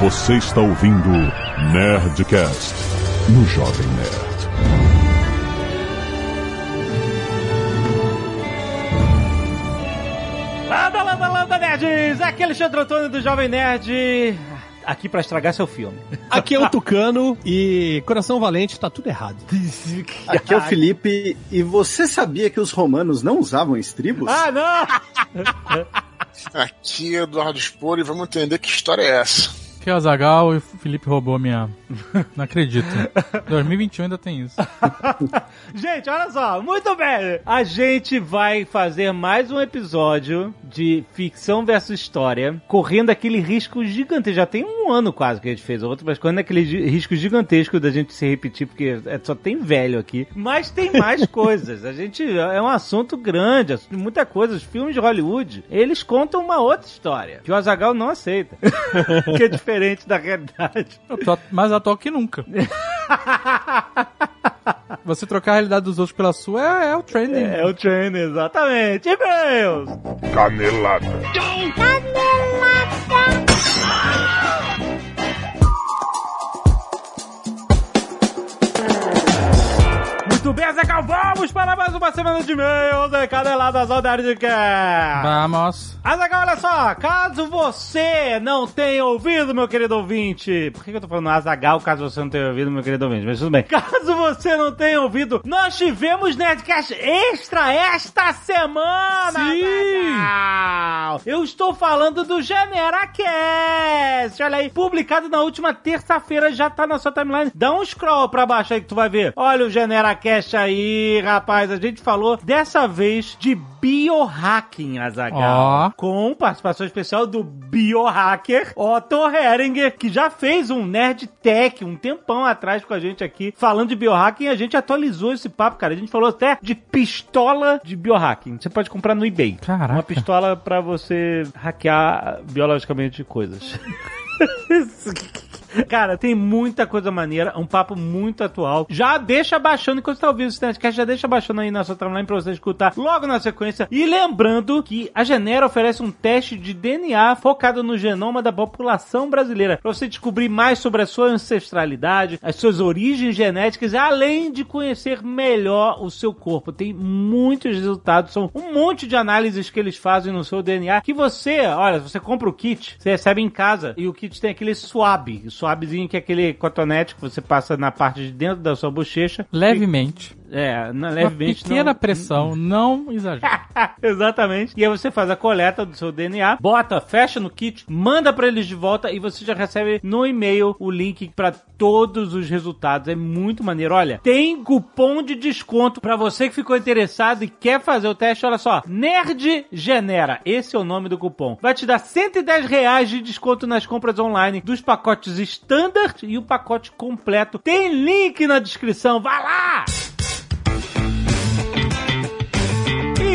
Você está ouvindo Nerdcast no Jovem Nerd. Landa, landa, landa, nerds! Aqui é Alexandre Antônio do Jovem Nerd. Aqui pra estragar seu filme. Aqui é o Tucano e Coração Valente tá tudo errado. Aqui é o Felipe, e você sabia que os romanos não usavam estribos? Ah, não! Aqui é Eduardo Spor e vamos entender que história é essa. Que é o Azagal e o Felipe roubou minha. Não acredito. 2021 ainda tem isso. gente, olha só, muito bem! A gente vai fazer mais um episódio de ficção versus história, correndo aquele risco gigantesco. Já tem um ano quase que a gente fez outro, mas correndo aquele risco gigantesco da gente se repetir, porque é- só tem velho aqui. Mas tem mais coisas. A gente. É um assunto grande, muita coisa. Os filmes de Hollywood, eles contam uma outra história, que o Azagal não aceita. que é diferente da realidade. Eu tô mais atual que nunca. Você trocar a realidade dos outros pela sua é, é o trending. É o trend, exatamente. E-mails! Canelada. Muito bem, Zagal, vamos para mais uma semana de e-mails e caneladas ao Nerdcast. Vamos. Azagal, olha só, caso você não tenha ouvido, meu querido ouvinte, por que que eu tô falando Azagal caso você não tenha ouvido, meu querido ouvinte? Mas tudo bem. Caso você não tenha ouvido, nós tivemos Nerdcast extra esta semana! Sim! Azaghal. Eu estou falando do GeneraCast! Olha aí, publicado na última terça-feira, já tá na sua timeline. Dá um scroll pra baixo aí que tu vai ver. Olha o GeneraCast aí, rapaz. A gente falou dessa vez de biohacking, Azagal. Ó. Com participação especial do biohacker Otto Heringer, que já fez um Nerd Tech um tempão atrás com a gente aqui, falando de biohacking. A gente atualizou esse papo, cara. A gente falou até de pistola de biohacking. Você pode comprar no eBay. Caraca. Uma pistola pra você hackear biologicamente coisas. Cara, tem muita coisa maneira, um papo muito atual. Já deixa baixando enquanto você tá ouvindo esse Nerdcast, já deixa baixando aí na sua timeline pra você escutar logo na sequência. E lembrando que a Genera oferece um teste de DNA focado no genoma da população brasileira, pra você descobrir mais sobre a sua ancestralidade, as suas origens genéticas, além de conhecer melhor o seu corpo. Tem muitos resultados, são um monte de análises que eles fazem no seu DNA que você, olha, você compra o kit, você recebe em casa e o kit tem aquele swab, o swabzinho que é aquele cotonete que você passa na parte de dentro da sua bochecha. Levemente. É, na, Uma levemente. pequena não- pressão, não exagero. Exatamente. E aí você faz a coleta do seu DNA, bota, fecha no kit, manda pra eles de volta e você já recebe no e-mail o link pra todos os resultados. É muito maneiro. Olha, tem cupom de desconto pra você que ficou interessado e quer fazer o teste. Olha só, Nerd Genera. Esse é o nome do cupom. Vai te dar 110 reais de desconto nas compras online dos pacotes Standard e o pacote completo. Tem link na descrição. Vai lá!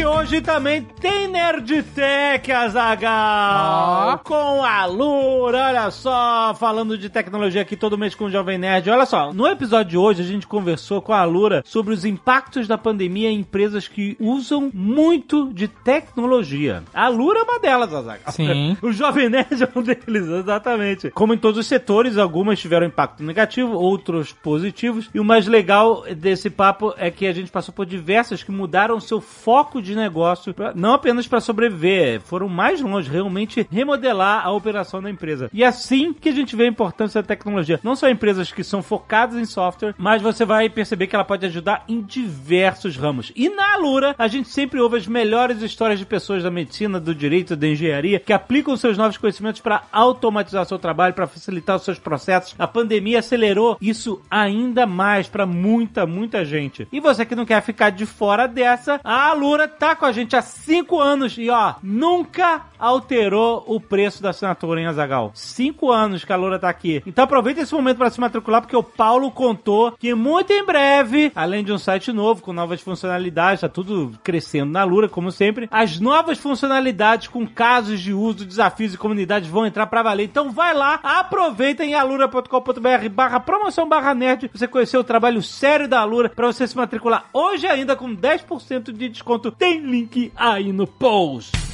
E hoje também tem Nerdtech, Azagal! Com a Lura, olha só, falando de tecnologia aqui todo mês com o Jovem Nerd. Olha só, no episódio de hoje a gente conversou com a Lura sobre os impactos da pandemia em empresas que usam muito de tecnologia. A Lura é uma delas, Azagal. Sim. O Jovem Nerd é um deles, exatamente. Como em todos os setores, algumas tiveram impacto negativo, outros positivos. E o mais legal desse papo é que a gente passou por diversas que mudaram seu foco de negócio, pra- não apenas para sobreviver, foram mais longe, realmente remodelar a operação da empresa. E é assim que a gente vê a importância da tecnologia. Não só empresas que são focadas em software, mas você vai perceber que ela pode ajudar em diversos ramos. E na Alura, a gente sempre ouve as melhores histórias de pessoas da medicina, do direito, da engenharia, que aplicam seus novos conhecimentos para automatizar seu trabalho, para facilitar os seus processos. A pandemia acelerou isso ainda mais para muita, muita gente. E você que não quer ficar de fora dessa, a Alura tá com a gente há cinco anos e ó, nunca alterou o preço da assinatura em Azagal. Cinco anos que a Alura tá aqui. Então aproveita esse momento para se matricular, porque o Paulo contou que muito em breve, além de um site novo com novas funcionalidades, tá tudo crescendo na Alura, como sempre, as novas funcionalidades com casos de uso, desafios e comunidades vão entrar para valer. Então vai lá, aproveita em alura.com.br barra promoção barra nerd, você conhecer o trabalho sério da Alura para você se matricular hoje ainda com 10% de desconto. Tem link aí no post.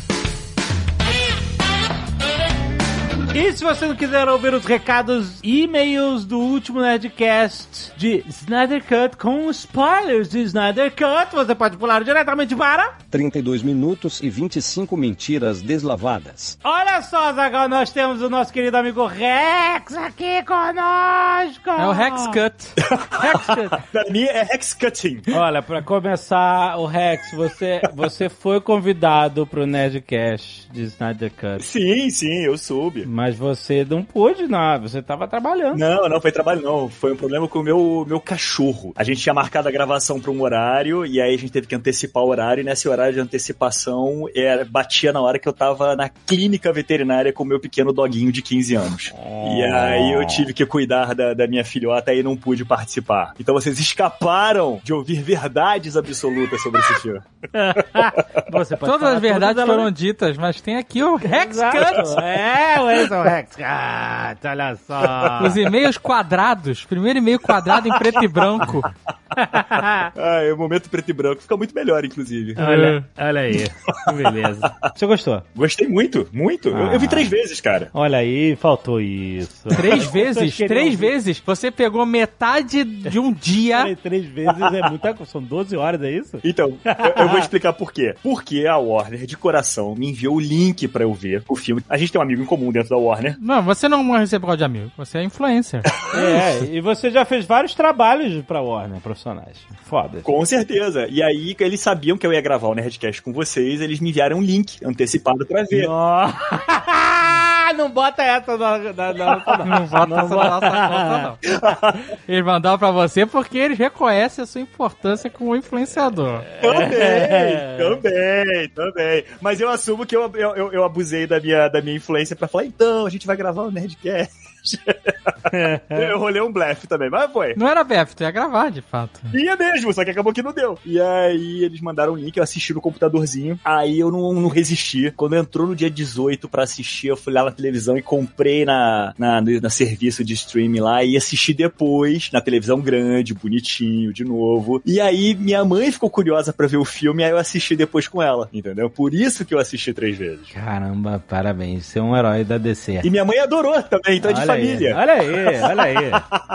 E se você não quiser ouvir os recados e e-mails do último Nerdcast de Snyder Cut com spoilers de Snyder Cut, você pode pular diretamente para... 32 minutos e 25 mentiras deslavadas. Olha só, Zagal, nós temos o nosso querido amigo Rex aqui conosco! É o Hex Cut. Rex Cut. Pra mim é hex cutting. Olha, pra começar, o Rex, você, você foi convidado pro Nerdcast de Snyder Cut. Sim, sim, eu soube. Mas você não pôde, não. Você tava trabalhando. Não, não foi trabalho não. Foi um problema com o meu, meu cachorro. A gente tinha marcado a gravação pra um horário e aí a gente teve que antecipar o horário e nesse horário de antecipação era, batia na hora que eu tava na clínica veterinária com o meu pequeno doguinho de 15 anos. E aí eu tive que cuidar da, da minha filhota e não pude participar. Então vocês escaparam de ouvir verdades absolutas sobre esse filme. Você pode Todas falar as verdades todas elas- foram ditas, mas tem aqui o Hex Exato. Cut. É, o é o Rex Cut, olha só. Os e-mails quadrados. Primeiro e-mail quadrado em preto e branco. Ah, o momento preto e branco fica muito melhor, inclusive. olha, olha aí. Que beleza. Você gostou? Gostei muito, muito. Eu, eu vi três vezes, cara. Olha aí, faltou isso. Três vezes, três vezes. Você pegou metade de um dia. Três, três vezes é muita coisa. São 12 horas, é isso? Então, eu, eu vou explicar por quê. Porque a Warner, de coração, me enviou o link pra eu ver o filme. A gente tem um amigo em comum dentro da Warner. Não, você não é reciprocal de amigo. Você é influencer. É, e você já fez vários trabalhos pra Warner, profissionais. Foda. Com certeza. E aí, eles sabiam que eu ia gravar o Nerdcast com vocês, eles me enviaram um link antecipado pra ver. Nossa. Não bota essa na, na, na, na, Não bota essa na nossa conta, não. Eles mandaram pra você porque eles reconhecem a sua importância como influenciador. É. Também, também, também. Mas eu assumo que eu, eu, eu- eu abusei da minha, da minha influência pra falar, então, a gente vai gravar o Nerdcast. eu rolei um blefe também, mas foi. Não era Beth, tu ia gravar, de fato. Ia mesmo, só que acabou que não deu. E aí eles mandaram o link, eu assisti no computadorzinho. Aí eu não, não resisti. Quando entrou no dia 18 pra assistir, eu fui lá na televisão e comprei na, na, no, na serviço de streaming lá e assisti depois, na televisão grande, bonitinho, de novo. E aí minha mãe ficou curiosa pra ver o filme, aí eu assisti depois com ela, entendeu? Por isso que eu assisti três vezes. Caramba, parabéns. Você é um herói da DC. E minha mãe adorou também, então é Olha aí, família. Olha aí, olha aí.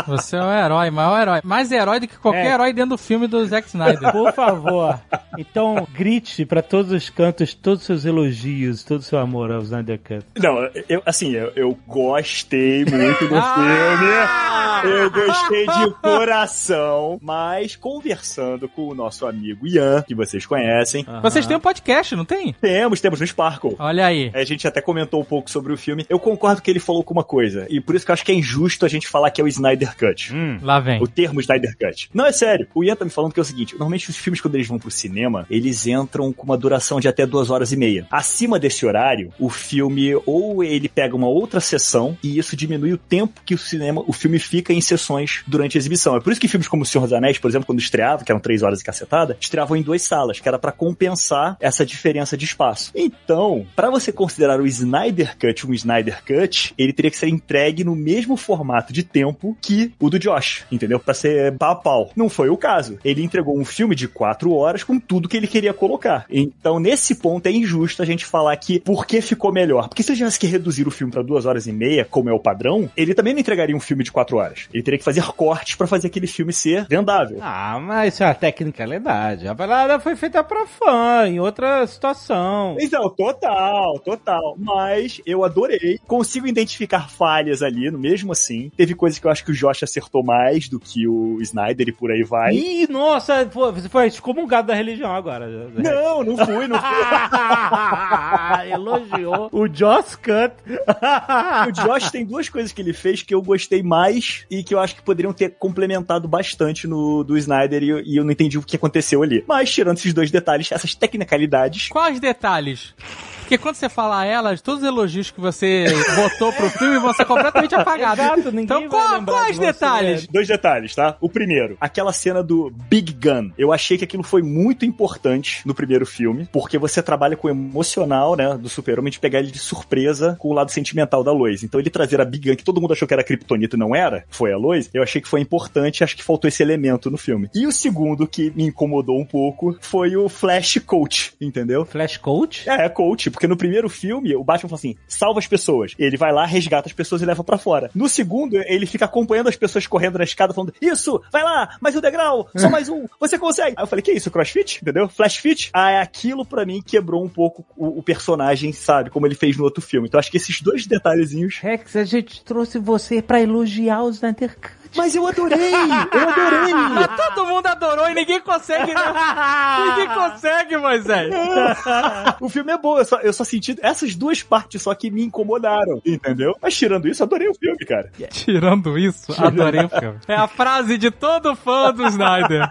Você é o herói, maior herói. Mais herói do que qualquer É. herói dentro do filme do Zack Snyder. Por favor. Então, grite pra todos os cantos, todos os seus elogios, todo o seu amor ao Snyder Cut. Não, eu, assim, eu, eu gostei muito do Ah! filme. Eu gostei de coração, mas conversando com o nosso amigo Ian, que vocês conhecem, Vocês têm um podcast, não tem? temos, temos no Sparkle. Olha aí. A gente até comentou um pouco sobre o filme. Eu concordo que ele falou com uma coisa, e por isso que eu acho que é injusto a gente falar que é o Snyder Cut. Hum. Lá vem. O termo Snyder Cut. Não, é sério. O Ian tá me falando que é o seguinte: normalmente os filmes, quando eles vão pro cinema, eles entram com uma duração de até duas horas e meia. Acima desse horário, o filme ou ele pega uma outra sessão e isso diminui o tempo que o cinema, o filme fica em sessões durante a exibição. É por isso que filmes como O Senhor dos Anéis, por exemplo, quando estreava, que eram três horas e cacetada, estreavam em duas salas, que era pra compensar essa diferença de espaço. Então, pra você considerar o Snyder Cut um Snyder Cut, ele teria que ser entregue no mesmo formato de tempo que o do Josh, entendeu? Pra ser pau a pau. Não foi o caso. Ele entregou um filme de quatro horas com tudo que ele queria colocar. Então, nesse ponto, é injusto a gente falar que por que ficou melhor. Porque se ele tivesse que reduzir o filme pra duas horas e meia, como é o padrão, ele também não entregaria um filme de quatro horas. Ele teria que fazer cortes pra fazer aquele filme ser vendável. Ah, mas isso é uma tecnicalidade. A parada foi feita pra fã, em outra situação. Então, total, total. Mas eu adorei. Consigo identificar falhas ali, no mesmo assim. Teve coisas que eu acho que o Josh acertou mais do que o Snyder e por aí vai. Ih, nossa, pô, você foi excomungado da religião agora. Não, não fui, não fui. Elogiou o Joss Cut. o Josh tem duas coisas que ele fez que eu gostei mais e que eu acho que poderiam ter complementado bastante no do Snyder e, eu- e eu não entendi o que aconteceu ali. Mas, tirando esses dois detalhes, essas tecnicalidades, Quais detalhes? Porque quando você falar elas, todos os elogios que você botou pro filme vão ser completamente apagados. Exato, ninguém então, qual- quais de você. detalhes? Dois detalhes, tá? O primeiro, aquela cena do Big Gun. Eu achei que aquilo foi muito importante no primeiro filme, porque você trabalha com o emocional, né, do super-homem, de pegar ele de surpresa com o lado sentimental da Lois. Então ele trazer a Big Gun, que todo mundo achou que era Kryptonita e não era, foi a Lois, eu achei que foi importante, acho que faltou esse elemento no filme. E o segundo, que me incomodou um pouco, foi o Flash Coach, entendeu? Flash Coach? É, coach, porque no primeiro filme, o Batman fala assim: salva as pessoas. Ele vai lá, resgata as pessoas e leva pra fora. No segundo, ele fica acompanhando as pessoas correndo na escada, falando: Isso, vai lá, mais um degrau, só mais um, você consegue. Aí eu falei: Que isso, crossfit? Entendeu? Flash fit? Aí aquilo pra mim quebrou um pouco o, o personagem, sabe? Como ele fez no outro filme. Então acho que esses dois detalhezinhos. Rex, a gente trouxe você pra elogiar o Snyder. Mas eu adorei! Eu adorei! Mas todo mundo adorou e ninguém consegue, né? ninguém consegue, Moisés. o filme é bom, eu só, eu só senti essas duas partes só que me incomodaram, entendeu? Mas tirando isso, adorei o filme, cara. Tirando isso, adorei o filme. É a frase de todo fã do Snyder.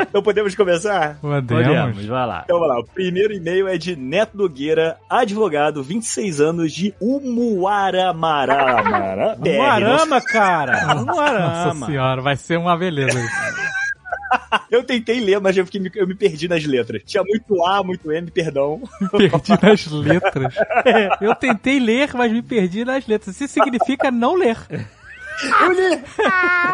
Então podemos começar? Podemos. Podemos, vai lá. Então vamos lá, o primeiro e-mail é de Neto Nogueira, advogado, 26 anos, de Umuaramará. Umuarama, cara. Nossa Umuarama. senhora, vai ser uma beleza isso. Eu tentei ler, mas eu, fiquei, eu me perdi nas letras. Tinha muito A, muito M, perdão. Perdi nas letras. Eu tentei ler, mas me perdi nas letras. Isso significa não ler. Eu li!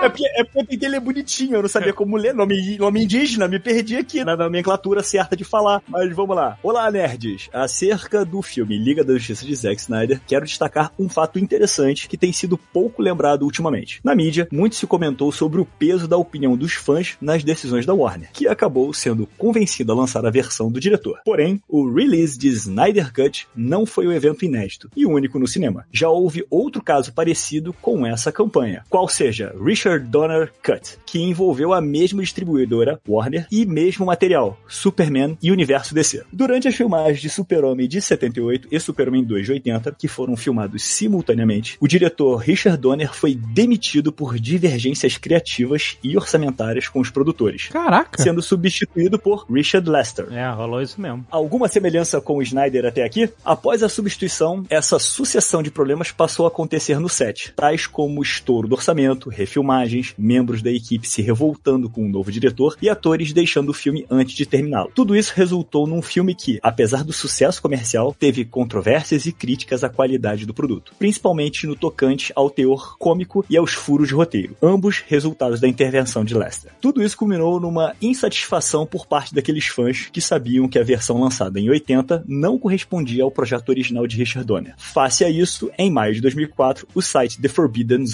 É porque, é porque eu tentei ler bonitinho, eu não sabia como ler. Nome, nome indígena, me perdi aqui na nomenclatura certa de falar. Mas vamos lá. Olá, nerds! Acerca do filme Liga da Justiça de Zack Snyder, quero destacar um fato interessante que tem sido pouco lembrado ultimamente. Na mídia, muito se comentou sobre o peso da opinião dos fãs nas decisões da Warner, que acabou sendo convencido a lançar a versão do diretor. Porém, o release de Snyder Cut não foi um evento inédito e único no cinema. Já houve outro caso parecido com essa campanha qual seja Richard Donner Cut, que envolveu a mesma distribuidora, Warner, e mesmo material, Superman e Universo DC. Durante as filmagens de Super-Homem de 78 e Super-Homem 2 de 80, que foram filmados simultaneamente, o diretor Richard Donner foi demitido por divergências criativas e orçamentárias com os produtores, Caraca. sendo substituído por Richard Lester. É, rolou isso mesmo. Alguma semelhança com o Snyder até aqui? Após a substituição, essa sucessão de problemas passou a acontecer no set, tais como estouro do orçamento, refilmagens, membros da equipe se revoltando com o novo diretor e atores deixando o filme antes de terminá-lo. Tudo isso resultou num filme que, apesar do sucesso comercial, teve controvérsias e críticas à qualidade do produto, principalmente no tocante ao teor cômico e aos furos de roteiro, ambos resultados da intervenção de Lester. Tudo isso culminou numa insatisfação por parte daqueles fãs que sabiam que a versão lançada em 80 não correspondia ao projeto original de Richard Donner. Face a isso, em maio de 2004, o site The Forbidden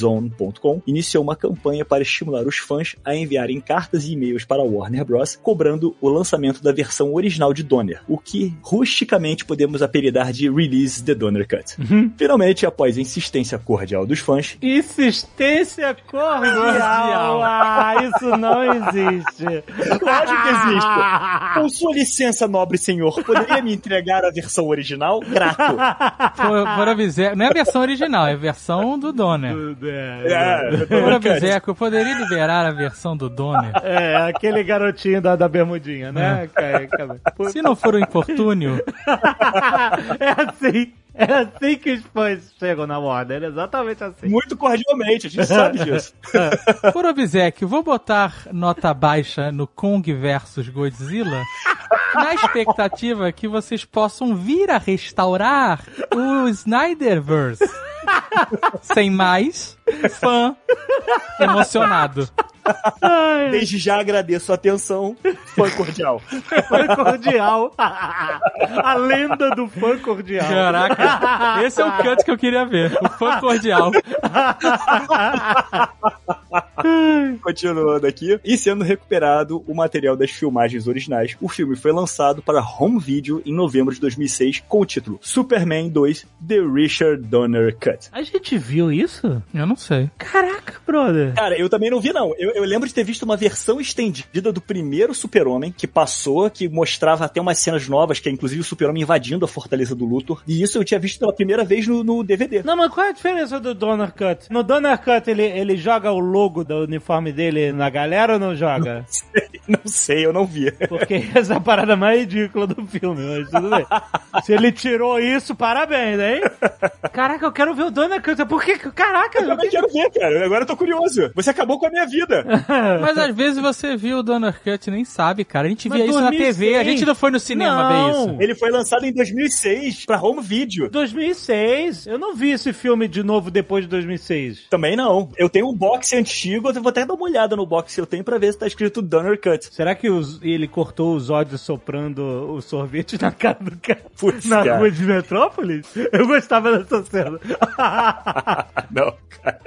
Iniciou uma campanha para estimular os fãs a enviarem cartas e e-mails para a Warner Bros. cobrando o lançamento da versão original de Donner, o que rusticamente podemos apelidar de Release the Donner Cut. Finalmente, após a insistência cordial dos fãs, Insistência cordial. Ah, isso não existe. Lógico que existe. Com sua licença, nobre senhor, poderia me entregar a versão original? Grato. Por, por avisar- não é a versão original, é a versão do Donner. É, Por avisar que eu poderia liberar a versão do Donner. É, aquele garotinho da, da bermudinha, né? Pô, Se não for um infortúnio, É assim. É assim que os fãs chegam na Warner. É exatamente assim. Muito cordialmente, a gente sabe disso. por Obséquio, vou botar nota baixa no Kong versus Godzilla na expectativa que vocês possam vir a restaurar o Snyderverse. Sem mais, fã emocionado. Desde já agradeço a atenção. Fã cordial. Fã cordial. A lenda do fã cordial. Caraca, esse é o cut que eu queria ver. O fã cordial. Continuando aqui. E sendo recuperado o material das filmagens originais, o filme foi lançado para home video em novembro de 2006 com o título Superman 2 The Richard Donner Cut. A gente viu isso? Eu não sei. Caraca, brother. Cara, eu também não vi, não. Eu, eu lembro de ter visto uma versão estendida do primeiro Super-Homem, que passou, que mostrava até umas cenas novas, que é inclusive o Super-Homem invadindo a Fortaleza do Luthor. E isso eu tinha visto pela primeira vez no, no DVD. Não, mas qual é a diferença do Donner Cut? No Donner Cut, ele, ele joga o logo do uniforme dele na galera ou não joga? Não sei, eu não vi. Porque essa é a parada mais ridícula do filme, mas tudo bem. Se ele tirou isso, parabéns, hein? Caraca, eu quero ver o Donner Cut. Por que? Caraca, Eu também quero ver, cara. Agora eu tô curioso. Você acabou com a minha vida. Mas às vezes você viu o Donner Cut e nem sabe, cara. A gente Mas via isso na 2006. TV, a gente não foi no cinema ver Não. isso. Ele foi lançado em 2006 pra home video. 2006. Eu não vi esse filme de novo depois de 2006. Também não. Eu tenho um box antigo, eu vou até dar uma olhada no box que eu tenho pra ver se tá escrito Donner Cut. Será que os- ele cortou os ódios soprando o sorvete na cara do cara? Putz, na cara. rua de Metrópolis? Eu gostava dessa cena. Não, cara.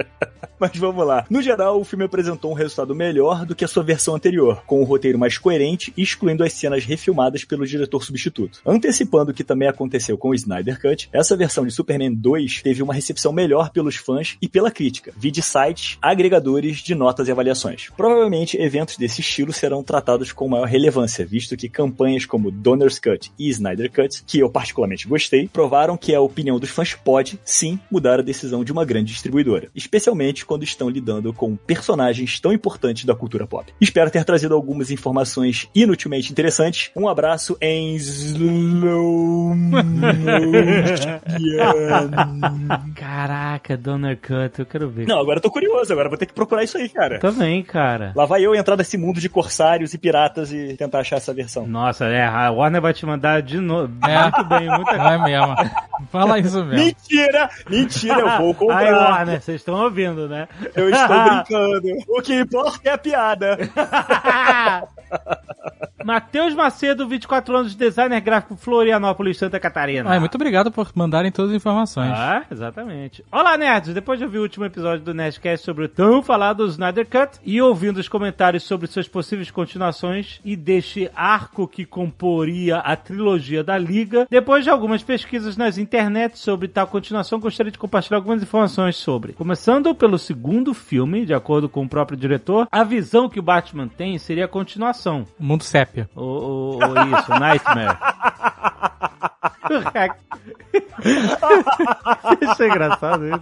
Mas vamos lá. No geral, o filme apresentou um resultado melhor do que a sua versão anterior, com um roteiro mais coerente, excluindo as cenas refilmadas pelo diretor substituto. Antecipando o que também aconteceu com o Snyder Cut, essa versão de Superman 2 teve uma recepção melhor pelos fãs e pela crítica, vide sites agregadores de notas e avaliações. Provavelmente, eventos desse estilo serão tratados com maior relevância, visto que campanhas como Donner's Cut e Snyder Cut, que eu particularmente gostei, provaram que a opinião dos fãs pode, sim, mudar a decisão de uma grande distribuidora, especialmente quando estão lidando com personagens tão importantes da cultura pop. Espero ter trazido algumas informações inutilmente interessantes. Um abraço em slow. Caraca, Donner Cut, eu quero ver. Não, agora eu tô curioso, agora vou ter que procurar isso aí, cara. Também, cara. Lá vai eu entrar nesse mundo de corsários e piratas e tentar achar essa versão. Nossa, é, a Warner vai te mandar de novo. É. Muito bem, muita Não é mesmo. Fala isso mesmo. Mentira! Mentira, eu vou Ai, comprar. Warner, vocês estão ouvindo, né? Eu estou brincando. O que importa é a piada. Matheus Macedo, 24 anos, designer gráfico Florianópolis, Santa Catarina. Ai, muito obrigado por mandarem todas as informações. Ah, exatamente. Olá, nerds! Depois de ouvir o último episódio do Nerdcast sobre o tão falado Snyder Cut e ouvindo os comentários sobre suas possíveis continuações e deste arco que comporia a trilogia da Liga, depois de algumas pesquisas nas internet sobre tal continuação, gostaria de compartilhar algumas informações sobre. Começando pelo segundo filme, de acordo com o próprio diretor, a visão que o Batman tem seria a continuação. Mundo sépia. Ou, ou- ou isso, Nightmare. isso é engraçado isso.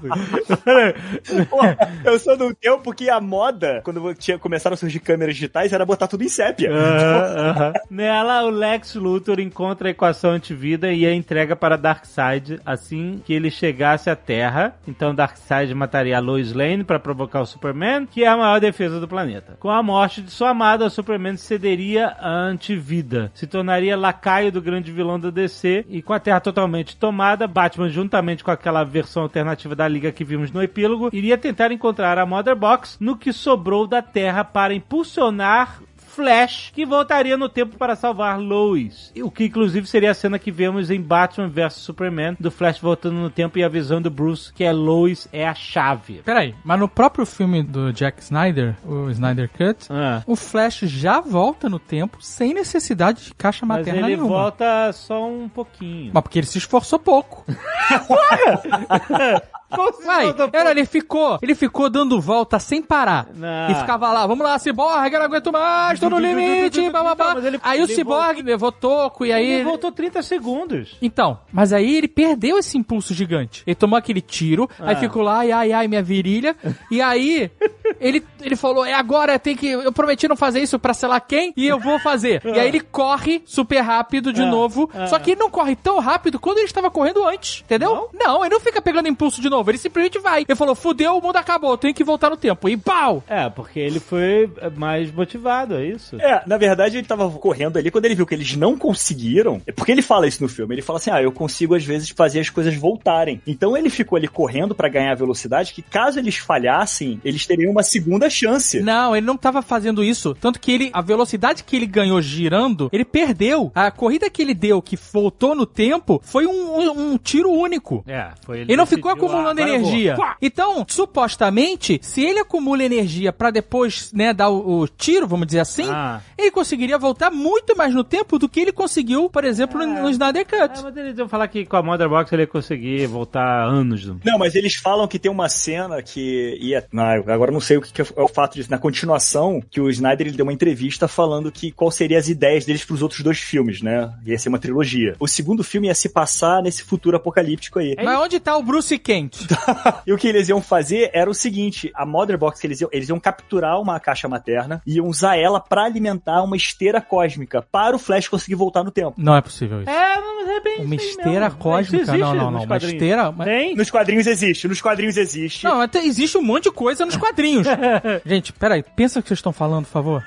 Pô, eu sou do tempo que a moda, quando tinha, começaram a surgir câmeras digitais, era botar tudo em sépia. Aham, aham. Nela, o Lex Luthor encontra a equação antivida e a entrega para Darkseid assim que ele chegasse à Terra. Então, Darkseid mataria a Lois Lane para provocar o Superman, que é a maior defesa do planeta. Com a morte de sua amada, o Superman cederia a antivida, se tornaria lacaio do grande vilão da DC e com a Terra totalmente tomada, Batman, juntamente com aquela versão alternativa da Liga que vimos no epílogo, iria tentar encontrar a Mother Box no que sobrou da Terra para impulsionar Flash, que voltaria no tempo para salvar Lois. O que inclusive seria a cena que vemos em Batman vs Superman, do Flash voltando no tempo e avisando Bruce que a Lois é a chave. Peraí, mas no próprio filme do Jack Snyder, o Snyder Cut, Ah. o Flash já volta no tempo sem necessidade de caixa Mas materna ele nenhuma. volta só um pouquinho. Mas porque ele se esforçou pouco. Volta era, ele ficou, ele ficou dando volta sem parar. Não. E ficava lá, vamos lá, Cyborg, eu não aguento mais, tô no limite, bababá. Ele- Aí o Cyborg levou toco e aí... Ele voltou 30 segundos. Então, mas aí ele perdeu esse impulso gigante. Ele tomou aquele tiro, aí Ah. ficou lá, ai, ai, ai, minha virilha. e aí, ele, ele falou, é agora, tem que. Eu prometi não fazer isso pra sei lá quem, e eu vou fazer. E aí ele corre super rápido de Ah. novo. Ah. Só que ele não corre tão rápido quando ele estava correndo antes, entendeu? Não? ele não fica pegando impulso de novo, ele simplesmente vai. Ele falou, fudeu, o mundo acabou, eu tenho que voltar no tempo. E pau! É, porque ele foi mais motivado, é isso? É, na verdade ele tava correndo ali, quando ele viu que eles não conseguiram, é porque ele fala isso no filme, ele fala assim, ah, eu consigo às vezes fazer as coisas voltarem. Então ele ficou ali correndo pra ganhar velocidade, que caso eles falhassem, eles teriam uma segunda chance. Não, ele não tava fazendo isso. Tanto que ele, a velocidade que ele ganhou girando, ele perdeu. A corrida que ele deu, que voltou no tempo, foi um, um- um tiro único. É, foi Ele não ficou decidiu, acumulando agora energia. Então, supostamente, se ele acumula energia pra depois, né, dar o, o tiro, vamos dizer assim, Ah. ele conseguiria voltar muito mais no tempo do que ele conseguiu, por exemplo, no, no Snyder É, Cut. mas eles iam falar que com a Mother Box ele ia conseguir voltar anos. no- Não, mas eles falam que tem uma cena que ia. Não, agora não sei o que que é o fato disso. Na continuação, que o Snyder ele deu uma entrevista falando que qual seriam as ideias deles pros outros dois filmes, né? Ia ser uma trilogia. O segundo filme ia se passar nesse futuro apocalíptico aí. Mas onde tá o Bruce Kent? E o que eles iam fazer era o seguinte: a Mother Box que eles iam, eles iam capturar uma caixa materna e iam usar ela pra alimentar uma esteira cósmica para o Flash conseguir voltar no tempo. Não é possível isso. É, mas é bem Uma esteira mesmo. cósmica? Existe Não, não, não, uma esteira- mas- Tem? Nos quadrinhos existe, nos quadrinhos existe. Não, até existe um monte de coisa nos quadrinhos. Gente, peraí, pensa o que vocês estão falando, por favor.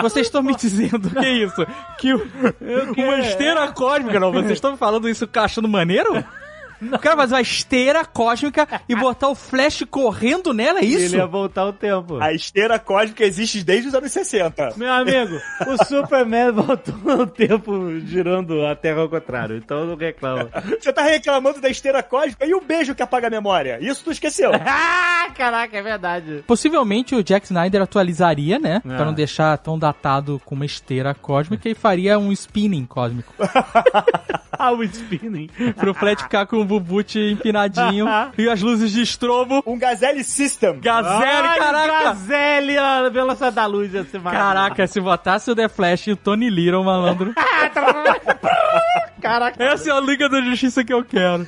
Vocês estão me dizendo que é isso? Que uma esteira cósmica, não? Vocês estão falando isso achando maneiro? O cara vai fazer uma esteira cósmica e botar o Flash correndo nela, é isso? Ele ia voltar o tempo. A esteira cósmica existe desde os anos 60. Meu amigo, o Superman voltou no tempo girando a Terra ao contrário, então eu não reclamo. Você tá reclamando da esteira cósmica e o beijo que apaga a memória. Isso tu esqueceu. ah, caraca, é verdade. Possivelmente o Jack Snyder atualizaria, né? É. Pra não deixar tão datado com uma esteira cósmica e faria um spinning cósmico. Ah, o spinning. pro Flash ficar com o bubute empinadinho e as luzes de estrobo. Um Gazelle System. Gazelle, Ai, caraca! Gazelle, ó, velocidade da luz ia ser. Caraca, se botasse o The Flash e o Tony Little, malandro. Caraca. Essa é a Liga da Justiça que eu quero.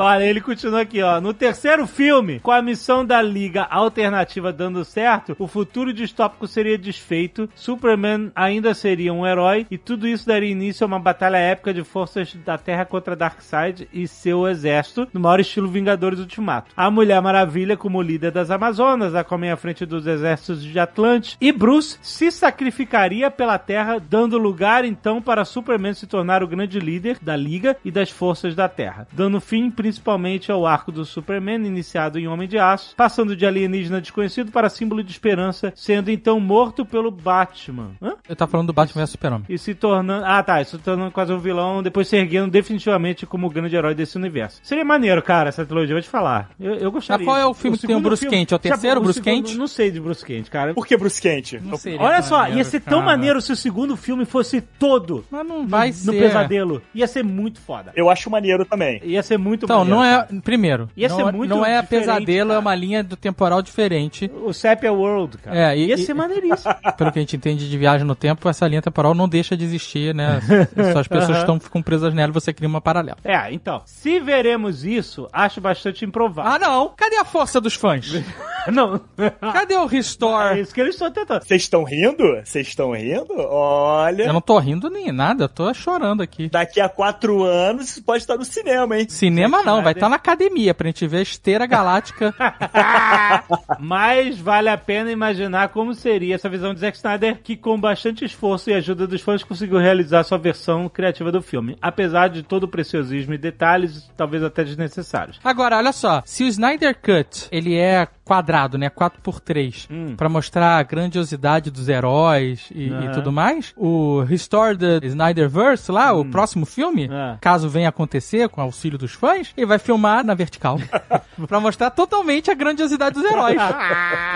Olha, ele continua aqui, ó. No terceiro filme, com a missão da Liga Alternativa dando certo, o futuro distópico seria desfeito, Superman ainda seria um herói, e tudo isso daria início a uma batalha épica de forças da Terra contra Darkseid e seu exército, no maior estilo Vingadores Ultimato. A Mulher Maravilha como líder das Amazonas, a Aquaman à frente dos exércitos de Atlante, e Bruce se sacrificaria pela Terra, dando lugar então para Superman se tornar o grande líder da Liga e das forças da Terra, dando fim principalmente ao arco do Superman, iniciado em Homem de Aço, passando de alienígena desconhecido para símbolo de esperança, sendo então morto pelo Batman. Hã? Eu tava falando do Batman vs Super-Homem. E se tornando. Ah, tá. Se tornando quase um vilão, depois se erguendo definitivamente como o grande herói desse universo. Seria maneiro, cara, essa trilogia, vou te falar. Eu, eu gostaria. Mas qual é o filme que tem o Bruce Kent? É o terceiro Já- Bruce segundo- Kent? Não sei de Bruce Kent, cara. Por que Bruce Kent? Não seria Olha só, maneiro, ia ser tão cara. maneiro se o segundo filme fosse todo Mas não no, vai no ser. pesadelo. Ia ser muito foda. Eu acho maneiro também. Ia ser muito Então, maneiro. não é. Primeiro, Ia não, ser é- muito não é diferente, pesadelo, é cara. uma linha do temporal diferente. O Sepia World, cara. É, e- Ia e- ser maneiríssimo. Pelo que a gente entende de viagem no tempo, essa linha temporal não deixa de existir, né? Só as pessoas estão ficam presas nela e você cria uma paralela. é, então, se veremos isso, acho bastante improvável. Ah, não! Cadê a força dos fãs? não. Cadê o É Restore? isso que eles estão tentando. Vocês estão rindo? Vocês estão rindo? Olha. Eu não tô rindo nem nada, eu tô chorando aqui. Daqui a quatro anos isso pode estar no cinema, hein? Cinema não, vai estar na academia pra gente ver a esteira galáctica. Mas vale a pena imaginar como seria essa visão de Zack Snyder, que com bastante esforço e ajuda dos fãs conseguiu realizar sua versão criativa do filme, apesar de todo o preciosismo e detalhes, talvez até desnecessários. Agora, olha só, se o Snyder Cut, ele é quadrado, né, 4x3, Hum. pra mostrar a grandiosidade dos heróis e, Aham. e tudo mais, o Restore the Snyderverse lá, o próximo filme, Ah. caso venha acontecer com auxílio dos fãs, ele vai filmar na vertical, pra mostrar totalmente a grandiosidade dos heróis.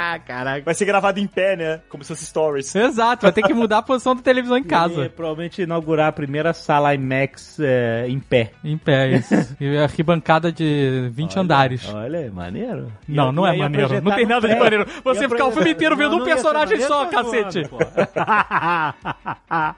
Ah, caraca. Vai ser gravado em pé, né? Como se fosse stories. Exato, vai ter que mudar a posição da televisão em E casa. provavelmente inaugurar a primeira sala IMAX é, em pé. Em pé, isso. E arquibancada de 20 andares. Olha, é maneiro. Não, não é maneiro. Não tem nada de maneiro. Você ficar o filme inteiro vendo Não, um personagem só, cacete.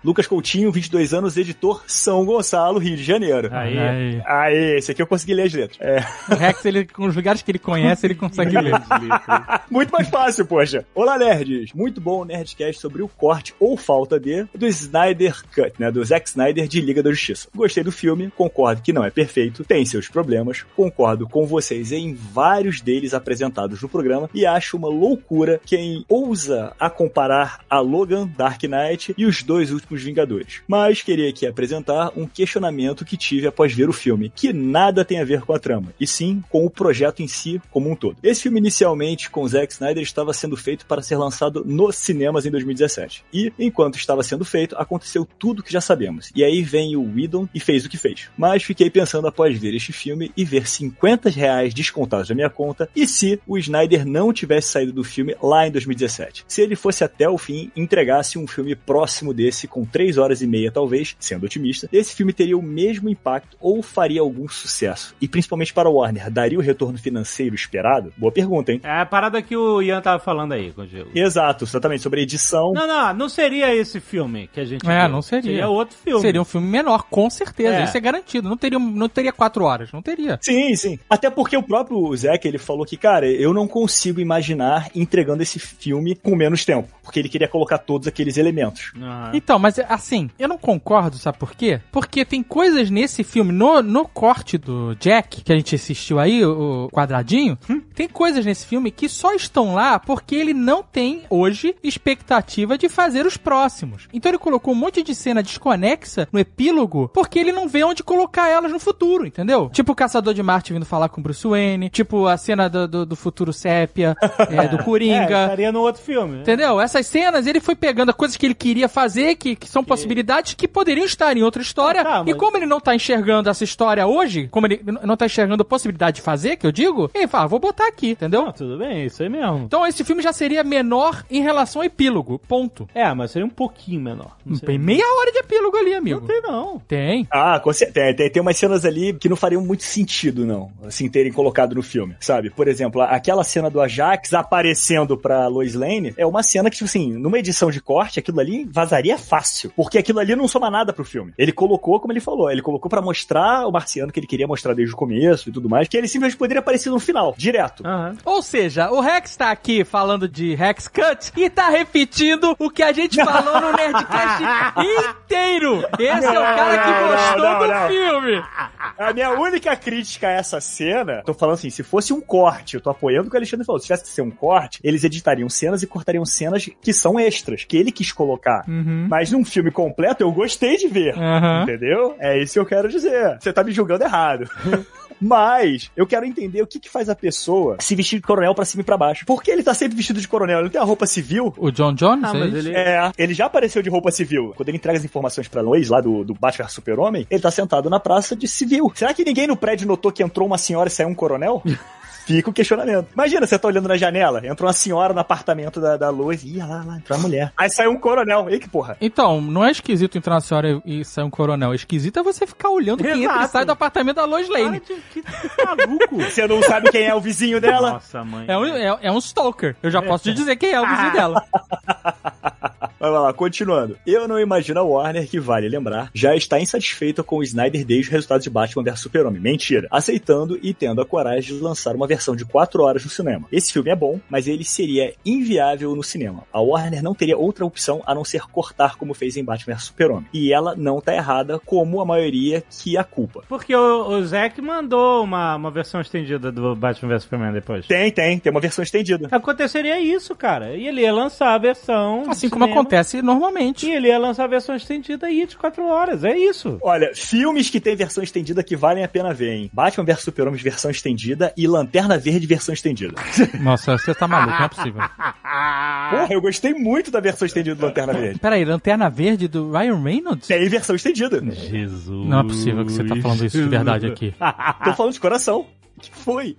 Lucas Coutinho, 22 anos, editor São Gonçalo, Rio de Janeiro. Aí. Aí. Aê, esse aqui eu consegui ler as letras. É. O Rex, ele, com os lugares que ele conhece, ele consegue ler. Muito mais fácil, poxa. Olá, nerds. Muito bom o Nerdcast sobre o corte ou falta de do Snyder Cut, né? Do Zack Snyder de Liga da Justiça. Gostei do filme, concordo que não é perfeito, tem seus problemas, concordo com vocês em vários deles apresentados no programa e acho uma loucura quem ousa a comparar a Logan, Dark Knight e os dois últimos Vingadores. Mas queria aqui apresentar um questionamento que tive após ver o filme, que nada tem a ver com a trama, e sim com o projeto em si como um todo. Esse filme inicialmente com Zack Snyder estava sendo feito para ser lançado nos cinemas em 2017. E enquanto estava sendo feito, aconteceu tudo que já sabemos. E aí vem o Whedon e fez o que fez. Mas fiquei pensando após ver este filme e ver 50 reais descontados da minha conta, e se o Snyder não tivesse saído do filme lá em 2017? Se ele fosse até o fim e entregasse um filme próximo desse, com 3 horas e meia talvez, sendo otimista, esse filme teria o mesmo impacto ou faria algum sucesso? E principalmente para o Warner, daria o retorno financeiro esperado? Boa pergunta, hein? É a parada que o Ian tava falando aí, contigo. Exato, exatamente, sobre edição. Não, não, não seria esse filme que a gente É, viu. não seria. Seria outro filme. Seria um filme menor, com certeza. É. Isso é garantido. Não teria, não teria quatro horas, não teria. Sim, sim. Até porque o próprio Zack, ele falou que, cara, eu não consigo imaginar entregando esse filme com menos tempo, porque ele queria colocar todos aqueles elementos. Aham. Então, mas assim, eu não concordo, sabe por quê? Porque tem coisas nesse filme, no, no corte do Jack, que a gente assistiu aí, o quadradinho, tem coisas nesse filme que só estão lá porque ele não tem, hoje, expectativa de fazer os próximos. Então ele colocou um monte de cena desconexa no epílogo porque ele não vê onde colocar elas no futuro, entendeu? Tipo o Caçador de Marte vindo falar com Bruce Wayne, tipo a cena do, do, do futuro sépia, é, do É, Coringa. estaria no outro filme. né? Entendeu? Essas cenas ele foi pegando coisas que ele queria fazer, que, que são possibilidades que poderiam estar em outra história. Ah, tá, E mas- como ele não tá enxergando essa história hoje, como ele não tá enxergando a possibilidade de fazer, que eu digo, ele fala, ah, vou botar aqui, entendeu? Não, tudo bem, isso aí mesmo. Então esse filme já seria menor em relação ao epílogo. Ponto. É, mas seria um pouquinho menor. Não. Tem meia hora de epílogo ali, amigo. Não tem, não. Tem. Ah, com cer- tem, tem, umas cenas ali que não fariam muito sentido, não, assim, terem colocado no filme, sabe? Por exemplo, aquela cena do Ajax aparecendo pra Lois Lane é uma cena que, tipo assim, numa edição de corte, aquilo ali vazaria fácil, porque aquilo ali não soma nada pro filme. Ele colocou, como ele falou, ele colocou pra mostrar o marciano que ele queria mostrar desde o começo e tudo mais, que ele simplesmente poderia aparecer no final, direto. Aham. Ou seja, o Rex tá aqui falando de Rex Cut e tá repetindo o que a gente falou no Nerdcast inteiro. Esse é o cara que Não, gostou não, do não. filme. A minha única crítica a essa cena, tô falando assim, se fosse um corte, eu tô apoiando o que o Alexandre falou, se tivesse que ser um corte, eles editariam cenas e cortariam cenas que são extras, que ele quis colocar. Mas num filme completo, eu gostei de ver. Aham. Entendeu? É isso que eu quero dizer. Você tá me julgando errado. Mas eu quero entender o que, que faz a pessoa se vestir de coronel pra cima e pra baixo. Por que ele tá sempre vestido de coronel? Ele não tem a roupa civil? O John Jones? Ah, é ele. É, ele já apareceu de roupa civil. Quando ele entrega as informações pra Lois, lá do, do Batman Super-Homem, ele tá sentado na praça de civil. Será que ninguém no prédio notou que entrou uma senhora e saiu um coronel? Fica o questionamento. Imagina, você tá olhando na janela, entrou uma senhora no apartamento da, da Lois, e ia lá, lá, entrou uma mulher. Aí saiu um coronel. E que porra? Então, não é esquisito entrar na senhora e sair um coronel. Esquisito é você ficar olhando quem entra e Exato. sai do apartamento da Lois Lane. de- Que maluco. Você não sabe quem é o vizinho dela? Nossa, mãe. É um, é, é um stalker. Eu já posso te dizer quem é o vizinho dela. Vai lá, continuando. Eu não imagino a Warner, que vale lembrar, já está insatisfeita com o Snyder desde o resultado de Batman vs Super-Homem. Mentira. Aceitando e tendo a coragem de lançar uma versão de 4 horas no cinema. Esse filme é bom, mas ele seria inviável no cinema. A Warner não teria outra opção a não ser cortar como fez em Batman vs Super-Homem. E ela não tá errada, como a maioria que a culpa. Porque o, o Zack mandou uma, uma versão estendida do Batman vs Superman depois. Tem, tem, tem uma versão estendida. Aconteceria isso, cara. E ele ia lançar a versão. Assim como cinema, acontece normalmente. E ele ia lançar a versão estendida aí de 4 horas. É isso. Olha, filmes que tem versão estendida que valem a pena ver, hein? Batman vs Super-Homem versão estendida e Lanterna Verde versão estendida. Nossa, você tá maluco, não é possível. Porra, eu gostei muito da versão estendida do Lanterna Verde. Peraí, Lanterna Verde do Ryan Reynolds? Tem versão estendida. Jesus. Não é possível que você tá falando isso de verdade aqui. Tô falando de coração. O que foi?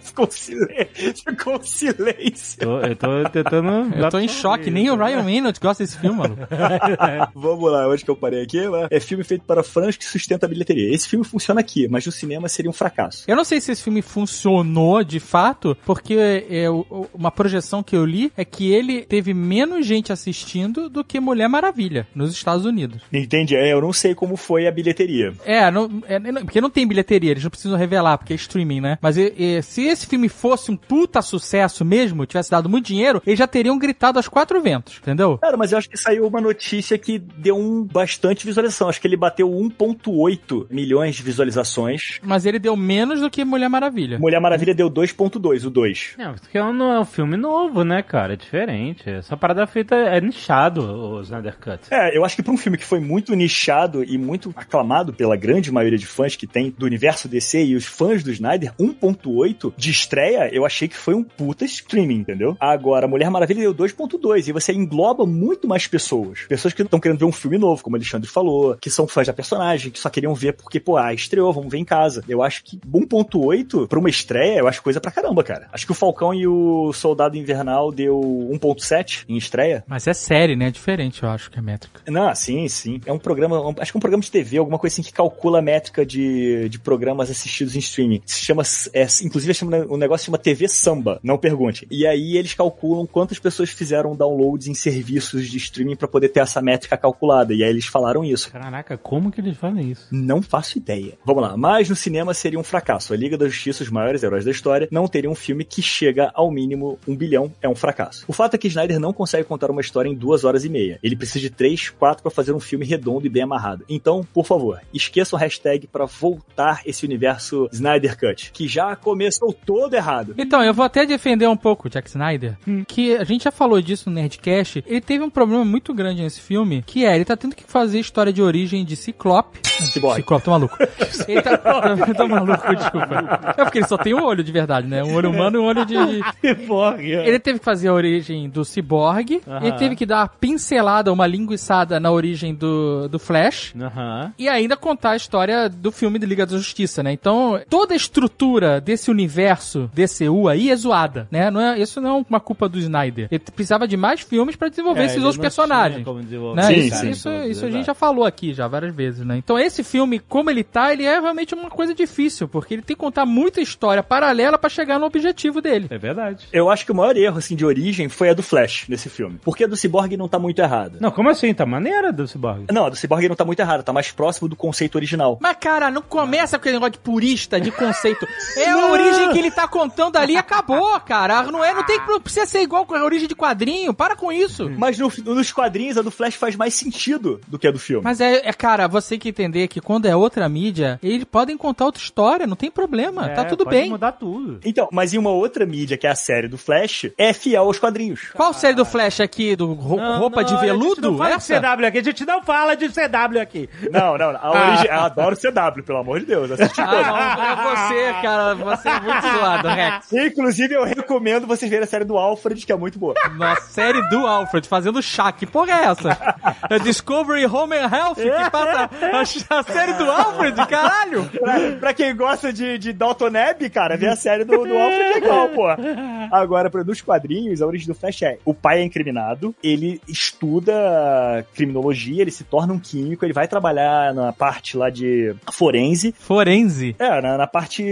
Ficou silêncio. Ficou silêncio. Tô- eu tô tentando. Eu tô em choque, nem o Ryan Reynolds gosta desse filme, mano. Vamos lá, onde que eu parei aqui? É filme feito para fãs que sustenta a bilheteria. Esse filme funciona aqui, mas no cinema seria um fracasso. Eu não sei se esse filme funcionou de fato, porque é, uma projeção que eu li é que ele teve menos gente assistindo do que Mulher Maravilha nos Estados Unidos. Entendi? É, eu não sei como foi a bilheteria. É, não- é, porque não tem bilheteria, eles não precisam revelar, porque é streaming, né? Mas e- e, se esse filme fosse um puta sucesso mesmo, tivesse dado muito dinheiro, eles já teriam gritado aos quatro ventos, entendeu? Cara, mas eu acho que saiu uma notícia que deu um bastante visualização. Acho que ele bateu 1.8 milhões de visualizações. Mas ele deu menos do que Mulher Maravilha. Mulher Maravilha deu 2.2, o 2. Não, porque é um, é um filme novo, né, cara? É diferente. Essa parada feita é nichado, o Snyder Cut. É, eu acho que pra um filme que foi muito nichado e muito aclamado pela grande maioria de fãs que tem do universo DC e os fãs do Snyder, 1.8 de estreia, eu achei que foi um puta streaming, entendeu? Agora, Mulher Maravilha deu 2.2 e você engloba muito mais pessoas. Pessoas que estão querendo ver um filme novo, como o Alexandre falou, que são fãs da personagem, que só queriam ver porque, pô, ah, estreou, vamos ver em casa. Eu acho que 1.8 pra uma estreia, eu acho coisa pra caramba, cara. Acho que o Falcão e o Soldado Invernal deu 1.7 em estreia. Mas é série, né? É diferente, eu acho, que a métrica. Não, sim, sim. É um programa, acho que é um programa de TV, alguma coisa assim que calcula a métrica de, de programas assistidos em streaming. Se chama, é, inclusive Inclusive, o negócio chama TV Samba, não pergunte. E aí eles calculam quantas pessoas fizeram downloads em serviços de streaming pra poder ter essa métrica calculada. E aí eles falaram isso. Caraca, como que eles fazem isso? Não faço ideia. Vamos lá, mas no cinema seria um fracasso. A Liga da Justiça, os maiores heróis da história, não teria um filme que chega ao mínimo um bilhão. É um fracasso. O fato é que Snyder não consegue contar uma história em duas horas e meia. Ele precisa de três, quatro pra fazer um filme redondo e bem amarrado. Então, por favor, esqueça o hashtag pra voltar esse universo Snyder Cut, que já começou todo errado. Então, eu vou até defender um pouco o Jack Snyder, que a gente já falou disso no Nerdcast. Ele teve um problema muito grande nesse filme, que é, ele tá tendo que fazer história de origem de Ciclope. Cyborg. Ciclope, tô maluco. Ele tá, tô maluco, desculpa. É porque ele só tem um olho de verdade, né? Um olho humano e um olho de... Cyborg. Ele teve que fazer a origem do Cyborg, Aham. ele teve que dar uma pincelada, uma linguiçada na origem do, do Flash, Aham. e ainda contar a história do filme de Liga da Justiça, né? Então, toda a estrutura desse universo DCU aí é zoada, né? Não é, isso não é uma culpa do Snyder. Ele precisava de mais filmes pra desenvolver É, esses outros não personagens. Né? Sim, isso, sim. isso, isso a gente já falou aqui já várias vezes, né? Então esse filme, como ele tá, ele é realmente uma coisa difícil, porque ele tem que contar muita história paralela pra chegar no objetivo dele. É verdade. Eu acho que o maior erro, assim, de origem foi a do Flash nesse filme. Porque a do Cyborg não tá muito errada. Não, como assim? Tá maneira do Cyborg. Não, a do Cyborg não tá muito errada, tá mais próximo do conceito original. Mas, cara, não começa com aquele negócio de purista, de conceito. É a origem que ele tá contando ali acabou, cara. Não, é, não, tem, não precisa ser igual com a origem de quadrinho. Para com isso. Mas no- nos quadrinhos, a do Flash faz mais sentido do que a do filme. Mas é, é, cara, você tem que entender que quando é outra mídia, eles podem contar outra história, não tem problema, tá É, tudo pode bem. mudar tudo. Então, mas em uma outra mídia, que é a série do Flash, é fiel aos quadrinhos. Qual série do Flash aqui, do ro- Não, roupa não, de A gente veludo? não fala Essa? de CW aqui, a gente não fala de CW aqui. Não, não, a origem. Eu adoro CW, pelo amor de Deus. Assisti Ah, não, é você, cara, você é muito zoado, Rex. Inclusive, eu recomendo vocês verem a série do Alfred, que é muito boa. Nossa, série do Alfred fazendo chá, que porra é essa? É Discovery Home and Health que passa a, a série do Alfred, caralho! pra, pra quem gosta de, de Dalton Neb, cara, vê a série do, do Alfred é igual, pô. Agora, nos quadrinhos, a origem do Flash é: o pai é incriminado, ele estuda criminologia, ele se torna um químico, ele vai trabalhar na parte lá de forense. Forense. É, na, na parte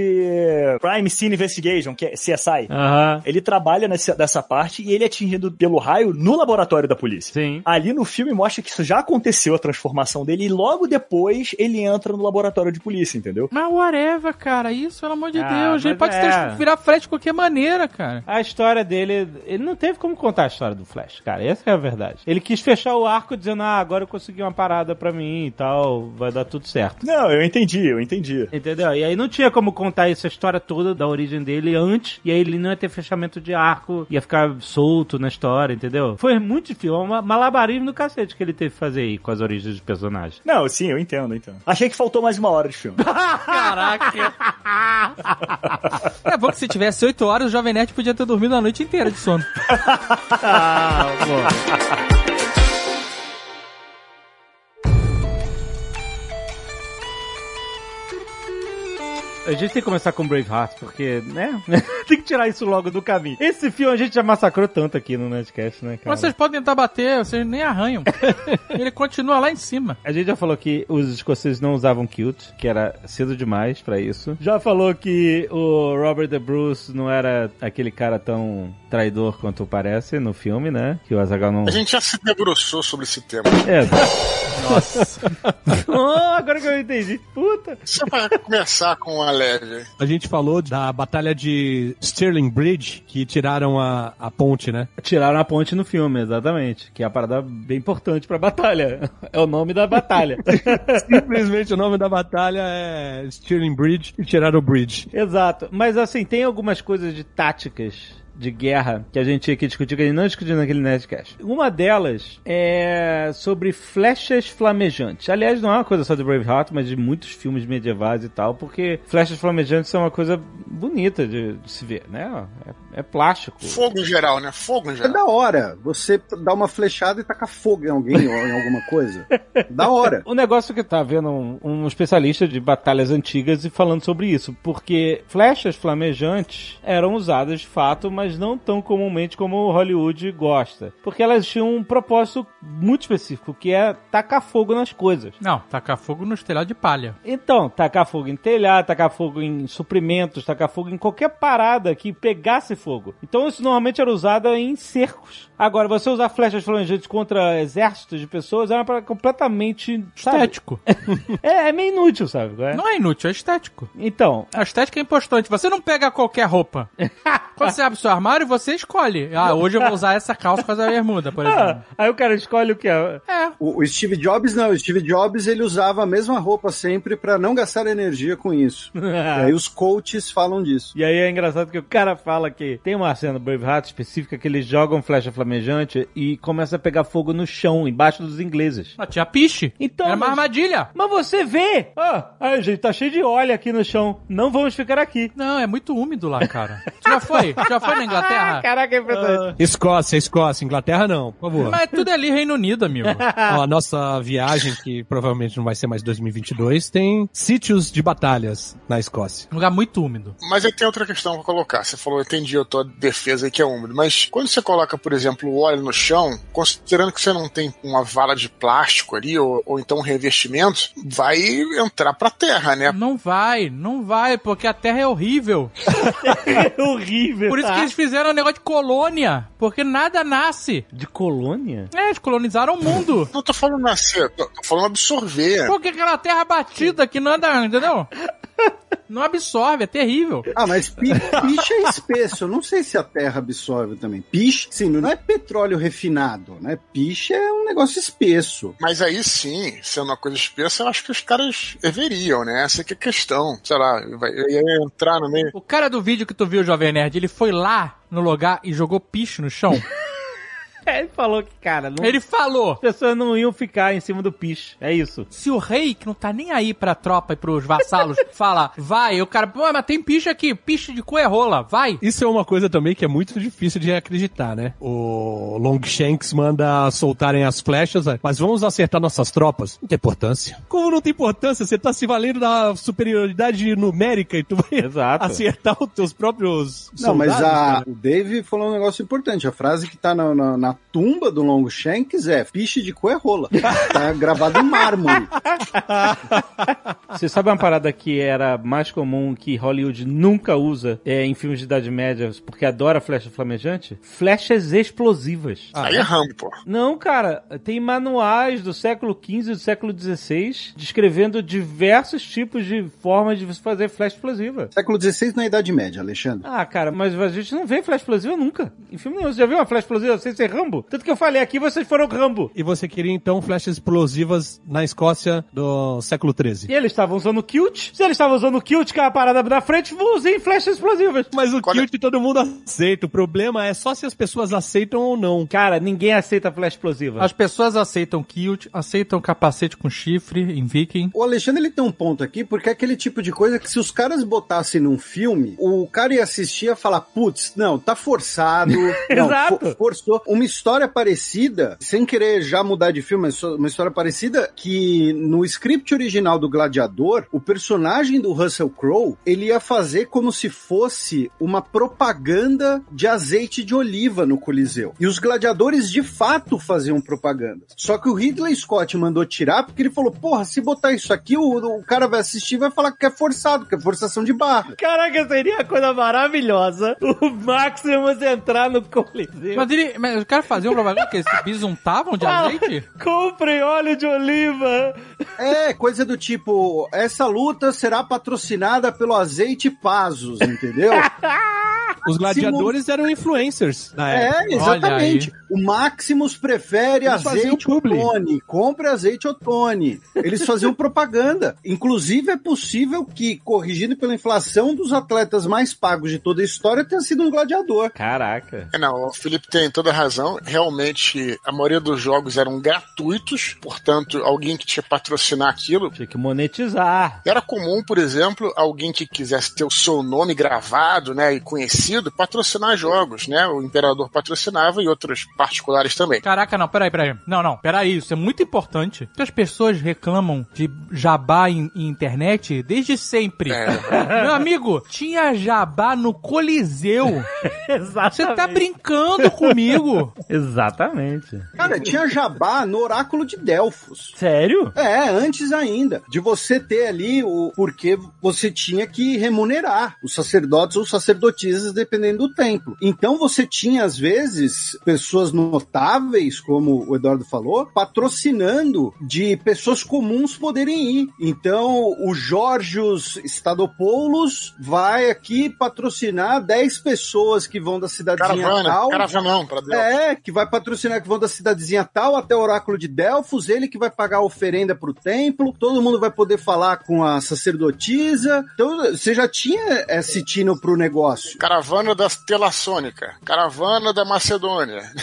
Crime Scene Investigation, que é CSI. Aham. Ele trabalha nessa, nessa parte e ele é atingido pelo raio no laboratório da polícia. Sim. Ali no filme mostra que isso já aconteceu, a transformação dele, e logo depois ele entra no laboratório de polícia, entendeu? Mas whatever, cara, isso, pelo amor de Ah, Deus. Ele pode é. virar Flash de qualquer maneira, cara. A história dele, ele não teve como contar a história do Flash, cara. Essa é a verdade. Ele quis fechar o arco dizendo, ah, agora eu consegui uma parada pra mim e tal, vai dar tudo certo. Não, eu entendi, eu entendi. Entendeu? E aí não tinha como contar essa história toda da origem dele antes, e aí ele não ia ter fechamento de arco, ia ficar solto na história, entendeu? Foi muito difícil, é um malabarismo do cacete que ele teve que fazer aí com as origens dos personagens. Não, sim, eu entendo, entendo. Achei que faltou mais uma hora de filme. Caraca. é bom que se tivesse 8 horas, o Jovem Nerd podia ter dormido a noite inteira de sono. Ah, A gente tem que começar com Braveheart, porque, né? tem que tirar isso logo do caminho. Esse filme a gente já massacrou tanto aqui no Nerdcast, né, cara? Mas vocês podem tentar bater, vocês nem arranham. Ele continua lá em cima. A gente já falou que os escoceses não usavam kilt, que era cedo demais pra isso. Já falou que o Robert De Bruce não era aquele cara tão traidor quanto parece no filme, né? Que o Azaghal não... A gente já se debruçou sobre esse tema. É. Nossa. oh, agora que eu entendi. Puta. Só pra começar com uma leve. A gente falou da batalha de Stirling Bridge, que tiraram a, a ponte, né? Tiraram a ponte no filme, exatamente. Que é a parada bem importante pra batalha. É o nome da batalha. Simplesmente o nome da batalha é Stirling Bridge e tiraram o bridge. Exato. Mas assim, tem algumas coisas de táticas de guerra que a gente tinha que discutir, que a gente não discutiu naquele Nerdcast. Uma delas é sobre flechas flamejantes. Aliás, não é uma coisa só de Braveheart, mas de muitos filmes medievais e tal, porque flechas flamejantes são uma coisa bonita de, de se ver, né? É, é plástico. Fogo em geral, né? Fogo em É geral. da hora você dar uma flechada e tacar fogo em alguém ou em alguma coisa. Da hora. O negócio que tá vendo um, um especialista de batalhas antigas e falando sobre isso, porque flechas flamejantes eram usadas de fato, mas não tão comumente como o Hollywood gosta. Porque elas tinham um propósito muito específico, que é tacar fogo nas coisas. Não, tacar fogo no telhado de palha. Então, tacar fogo em telhado, tacar fogo em suprimentos, tacar fogo em qualquer parada que pegasse fogo. Então isso normalmente era usado em cercos. Agora, você usar flechas flamejantes contra exércitos de pessoas era uma parada completamente sabe? Estético. É, é meio inútil, sabe? é? Não é inútil, é estético. Então, A estética é importante. Você não pega qualquer roupa. Quando você abre seu armário, você escolhe. Ah, hoje eu vou usar essa calça com essa bermuda, por exemplo. ah, aí o cara escolhe o que é. É. O, o Steve Jobs não, o Steve Jobs ele usava a mesma roupa sempre pra não gastar energia com isso. E aí os coaches falam disso. E aí é engraçado que o cara fala que tem uma cena do Braveheart específica que eles jogam flecha flamejante e começa a pegar fogo no chão, embaixo dos ingleses. Ah, tinha piche. Então, Era uma mas- armadilha. Mas você vê! Ah, ai, gente, tá cheio de óleo aqui no chão. Não vamos ficar aqui. Não, é muito úmido lá, cara. Tu já foi? Tu já foi na Inglaterra? Caraca, é impressionante. Escócia, Escócia, Inglaterra não, por favor. Mas tudo é ali Reino Unido, amigo. Ó, a nossa viagem, que provavelmente não vai ser mais 2022, tem sítios de batalhas na Escócia. Um lugar muito úmido. Mas aí tem outra questão pra colocar. Você falou, eu entendi a tua defesa aí que é úmido. Mas quando você coloca, por exemplo, o óleo no chão, considerando que você não tem uma vara de plástico ali, ou, ou então um revestimento, vai entrar pra terra, né? Não vai, não vai, porque a Terra é horrível. É horrível. Por isso tá? que eles fizeram um negócio de colônia. Porque nada nasce. De colônia? É, eles colonizaram o mundo. Não tô falando nascer, tô, tô falando absorver. Porque aquela terra batida que não anda, entendeu? Não absorve, é terrível. Ah, mas pi- piche é espesso. Eu não sei se a terra absorve também. Piche, sim, não é petróleo refinado, né? Piche é um negócio espesso. Mas aí sim, sendo uma coisa espessa, eu acho que os caras deveriam, né? Essa que é a questão. Sei lá, vai, ia entrar no meio. O cara do vídeo que tu viu, Jovem Nerd, ele foi lá no lugar e jogou piche no chão. É, ele falou que, cara, não... Ele falou. as pessoas não iam ficar em cima do piche. É isso. Se o rei, que não tá nem aí pra tropa e pros vassalos, fala, vai, o cara, pô, mas tem piche aqui, piche de cu é rola, vai. Isso é uma coisa também que é muito difícil de acreditar, né? O Longshanks manda soltarem as flechas, mas vamos acertar nossas tropas. Não tem importância. Como não tem importância? Você tá se valendo da superioridade numérica e tu vai Exato. acertar os teus próprios Não, mas soldados, a- cara. o Dave falou um negócio importante. A frase que tá na, na- na tumba do Longshanks é piche de cu é rola. tá gravado em mármore. Você sabe uma parada que era mais comum que Hollywood nunca usa é, em filmes de Idade Média, porque adora flecha flamejante? Flechas explosivas. aí é pô. Não, cara, tem manuais do século XV e do século XVI descrevendo diversos tipos de formas de você fazer flecha explosiva. Século XVI na Idade Média, Alexandre. Ah, cara, mas a gente não vê flecha explosiva nunca. Em filme nenhum. Você já viu uma flecha explosiva sem ser Rambo? Tanto que eu falei aqui, vocês foram Rambo. E você queria então flechas explosivas na Escócia do século XIII. E eles estavam usando kilt. Se eles estavam usando kilt, que é a parada da frente, usem flechas explosivas. Mas o Qual é- kilt todo mundo aceita. O problema é só se as pessoas aceitam ou não. Cara, ninguém aceita flecha explosiva. As pessoas aceitam kilt, aceitam capacete com chifre em viking. O Alexandre ele tem um ponto aqui, porque é aquele tipo de coisa que se os caras botassem num filme, o cara ia assistir e ia falar, putz, não, tá forçado. não, Exato. fo- forçou. Uma história parecida, sem querer já mudar de filme, mas uma história parecida que no script original do Gladiador, o personagem do Russell Crowe, ele ia fazer como se fosse uma propaganda de azeite de oliva no Coliseu. E os gladiadores de fato faziam propaganda. Só que o Ridley Scott mandou tirar porque ele falou: porra, se botar isso aqui, o, o cara vai assistir e vai falar que é forçado, que é forçação de barra. Caraca, seria uma coisa maravilhosa o Maximus entrar no Coliseu. Mas, ele, mas caras faziam propaganda que eles bisuntavam de azeite? Comprem óleo de oliva. É, coisa do tipo: essa luta será patrocinada pelo azeite Pazos, entendeu? Os gladiadores eram influencers na época. É, exatamente. O Maximus prefere Eles azeite. Otone. Compre azeite Otone. Eles faziam propaganda. Inclusive, é possível que, corrigido pela inflação, um dos atletas mais pagos de toda a história tenha sido um gladiador. Caraca. É, Não, o Felipe tem toda a razão. Realmente, a maioria dos jogos eram gratuitos, portanto, alguém que tinha patrocinar aquilo. Tinha que monetizar. Era comum, por exemplo, alguém que quisesse ter o seu nome gravado, né, e conhecido patrocinar jogos, né? O imperador patrocinava e outros particulares também. Caraca, não, peraí, peraí. Não, não, peraí, isso é muito importante. Porque as pessoas reclamam de jabá em, em internet desde sempre. É. Meu amigo, tinha jabá no Coliseu. Exatamente. Você tá brincando comigo? Exatamente. Cara, tinha jabá no oráculo de Delfos. Sério? É, antes ainda, de você ter ali o porque você tinha que remunerar os sacerdotes ou sacerdotisas dependendo do templo. Então você tinha às vezes pessoas notáveis, como o Eduardo falou, patrocinando de pessoas comuns poderem ir. Então o Jorgios Stadopoulos vai aqui patrocinar 10 pessoas que vão da cidadezinha Caravana, tal. caravanão, pra Deus. É, que vai patrocinar que vão da cidadezinha tal até o oráculo de Delfos, ele que vai pagar a oferenda pro templo, todo mundo vai poder falar com a sacerdotisa. Então, você já tinha esse tino pro negócio. Caravana da Telassônica, caravana da Macedônia.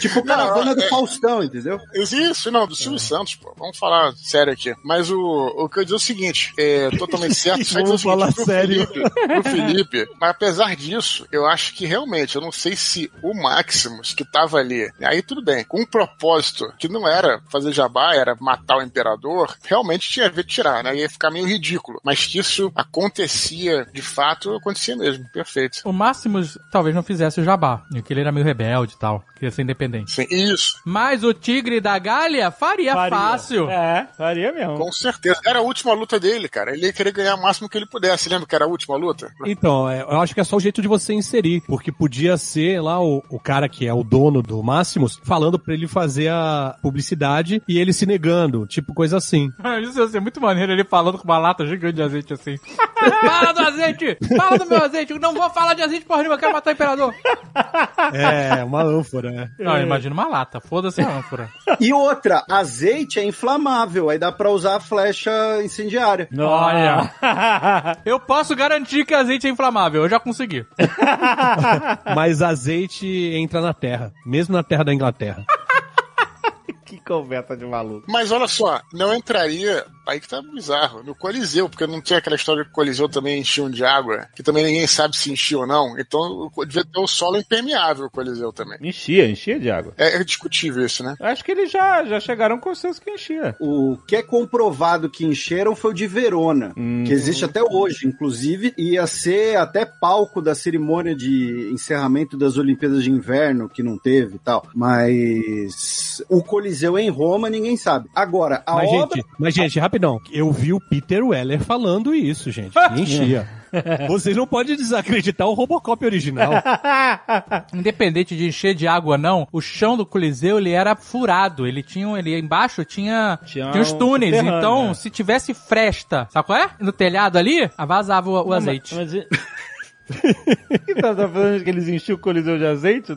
Tipo caravana Não, do é- Faustão, entendeu? Isso, não, do Silvio Santos, pô. Vamos falar sério aqui. Mas o, o que eu dizer é o seguinte, é totalmente certo. Vamos seguinte, falar pro sério. Felipe, pro Felipe, mas apesar disso, eu acho que realmente, eu não sei se o Maximus que tava ali, aí tudo bem, com um propósito que não era fazer jabá, era matar o imperador, realmente tinha a ver tirar, né? Ia ficar meio ridículo. Mas que isso acontecia de fato, acontecia mesmo. Perfeito. O Máximos talvez não fizesse o jabá, porque ele era meio rebelde e tal, queria ser independente. Sim, isso, Mas o Tigre da Galha faria, Faria. fácil. É, faria mesmo. com certeza. Era a última luta dele, cara. Ele ia querer ganhar o máximo que ele pudesse. Lembra que era a última luta? Então, é, eu acho que é só o jeito de você inserir, porque podia ser lá o, o cara que é o dono do Máximos falando pra ele fazer a publicidade e ele se negando, tipo coisa assim. Isso ia ser muito maneiro, ele falando com uma lata gigante de azeite assim. fala do azeite! Fala do meu azeite! Eu Não vou falar de azeite porra nenhuma, eu quero matar o imperador! É, uma ânfora, né? Não, imagina uma lata, foda-se a ânfora. E outra, azeite é inflamável, aí dá pra usar a flecha incendiária. Olha! Eu posso garantir que azeite é inflamável, eu já consegui. Mas azeite entra na terra, mesmo na terra da Inglaterra. que conversa de maluco. Mas olha só, não entraria. Aí que tá bizarro. No Coliseu, porque não tinha aquela história que o Coliseu também enchiam de água, que também ninguém sabe se enchia ou não. Então devia ter o solo impermeável o Coliseu também. Enchia, enchia de água. É, é discutível isso, né? Acho que eles já, já chegaram com consenso que enchia. O que é comprovado que encheram foi o de Verona, que existe até hoje, inclusive, ia ser até palco da cerimônia de encerramento das Olimpíadas de Inverno, que não teve e tal. Mas o Coliseu em Roma, ninguém sabe. Agora, a Mas, obra. gente, mas, gente, rapidão. Eu vi o Peter Weller falando isso, gente. que Enchia. Vocês não podem desacreditar o Robocop original. Independente de encher de água ou não, o chão do Coliseu ele era furado. Ele tinha, um- ele embaixo tinha, Tinha tinha os túneis. Então, né? se tivesse fresta, sabe qual é? No telhado ali, vazava o, o azeite. Mas, mas... que tá, tá falando que eles enchiam o coliseu de azeite?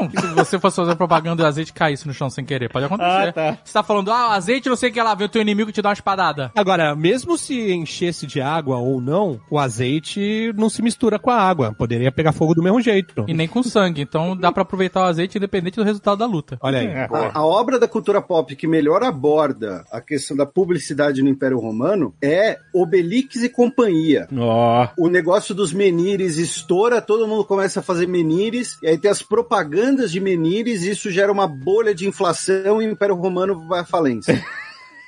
Não, se você fosse fazer propaganda e o azeite caísse no chão sem querer, pode acontecer. Ah, tá. Você tá falando, ah, azeite não sei o que lá, vem o teu inimigo te dá uma espadada. Agora, mesmo se enchesse de água ou não, o azeite não se mistura com a água. Poderia pegar fogo do mesmo jeito. E nem com sangue, então dá pra aproveitar o azeite independente do resultado da luta. Olha aí. A, a obra da cultura pop que melhor aborda a questão da publicidade no Império Romano é Obelix e Companhia. Ó. O negócio dos menires estoura, todo mundo começa a fazer menires, e aí tem as propagandas de menires, e isso gera uma bolha de inflação e o Império Romano vai à falência.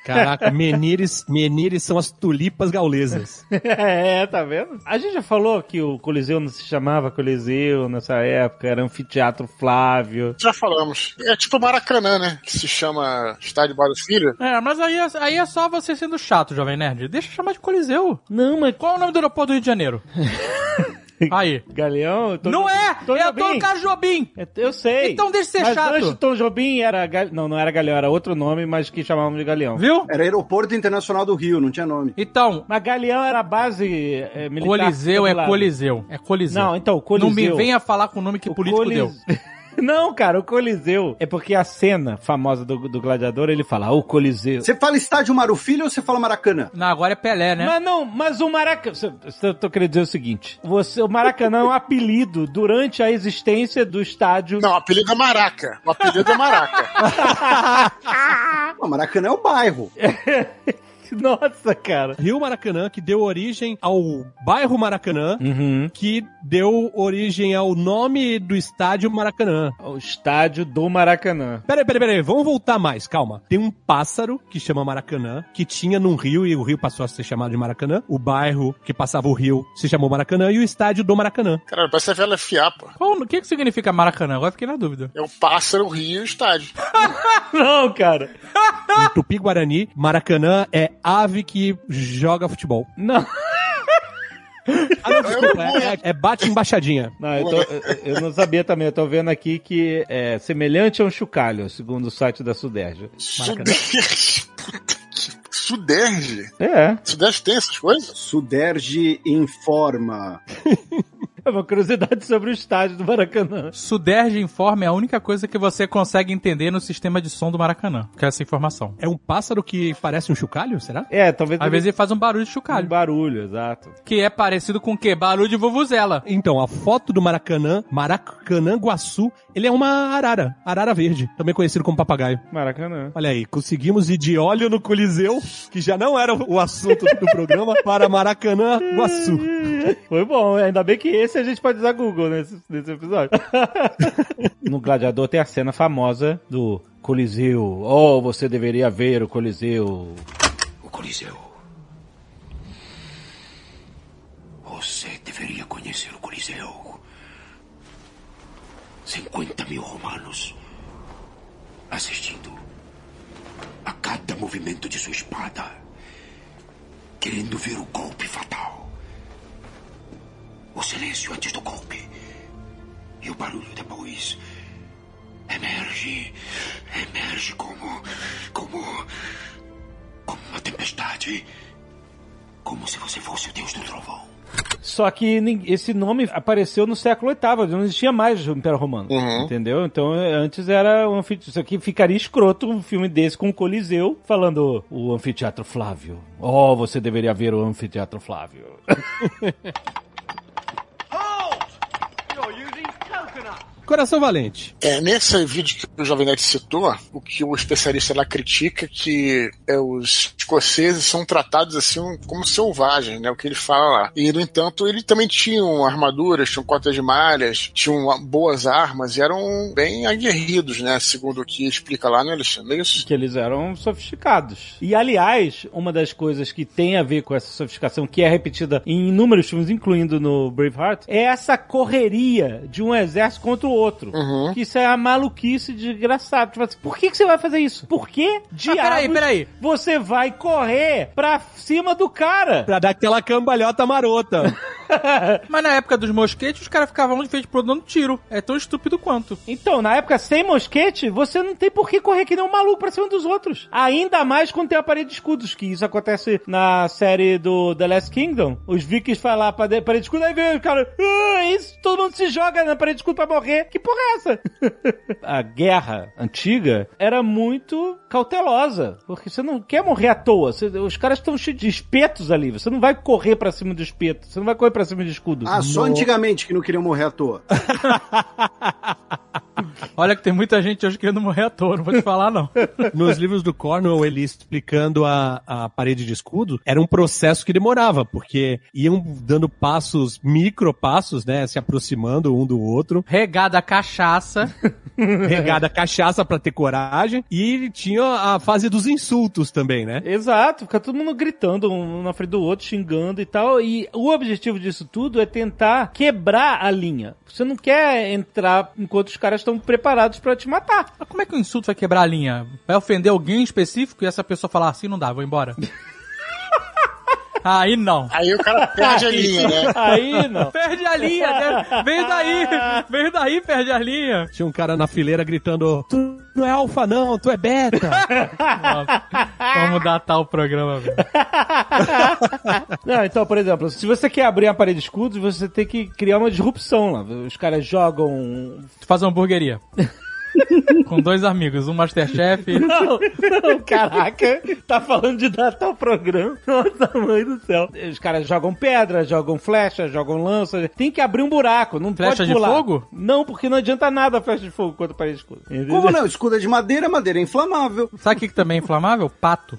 Caraca, menires, menires são as tulipas gaulesas. É, tá vendo? A gente já falou que o Coliseu não se chamava Coliseu nessa época, era Anfiteatro Flávio. Já falamos. É tipo Maracanã, né? Que se chama Estádio Bar do Filho. É, mas aí, é- aí é só você sendo chato, Jovem Nerd. Deixa eu chamar de Coliseu. Não, mas Qual é o nome do aeroporto do Rio de Janeiro? Aí. Galeão... Tom não Jo- é! Tom é Jobim. Tom Carlos Jobim! É, Eu sei. Então deixa de ser mas chato. antes de Tom Jobim era... Gal- Não, não era Galeão, era outro nome, mas que chamavam de Galeão. Viu? Era Aeroporto Internacional do Rio, não tinha nome. Então, Mas Galeão era a base é, militar. Coliseu é. Coliseu. É Coliseu. Não, então, Coliseu... Não me venha falar com o nome que o político Colis- deu. Não, cara, o Coliseu. É porque a cena famosa do, do gladiador, ele fala, "Ah, o Coliseu. Você fala estádio Marufilho ou você fala Maracanã? Não, agora é Pelé, né? Mas não, mas o Maracanã. Eu tô querendo dizer o seguinte: você, o Maracanã é um apelido durante a existência do estádio. Não, o apelido é Maraca. O apelido é Maraca. Não, Maracanã é o bairro. Nossa, cara. Rio Maracanã, que deu origem ao bairro Maracanã, Uhum. que deu origem ao nome do estádio Maracanã. O estádio do Maracanã. Peraí, peraí, peraí, vamos voltar mais, calma. Tem um pássaro que chama Maracanã, que tinha num rio e o rio passou a ser chamado de Maracanã. O bairro que passava o rio se chamou Maracanã e o estádio do Maracanã. Cara, parece a velha fiapa. O que, que significa Maracanã? Agora fiquei na dúvida. É o pássaro, o rio e o estádio. Não, cara. Em Tupi-Guarani, Maracanã é ave que joga futebol. Não. Ah, não, desculpa, é, é bate embaixadinha. Não, eu, tô- eu- eu não sabia também. Eu tô vendo aqui que é semelhante a um chocalho, segundo o site da Suderge. Suderge. Puta que... Suderge? É. Suderge tem essas coisas? Suderge informa. É uma curiosidade sobre o estádio do Maracanã. Suderge Informe é a única coisa que você consegue entender no sistema de som do Maracanã. Que é essa informação. É um pássaro que parece um chocalho, será? É, talvez. Às vezes ele faz um barulho de um chocalho. barulho, exato. Que é parecido com o quê? Barulho de vuvuzela. Então, a foto do Maracanã, Maracanã Guaçu, ele é uma arara, arara verde, também conhecido como papagaio. Maracanã. Olha aí, conseguimos ir de óleo no Coliseu, que já não era o assunto do programa, para Maracanã Guaçu. Foi bom, ainda bem que esse a gente pode usar Google nesse, nesse episódio. no Gladiador tem a cena famosa do Coliseu. Oh, você deveria ver o Coliseu. O Coliseu. Você deveria conhecer o Coliseu. 50 mil romanos assistindo a cada movimento de sua espada, querendo ver o golpe fatal. O silêncio antes do golpe e o barulho depois. Emerge, emerge como, como, como uma tempestade. Como se você fosse o deus do trovão. Só que esse nome apareceu no século VIII, não existia mais o Império Romano. Uhum. Entendeu? Então é, antes era um anfiteatro. Isso aqui ficaria escroto um filme desse com o Coliseu falando o anfiteatro Flávio. Oh, você deveria ver o anfiteatro Flávio. Coração Valente. É, nesse vídeo que o Jovem Nerd citou, o que o especialista lá critica é que é, os escoceses são tratados assim como selvagens, né? O que ele fala lá. E, no entanto, eles também tinham armaduras, tinham cotas de malhas, tinham boas armas e eram bem aguerridos, né? Segundo o que explica lá, né, Alexandre? É isso? que eles eram sofisticados. E aliás, uma das coisas que tem a ver com essa sofisticação, que é repetida em inúmeros filmes, incluindo no Braveheart, é essa correria de um exército contra o outro. Uhum. Que isso é a maluquice desgraçada. Tipo assim, por que, que você vai fazer isso? Por que diabos peraí, peraí. você vai correr pra cima do cara? Pra dar aquela cambalhota marota. Mas na época dos mosquetes, os caras ficavam de frente pro dando tiro. É tão estúpido quanto. Então, na época sem mosquete, você não tem por que correr que nem um maluco pra cima dos outros. Ainda mais quando tem a parede de escudos, que isso acontece na série do The Last Kingdom. Os vikings falam lá pra de- parede de escudo, aí vem o cara, ah, isso, todo mundo se joga na parede de escudo pra morrer. Que porra é essa? a guerra antiga era muito cautelosa, porque você não quer morrer à toa. Você- os caras estão cheios de espetos ali, você não vai correr pra cima do espeto, você não vai correr pra cima de escudo. Ah, só antigamente que não queriam morrer à toa. Olha que tem muita gente hoje querendo morrer à toa, não vou te falar não. Nos livros do Cornwell, ele explicando a, a parede de escudo, era um processo que demorava, porque iam dando passos, micro passos, né, se aproximando um do outro, Regada a cachaça. regada cachaça pra ter coragem, e tinha a fase dos insultos também, né? Exato, fica todo mundo gritando um na frente do outro, xingando e tal. E o objetivo disso tudo é tentar quebrar a linha. Você não quer entrar enquanto os caras estão preparados pra te matar. Mas como é que o insulto vai quebrar a linha? Vai ofender alguém em específico e essa pessoa falar assim, não dá, vou embora. Aí não. Aí o cara perde a linha, né? Aí não. Perde a linha, né? Veio daí, veio daí, perde a linha. Tinha um cara na fileira gritando, tu não é alfa não, tu é beta. Nossa, vamos datar o programa, velho. Não, então, por exemplo, se você quer abrir a parede de escudos, você tem que criar uma disrupção lá. Os caras jogam. Tu faz uma hamburgueria. Com dois amigos, um Masterchef. Não, não, caraca, tá falando de datar o programa. Nossa, mãe do céu. Os caras jogam pedra, jogam flecha, jogam lança. Tem que abrir um buraco, não Flecha pode de pular. fogo? Não, porque não adianta nada a flecha de fogo contra a parede de escudo. Entendeu? Como não? Escudo é de madeira, madeira é inflamável. Sabe o que, que também é inflamável? Pato.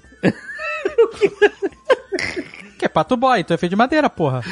Que é pato boy, então é feito de madeira, porra.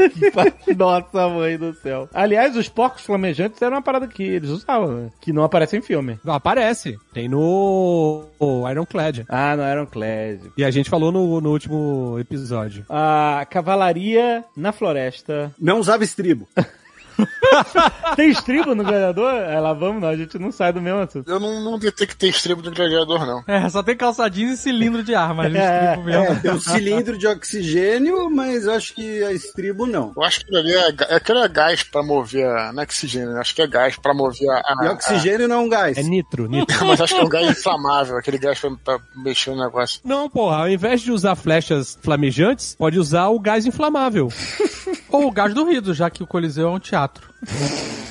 Nossa, mãe do céu. Aliás, os porcos flamejantes eram uma parada que eles usavam, né? Que não aparece em filme. Não, aparece. Tem no Ironclad. Ah, não eram Clad. E a gente falou no, no último episódio. A cavalaria na floresta. Não usava estribo. Tem estribo no gladiador? É, lá vamos, não, a gente não sai do mesmo assunto. Eu não, não detectei estribo do gladiador, não. É, só tem calça jeans e cilindro de arma. ali, estribo mesmo. É, tem um cilindro de oxigênio, mas eu acho que a estribo não. Eu acho que aquilo ali é, ga- aquilo é gás pra mover a. Não é oxigênio, né? Acho que é gás pra mover a. a- E oxigênio não é um gás. É nitro, nitro. a- mas acho que é um gás inflamável, aquele gás pra, pra mexer no negócio. Não, porra, ao invés de usar flechas flamejantes, pode usar o gás inflamável. Ou o gás do Rido, já que o Coliseu é um teatro quatro.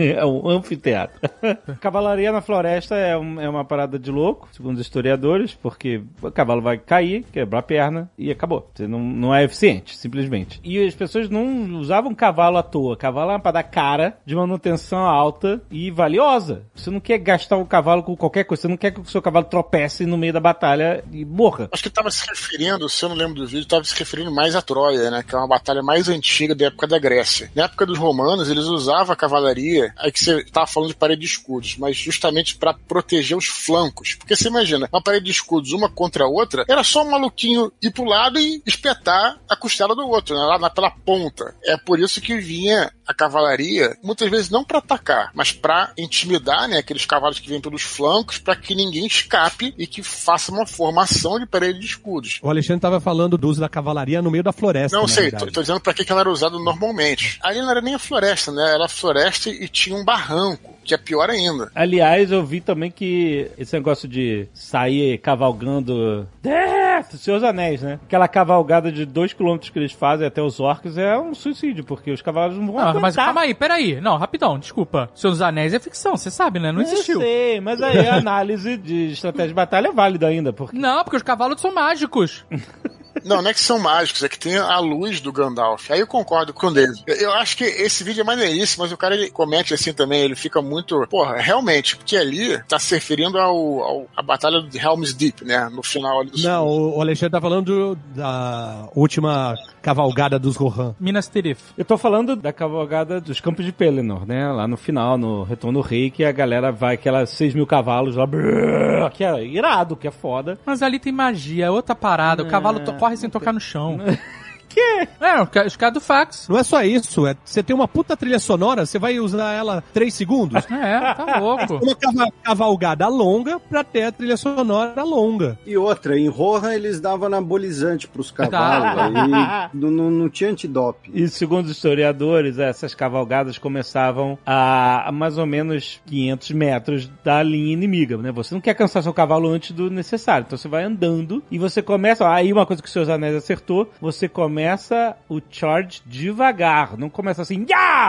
É um anfiteatro. Cavalaria na floresta é, um- é uma parada de louco, segundo os historiadores, porque o cavalo vai cair, quebrar a perna e acabou. Você não, não é eficiente, simplesmente. E as pessoas não usavam cavalo à toa. Cavalo é uma parada cara, de manutenção alta e valiosa. Você não quer gastar o cavalo com qualquer coisa. Você não quer que o seu cavalo tropece no meio da batalha e morra. Acho que estava se referindo, se eu não lembro do vídeo, estava se referindo mais a Troia, né? Que é uma batalha mais antiga da época da Grécia. Na época dos romanos, eles usavam a cavalaria, aí que você estava falando de parede de escudos, mas justamente para proteger os flancos. Porque você imagina, uma parede de escudos, uma contra a outra, era só um maluquinho ir pro lado e espetar a costela do outro, né? Lá pela ponta. É por isso que vinha a cavalaria, muitas vezes não para atacar, mas para intimidar, né? Aqueles cavalos que vêm pelos flancos, para que ninguém escape e que faça uma formação de parede de escudos. O Alexandre tava falando do uso da cavalaria no meio da floresta. Não sei, tô dizendo pra que que ela era usada normalmente. Ali não era nem a floresta, né? Era a floresta e tinha um barranco, que é pior ainda. Aliás, eu vi também que esse negócio de sair cavalgando. Death! Seus anéis, né? Aquela cavalgada de dois quilômetros que eles fazem até os orcs é um suicídio, porque os cavalos não vão Não, aguentar. mas calma aí, peraí. Não, rapidão, desculpa. Senhor dos Anéis é ficção, você sabe, né? Não existiu. Eu sei, mas aí a análise de estratégia de batalha é válida ainda, porque. Não, porque os cavalos são mágicos. Não, não é que são mágicos, é que tem a luz do Gandalf. Aí eu concordo com o David. Eu- acho que esse vídeo é maneiríssimo, mas o cara ele comete assim também, ele fica muito. Porra, realmente, porque ali tá se referindo ao, ao- à batalha de Helm's Deep, né? No final ali do Não, o o Alexandre tá falando do- da última cavalgada dos Rohan. Minas Tirith. Eu tô falando da cavalgada dos Campos de Pelennor, né? Lá no final, no Retorno do Rei, que a galera vai, aquelas 6 mil cavalos lá, brrr, que é irado, que é foda. Mas ali tem magia, é outra parada. O cavalo to- corre sem tocar no chão. que? É, os os caras do fax. Não é só isso, é, você tem uma puta trilha sonora, você vai usar ela 3 segundos. É, tá louco. Uma cava- cavalgada longa pra ter a trilha sonora longa. E outra, em Rohan eles davam anabolizante pros cavalos. aí não, não, tinha antidope. E segundo os historiadores, essas cavalgadas começavam a, a mais ou menos 500 metros da linha inimiga, né? Você não quer cansar seu cavalo antes do necessário, então você vai andando e você começa. Aí uma coisa que o seus anéis acertou, você começa o charge devagar, não começa assim,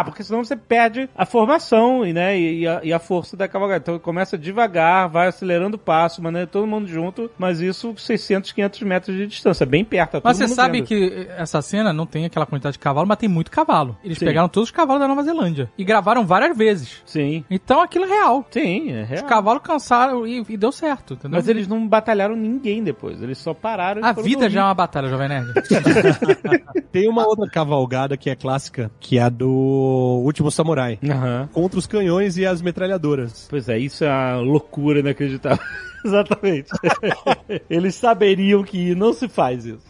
porque senão você perde a formação e, né, e, a, e a força da cavalgada. Então começa devagar, vai acelerando o passo, né, todo mundo junto, mas isso 600, 500 metros de distância, bem perto. tá Mas você sabe vendo. que essa cena não tem aquela quantidade de cavalo, mas tem muito cavalo. Eles Sim. pegaram todos os cavalos da Nova Zelândia e gravaram várias vezes. Sim. Então aquilo é real. Sim, é real. Os cavalos cansaram e, e deu certo, entendeu? Mas eles não batalharam ninguém depois, eles só pararam e A vida dormir. já é uma batalha, Jovem Nerd. Tem uma outra cavalgada que é clássica, que é a do Último Samurai. Aham. Contra os canhões e as metralhadoras. Pois é, isso é uma loucura inacreditável. Exatamente. Eles saberiam que não se faz isso.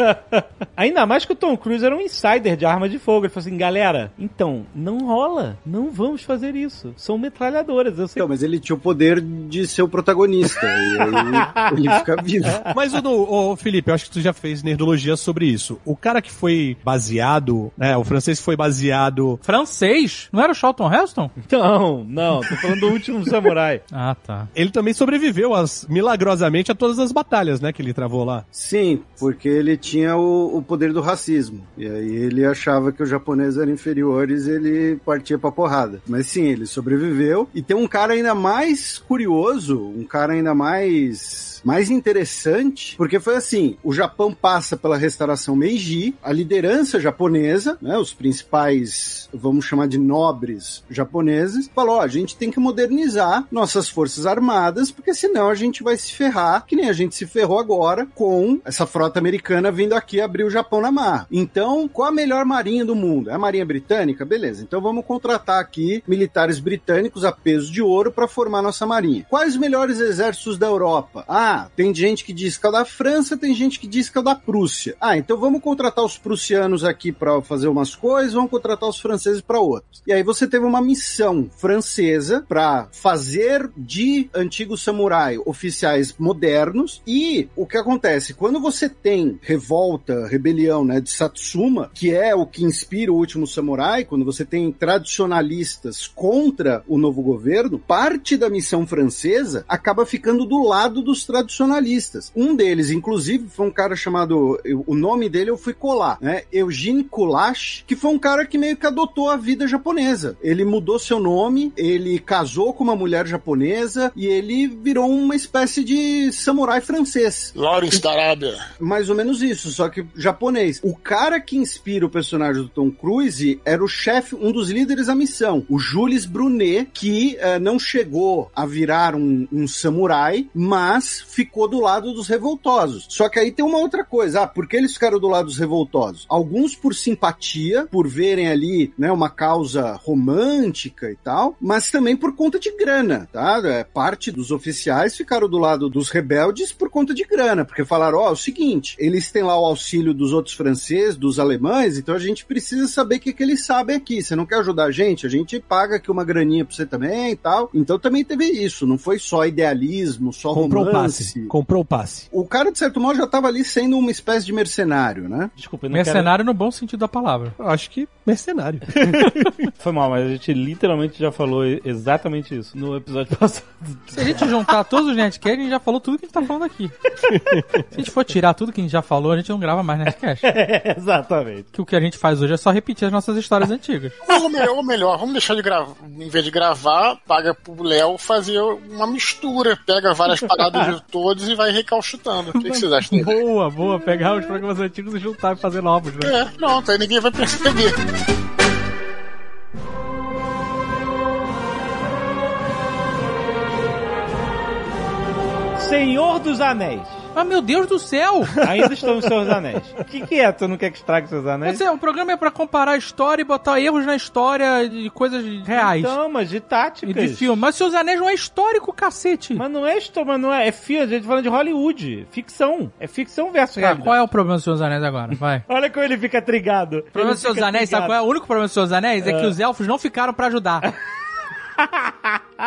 Ainda mais que o Tom Cruise era um insider de arma de fogo. Ele falou assim, galera, então, não rola. Não vamos fazer isso. São metralhadoras. Eu sei Então, mas ele tinha o poder de ser o protagonista. e aí ele fica vivo. Mas, ô, ô, Felipe, eu acho que tu já fez nerdologia sobre isso. O cara que foi baseado, né, o francês que foi baseado... Francês? Não era o Charlton Heston? Não, não, tô falando do último samurai. Ah, tá. Ele também sobreviveu as, milagrosamente a todas as batalhas, né, que ele travou lá. Sim, porque ele tinha o, o poder do racismo. E aí ele achava que os japoneses eram inferiores ele partia pra porrada. Mas sim, ele sobreviveu. E tem um cara ainda mais curioso, um cara ainda mais mais, interessante, porque foi assim, o Japão passa pela restauração Meiji, a liderança japonesa, né, os principais, vamos chamar de nobres japoneses, falou, a gente tem que modernizar nossas forças armadas, porque senão a gente vai se ferrar, que nem a gente se ferrou agora com essa frota americana vindo aqui abrir o Japão na mar. Então, qual a melhor marinha do mundo? É a marinha britânica? Beleza. Então vamos contratar aqui militares britânicos a peso de ouro para formar nossa marinha. Quais os melhores exércitos da Europa? Ah, tem gente que diz que é o da França, tem gente que diz que é o da Prússia. Ah, então vamos contratar os prussianos aqui para fazer umas coisas, vamos contratar os franceses para outras. E aí você teve uma missão francesa para fazer de antigos samurai oficiais modernos e o que acontece quando você tem revolta, rebelião, né, de Satsuma, que é o que inspira o último samurai, quando você tem tradicionalistas contra o novo governo, parte da missão francesa acaba ficando do lado dos tradicionalistas. Um deles, inclusive, foi um cara chamado, o nome dele eu fui colar, né? Eugene Kulash, que foi um cara que meio que adotou a vida japonesa. Ele mudou seu nome, ele casou com uma mulher japonesa e ele virou uma espécie de samurai francês. Lawrence da Arábia. Mais ou menos isso, só que japonês. O cara que inspira o personagem do Tom Cruise era o chefe, um dos líderes da missão, o Jules Brunet, que uh, não chegou a virar um, um, samurai, mas ficou do lado dos revoltosos. Só que aí tem uma outra coisa. Ah, por que eles ficaram do lado dos revoltosos? Alguns por simpatia, por verem ali né, uma causa romântica e tal, mas também por conta de grana, tá? É, parte dos oficiais ficaram do lado dos rebeldes por conta de grana, porque falaram, ó, oh, é o seguinte, eles têm lá o auxílio dos outros franceses, dos alemães, então a gente precisa saber o que, que eles sabem aqui. Você não quer ajudar a gente? A gente paga aqui uma graninha pra você também e tal. Então também teve isso, não foi só idealismo, só Comprou romance. Passe. Comprou o passe. O cara, de certo modo, já tava ali sendo uma espécie de mercenário, né? Desculpa, eu não Mercenário no bom sentido da palavra. Eu acho que mercenário. quero... Foi mal, mas a gente literalmente já falou exatamente isso no episódio passado. Se a gente juntar todos os Nerdcasts, a gente já falou tudo que a gente tá falando aqui. Se a gente for tirar tudo que a gente já falou, a gente não grava mais Nerdcast. É, exatamente. Que o que a gente faz hoje é só repetir as nossas histórias antigas. Ou melhor, ou melhor, vamos deixar de gravar. Em vez de gravar, paga pro Léo fazer uma mistura. Pega várias paradas de todos e vai recalchutando. O que, que vocês acham dele? Boa, boa. Pegar os programas antigos e juntar e fazer novos, né? É, pronto, aí ninguém vai perceber. Senhor dos Anéis. Ah, meu Deus do céu! Ainda estão nos seus anéis. O que, que é? Tu não quer que estrague seus anéis? Mas é, o programa é pra comparar a história e botar erros na história de coisas reais. Então, mas de táticas. E de filme. Mas Seus Anéis não é histórico, cacete. Mas não é história, mas não é. É filme, a gente tá falando de Hollywood. Ficção. É ficção versus Ah, realidade. qual é o problema dos Seus Anéis agora? Vai. Olha como ele fica trigado. O problema dos Seus Anéis, sabe qual é? O único problema dos Seus Anéis é, que os elfos não ficaram pra ajudar.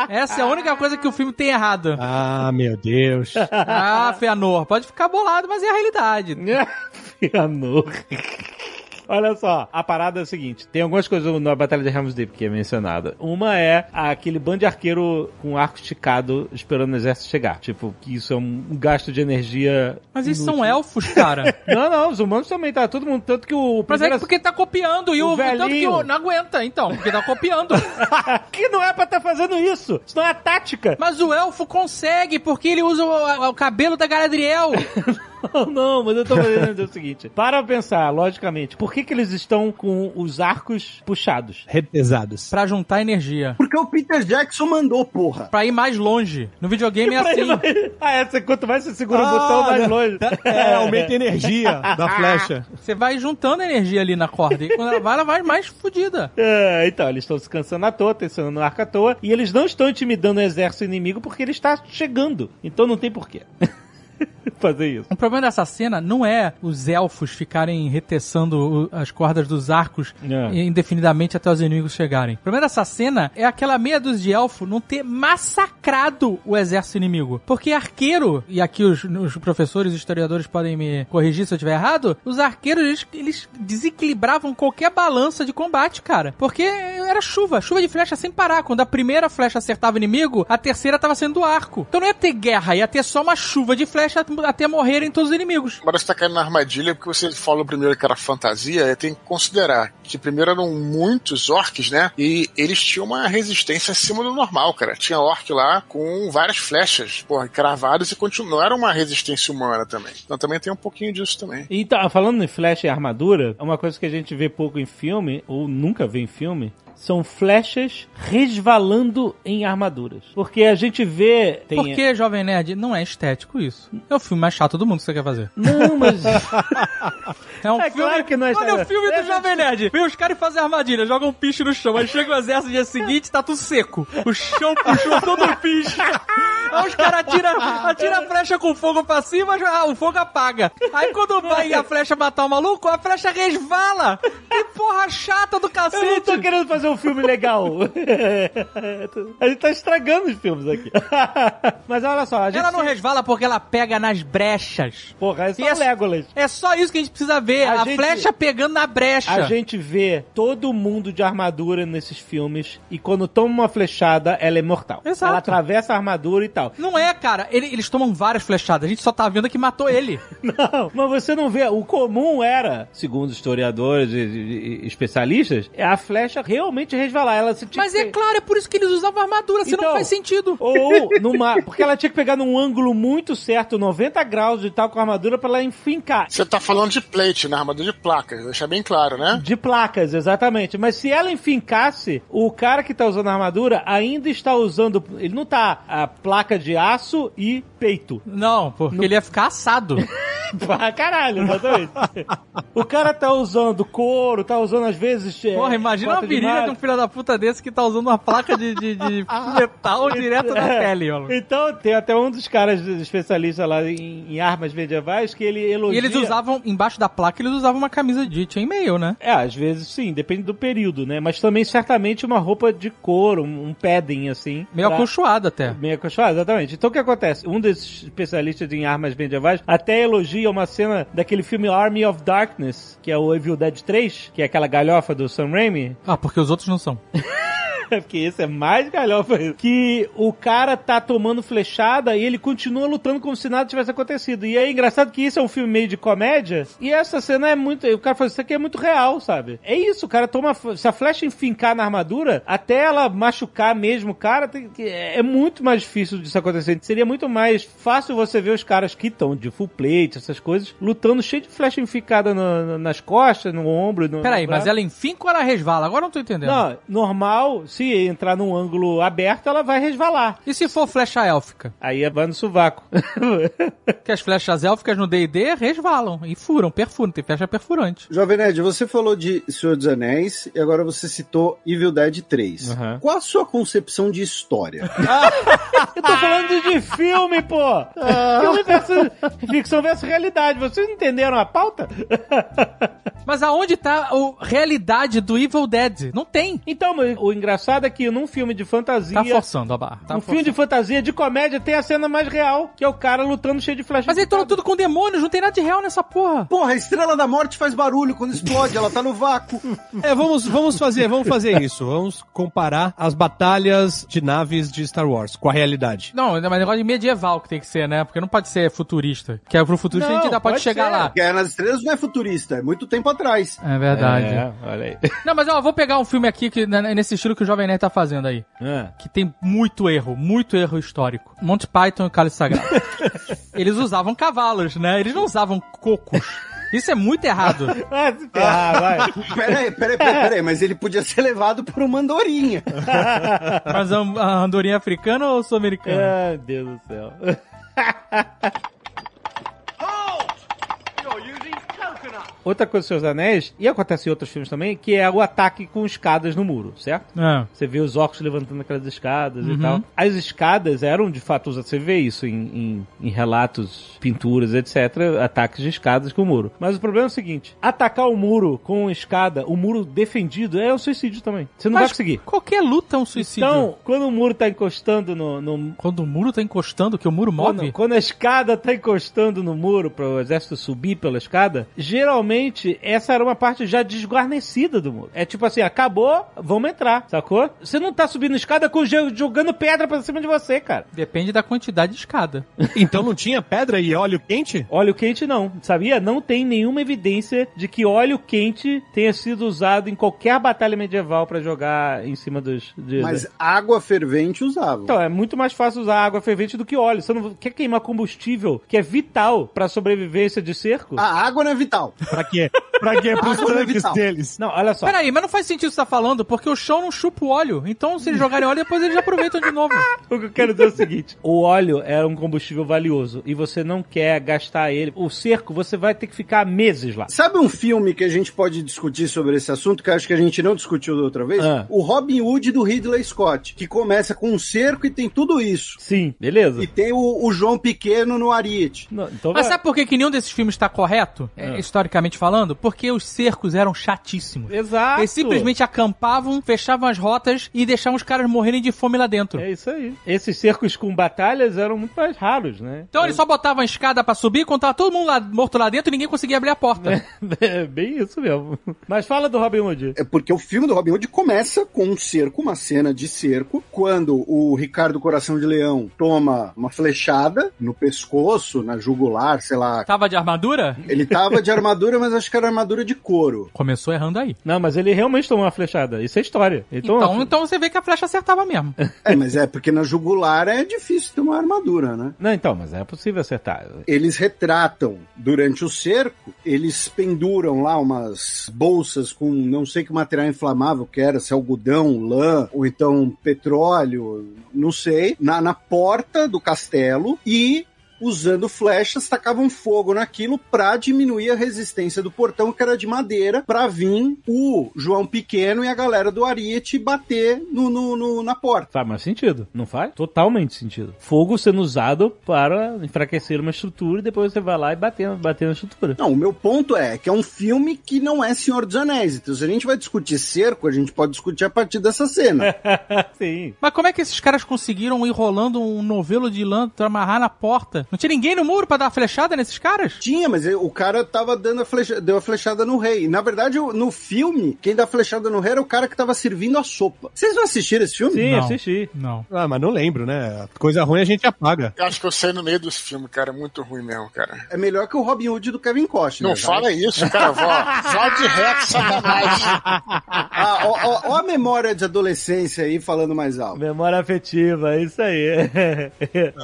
Essa é a única coisa que o filme tem errado. Ah, meu Deus. Ah, Feanor, pode ficar bolado, mas é a realidade. Fianor. Olha só, a parada é o seguinte: tem algumas coisas na Batalha de Helm's Deep que é mencionada. Uma é aquele bando de arqueiro com arco esticado esperando o exército chegar. Tipo, que isso é um gasto de energia. Mas eles são elfos, cara. Não, não, os humanos também tá. Todo mundo. Tanto que o. Mas é porque tá copiando e O o, tanto que velhinho. o, não aguenta, então, porque tá copiando. que não é pra estar fazendo isso. Isso não é tática. Mas o elfo consegue, porque ele usa o, o cabelo da Galadriel. Não, não, mas eu tô fazendo o seguinte. Para pensar, logicamente, por que que eles estão com os arcos puxados? Repesados. pra juntar energia. Porque o Peter Jackson mandou, porra. Pra ir mais longe. No videogame é assim. ah, é, você- quanto mais você segura o botão, mais longe. É, aumenta a energia da flecha. Você vai juntando energia ali na corda. E quando ela vai, ela vai mais fodida. É, então, eles estão se cansando à toa, tensionando o arco à toa, e eles não estão intimidando o exército inimigo porque ele está chegando. Então não tem porquê fazer isso. O problema dessa cena não é os elfos ficarem reteçando o- as cordas dos arcos É. indefinidamente até os inimigos chegarem. O problema dessa cena é aquela meia dúzia de elfo não ter massacrado o exército inimigo. Porque arqueiro, e aqui os, os professores e historiadores podem me corrigir se eu estiver errado, os arqueiros eles, eles desequilibravam qualquer balança de combate, cara. Porque era chuva, chuva de flecha sem parar. Quando a primeira flecha acertava o inimigo, a terceira tava sendo do arco. Então não ia ter guerra, ia ter só uma chuva de flecha até morrerem todos os inimigos. Agora você tá caindo na armadilha porque você falou primeiro que era fantasia, e tem que considerar que primeiro eram muitos orcs, né? E eles tinham uma resistência acima do normal, cara. Tinha orc lá com várias flechas, porra, cravadas e continu... não era uma resistência humana também. Então também tem um pouquinho disso também. E tá, falando em flecha e armadura, uma coisa que a gente vê pouco em filme, ou nunca vê em filme, são flechas resvalando em armaduras. Porque a gente vê. Tem... Por que, Jovem Nerd? Não é estético isso. É o filme mais chato do mundo que você quer fazer. Não, mas. É um É filme. claro que não é Olha o filme do Jovem Nerd. Vem os caras fazem armadilha, jogam um piche no chão. Aí chega o exército no dia seguinte tá tudo seco. O chão puxou todo o piche. Aí os caras atiram atira a flecha com fogo pra cima, ah, o fogo apaga. Aí quando vai a flecha matar o maluco, a flecha resvala. Que porra chata do Eu não cacete. tô querendo fazer um filme legal. a gente tá estragando os filmes aqui. Mas olha só, a gente. Ela não resvala porque ela pega nas brechas. Porra, é só é- Legolas. É só isso que a gente precisa ver. A A, gente- flecha pegando na brecha. A gente vê todo mundo de armadura nesses filmes e quando toma uma flechada, ela é mortal. Exato. Ela atravessa a armadura e tal. Não é, cara. Ele- eles tomam várias flechadas. A gente só tá vendo que matou ele. Não, mas você não vê. O comum era, segundo historiadores e, e- e especialistas, é a flecha realmente resvalar. Ela se tinha Mas que é claro, é por isso que eles usavam armadura. Senão Então, não faz sentido. Ou numa. Porque ela tinha que pegar num ângulo muito certo, 90 graus e tal, com a armadura pra ela enfincar. Você tá falando de plate, né? Armadura de placas, deixar bem claro, né? De placas, exatamente. Mas se ela enfincasse, o cara que tá usando a armadura ainda está usando. Ele não tá a placa de aço e peito. Não, porque ele ia ficar assado. Pra caralho, exatamente. o cara tá usando couro, tá usando às vezes. é, Porra, imagina uma de virilha malha. de um filho da puta desse que tá usando uma placa de, de, de metal direto na pele, ó. Então, tem até um dos caras especialistas lá em, em armas medievais que ele elogia. E eles usavam, embaixo da placa, eles usavam uma camisa de chainmail, né? É, às vezes sim, depende do período, né? Mas também certamente uma roupa de couro, um, um padding assim. Meio pra- acolchoado até. Meio acolchoado, exatamente. Então o que acontece? Um desses especialistas em armas medievais até elogia uma cena daquele filme Army of Darkness, que é o Evil Dead 3, que é aquela galhofa do Sam Raimi. Ah, porque os outros não são. Porque esse é mais galhofa ainda. Que o cara tá tomando flechada e ele continua lutando como se nada tivesse acontecido. E é engraçado que isso é um filme meio de comédia. E essa cena é muito. O cara fala, isso aqui é muito real, sabe? É isso, o cara toma. Se a flecha enfincar na armadura, até ela machucar mesmo o cara, tem que- é muito mais difícil disso acontecer. Seria muito mais fácil você ver os caras que estão de full plate, essas coisas, lutando cheio de flecha enficada no- no- nas costas, no ombro. No, Peraí, no mas ela enfinca ou ela resvala? Agora eu não tô entendendo. Não, normal, se entrar num ângulo aberto, ela vai resvalar. E se for flecha élfica? Aí vai no sovaco. Que as flechas élficas no D&D resvalam e furam, perfuram, tem flecha perfurante. Jovem Nerd, você falou de Senhor dos Anéis e agora você citou Evil Dead 3. Uhum. Qual a sua concepção de história? Eu tô falando de filme, pô! Filme versus ficção versus realidade. Vocês entenderam a pauta? Mas aonde tá a realidade do Evil Dead? Não tem. Então, o engraçado é que num filme de fantasia. Tá forçando a barra. Tá um filme de fantasia, de comédia, tem a cena mais real, que é o cara lutando cheio de flecha. Mas ele tá tudo com demônios, não tem nada de real nessa porra. Porra, a Estrela da Morte faz barulho quando explode, ela tá no vácuo. É, vamos, vamos fazer, vamos fazer isso. Vamos comparar as batalhas de naves de Star Wars com a realidade. Não, mas negócio de medieval que tem que ser, né? Porque não pode ser futurista. Que é pro futurista Não, a gente ainda pode, pode chegar ser. lá. Guerra nas Estrelas não é futurista, é muito tempo atrás. É verdade. É, olha aí. Não, mas ó, vou pegar um filme aqui que, né, nesse estilo que o Jovem Nerd tá fazendo aí. Ah. Que tem muito erro, muito erro histórico. Monty Python e o Cálice Sagrado. Eles usavam cavalos, né? Eles não usavam cocos. Isso é muito errado. Ah, vai. Peraí, peraí, peraí, peraí, mas ele podia ser levado por uma andorinha. Mas a, andorinha africana ou sul-americana? Ai, Deus do céu. Outra coisa dos seus anéis, e acontece em outros filmes também, que é o ataque com escadas no muro, certo? É. Você vê os orcos levantando aquelas escadas Uhum. e tal. As escadas eram de fato usadas, você vê isso em, em- em relatos, pinturas, etc. Ataques de escadas com o muro. Mas o problema é o seguinte: atacar o muro com escada, o muro defendido, é um suicídio também. Você não vai Mas conseguir. qualquer luta é um suicídio. Então, quando o muro tá encostando no- no, Quando o muro tá encostando, que o muro move. quando, quando a escada tá encostando no muro para o exército subir pela escada, geralmente Provavelmente essa era uma parte já desguarnecida do muro. É tipo assim, acabou, vamos entrar, sacou? Você não tá subindo escada com o gelo jogando pedra pra cima de você, cara. Depende da quantidade de escada. Então não tinha pedra e óleo quente? Óleo quente não, sabia? Não tem nenhuma evidência de que óleo quente tenha sido usado em qualquer batalha medieval pra jogar em cima dos... de- Mas água fervente usava. Então, é muito mais fácil usar água fervente do que óleo. Você não quer queimar combustível, que é vital pra sobrevivência de cerco? A água não é vital. Pra quê? Pra quê? Pros é tanques deles. Não, olha só. Peraí, mas não faz sentido você estar falando, porque o chão não chupa o óleo. Então, se eles jogarem óleo, depois eles aproveitam de novo. O que eu quero dizer é o seguinte: o óleo era um combustível valioso e você não quer gastar ele. O cerco, você vai ter que ficar meses lá. Sabe um filme que a gente pode discutir sobre esse assunto, que eu acho que a gente não discutiu da outra vez? Ah. O Robin Hood do Ridley Scott, que começa com um cerco e tem tudo isso. Sim, beleza. E tem o, o João Pequeno no Ariete. Não, então Mas vai- sabe por que, que nenhum desses filmes está correto, é, historicamente falando? Porque os cercos eram chatíssimos. Exato. Eles simplesmente acampavam, fechavam as rotas e deixavam os caras morrerem de fome lá dentro. É isso aí. Esses cercos com batalhas eram muito mais raros, né? Então eles só botavam a escada pra subir, quando tava todo mundo lá, morto lá dentro e ninguém conseguia abrir a porta. É bem isso mesmo. Mas fala do Robin Hood. É porque o filme do Robin Hood começa com um cerco, uma cena de cerco, quando o Ricardo Coração de Leão toma uma flechada no pescoço, na jugular, sei lá. Tava de armadura? Ele tava de armadura, mas acho que era armadura de couro. Começou errando aí. Não, mas ele realmente tomou uma flechada. Isso é história. Então, uma- então você vê que a flecha acertava mesmo. É, mas é porque na jugular é difícil ter uma armadura, né? Não, então, mas é possível acertar. Eles retratam durante o cerco, eles penduram lá umas bolsas com não sei que material inflamável que era, se é algodão, lã, ou então petróleo, não sei, na, na porta do castelo e usando flechas, tacavam fogo naquilo pra diminuir a resistência do portão, que era de madeira, pra vir o João Pequeno e a galera do Ariete bater no, no- no- na porta. Faz mais sentido, não faz? Totalmente sentido. Fogo sendo usado para enfraquecer uma estrutura e depois você vai lá e bater, bater na estrutura. Não, o meu ponto é que é um filme que não é Senhor dos Anéis. Então, se a gente vai discutir cerco, a gente pode discutir a partir dessa cena. Sim. Mas como é que esses caras conseguiram ir rolando um novelo de lã pra amarrar na porta? Não tinha ninguém no muro pra dar uma flechada nesses caras? Tinha, mas o cara tava dando a flecha, deu a flechada no rei. Na verdade, no filme, quem dá a flechada no rei era o cara que tava servindo a sopa. Vocês não assistiram esse filme? Sim, Não. assisti. Não. Ah, mas não lembro, né? Coisa ruim a gente apaga. Eu acho que eu saí no meio desse filme, cara. É muito ruim mesmo, cara. É melhor que o Robin Hood do Kevin Costner. Não vai. fala isso, cara. Vó, vó de reto, satanás. Ah, ó, ó- ó a memória de adolescência aí falando mais alto. Memória afetiva, é isso aí.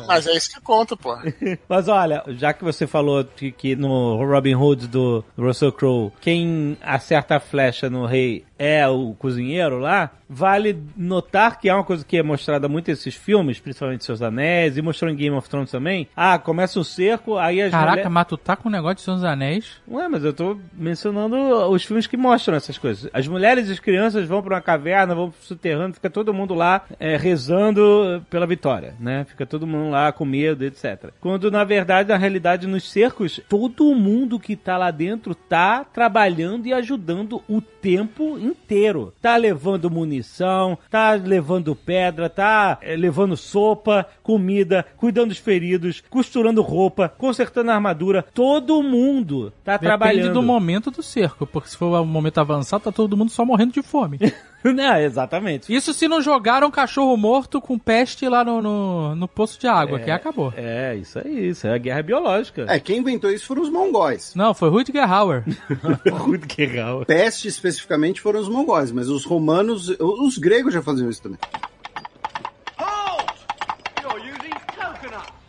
Mas é isso que conta, pô. Mas olha, já que você falou que, que no Robin Hood do Russell Crowe, quem acerta a flecha no rei é o cozinheiro lá, vale notar que é uma coisa que é mostrada muito nesses filmes, principalmente Seus Anéis, e mostrou em Game of Thrones também. Ah, começa o cerco, aí as Caraca, mulheres... mas tu tá com o negócio de dos Anéis. Ué, mas eu tô mencionando os filmes que mostram essas coisas. As mulheres e as crianças vão pra uma caverna, vão pro subterrâneo, fica todo mundo lá é, rezando pela vitória, né? Fica todo mundo lá com medo, etc. Quando, na verdade, na realidade, nos cercos, todo mundo que tá lá dentro tá trabalhando e ajudando o tempo inteiro. Tá levando munição, tá levando pedra, tá é, levando sopa, comida, cuidando dos feridos, costurando roupa, consertando a armadura. Todo mundo tá Depende trabalhando. do momento do cerco, porque se for um momento avançado, tá todo mundo só morrendo de fome. Não, exatamente. Isso se não jogaram um cachorro morto com peste lá no, no, no poço de água, que acabou. É, isso aí, isso é a guerra biológica. É, quem inventou isso foram os mongóis. Não, foi Rutger Hauer. Que legal. Peste, especificamente, foram os mongóis, mas os romanos, os gregos já faziam isso também.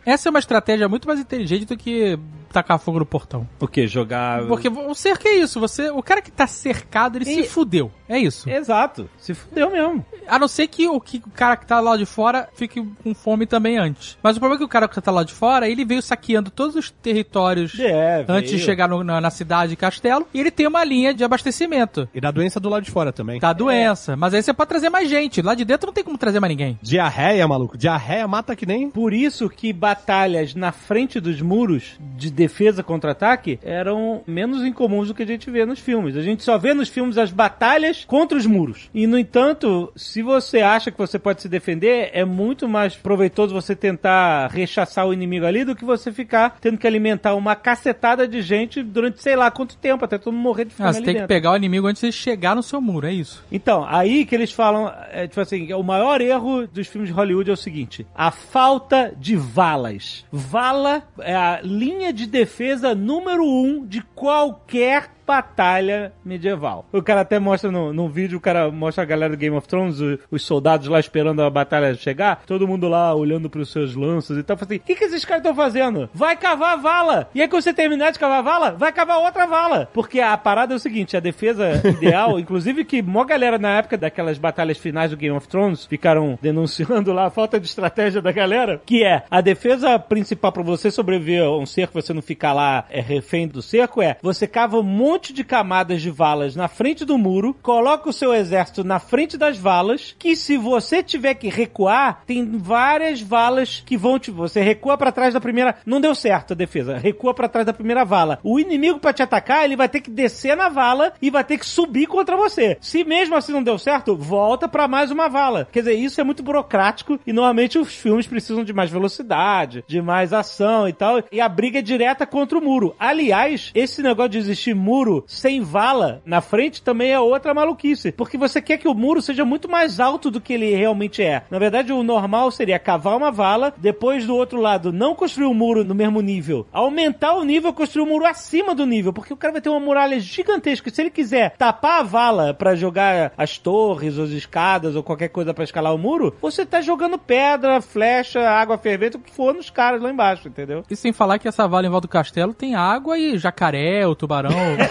Essa é uma estratégia muito mais inteligente do que tacar fogo no portão. O que? Jogar. Porque o cerco é isso, você, o cara que tá cercado, ele se E- fudeu. É isso. Exato. Se fudeu mesmo. A não ser que o, que o cara que tá lá de fora fique com fome também antes. Mas o problema é que o cara que tá lá de fora, ele veio saqueando todos os territórios É, antes de chegar no- na, na cidade e castelo. E ele tem uma linha de abastecimento. E da doença do lado de fora também. Da doença. Mas aí você pode trazer mais gente. Lá de dentro não tem como trazer mais ninguém. Diarreia, maluco. Diarreia mata que nem. Por isso que batalhas na frente dos muros de defesa contra ataque eram menos incomuns do que a gente vê nos filmes. A gente só vê nos filmes as batalhas contra os muros. E, no entanto, se você acha que você pode se defender, é muito mais proveitoso você tentar rechaçar o inimigo ali do que você ficar tendo que alimentar uma cacetada de gente durante sei lá quanto tempo, até todo mundo morrer de fome Ah, você tem que dentro. pegar o inimigo antes de chegar no seu muro, é isso. Então, aí que eles falam, é, tipo assim, o maior erro dos filmes de Hollywood é o seguinte: a falta de valas. Vala é a linha de defesa número um de qualquer batalha medieval. O cara até mostra no, num vídeo, o cara mostra a galera do Game of Thrones, o- os soldados lá esperando a batalha chegar, todo mundo lá olhando pros seus lanços e tal, fala assim, o que, que esses caras estão fazendo? Vai cavar a vala! E aí quando você terminar de cavar a vala, vai cavar outra vala! Porque a parada é o seguinte, a defesa ideal, inclusive que mó galera na época daquelas batalhas finais do Game of Thrones ficaram denunciando lá a falta de estratégia da galera, que é a defesa principal pra você sobreviver a um cerco, você não ficar lá é, refém do cerco, é você cava um monte de camadas de valas na frente do muro, coloca o seu exército na frente das valas, que se você tiver que recuar, tem várias valas que vão te... Você recua pra trás da primeira... Não deu certo a defesa. Recua pra trás da primeira vala. O inimigo pra te atacar, ele vai ter que descer na vala e vai ter que subir contra você. Se mesmo assim não deu certo, volta pra mais uma vala. Quer dizer, isso é muito burocrático e normalmente os filmes precisam de mais velocidade, de mais ação e tal. E a briga é direta contra o muro. Aliás, esse negócio de existir muro sem vala na frente também é outra maluquice. Porque você quer que o muro seja muito mais alto do que ele realmente é. Na verdade, o normal seria cavar uma vala, depois do outro lado não construir o muro no mesmo nível, aumentar o nível, construir o muro acima do nível, porque o cara vai ter uma muralha gigantesca. Se ele quiser tapar a vala pra jogar as torres, as escadas ou qualquer coisa pra escalar o muro, você tá jogando pedra, flecha, água fervente, o que for nos caras lá embaixo, entendeu? E sem falar que essa vala em volta do castelo tem água e jacaré, o tubarão.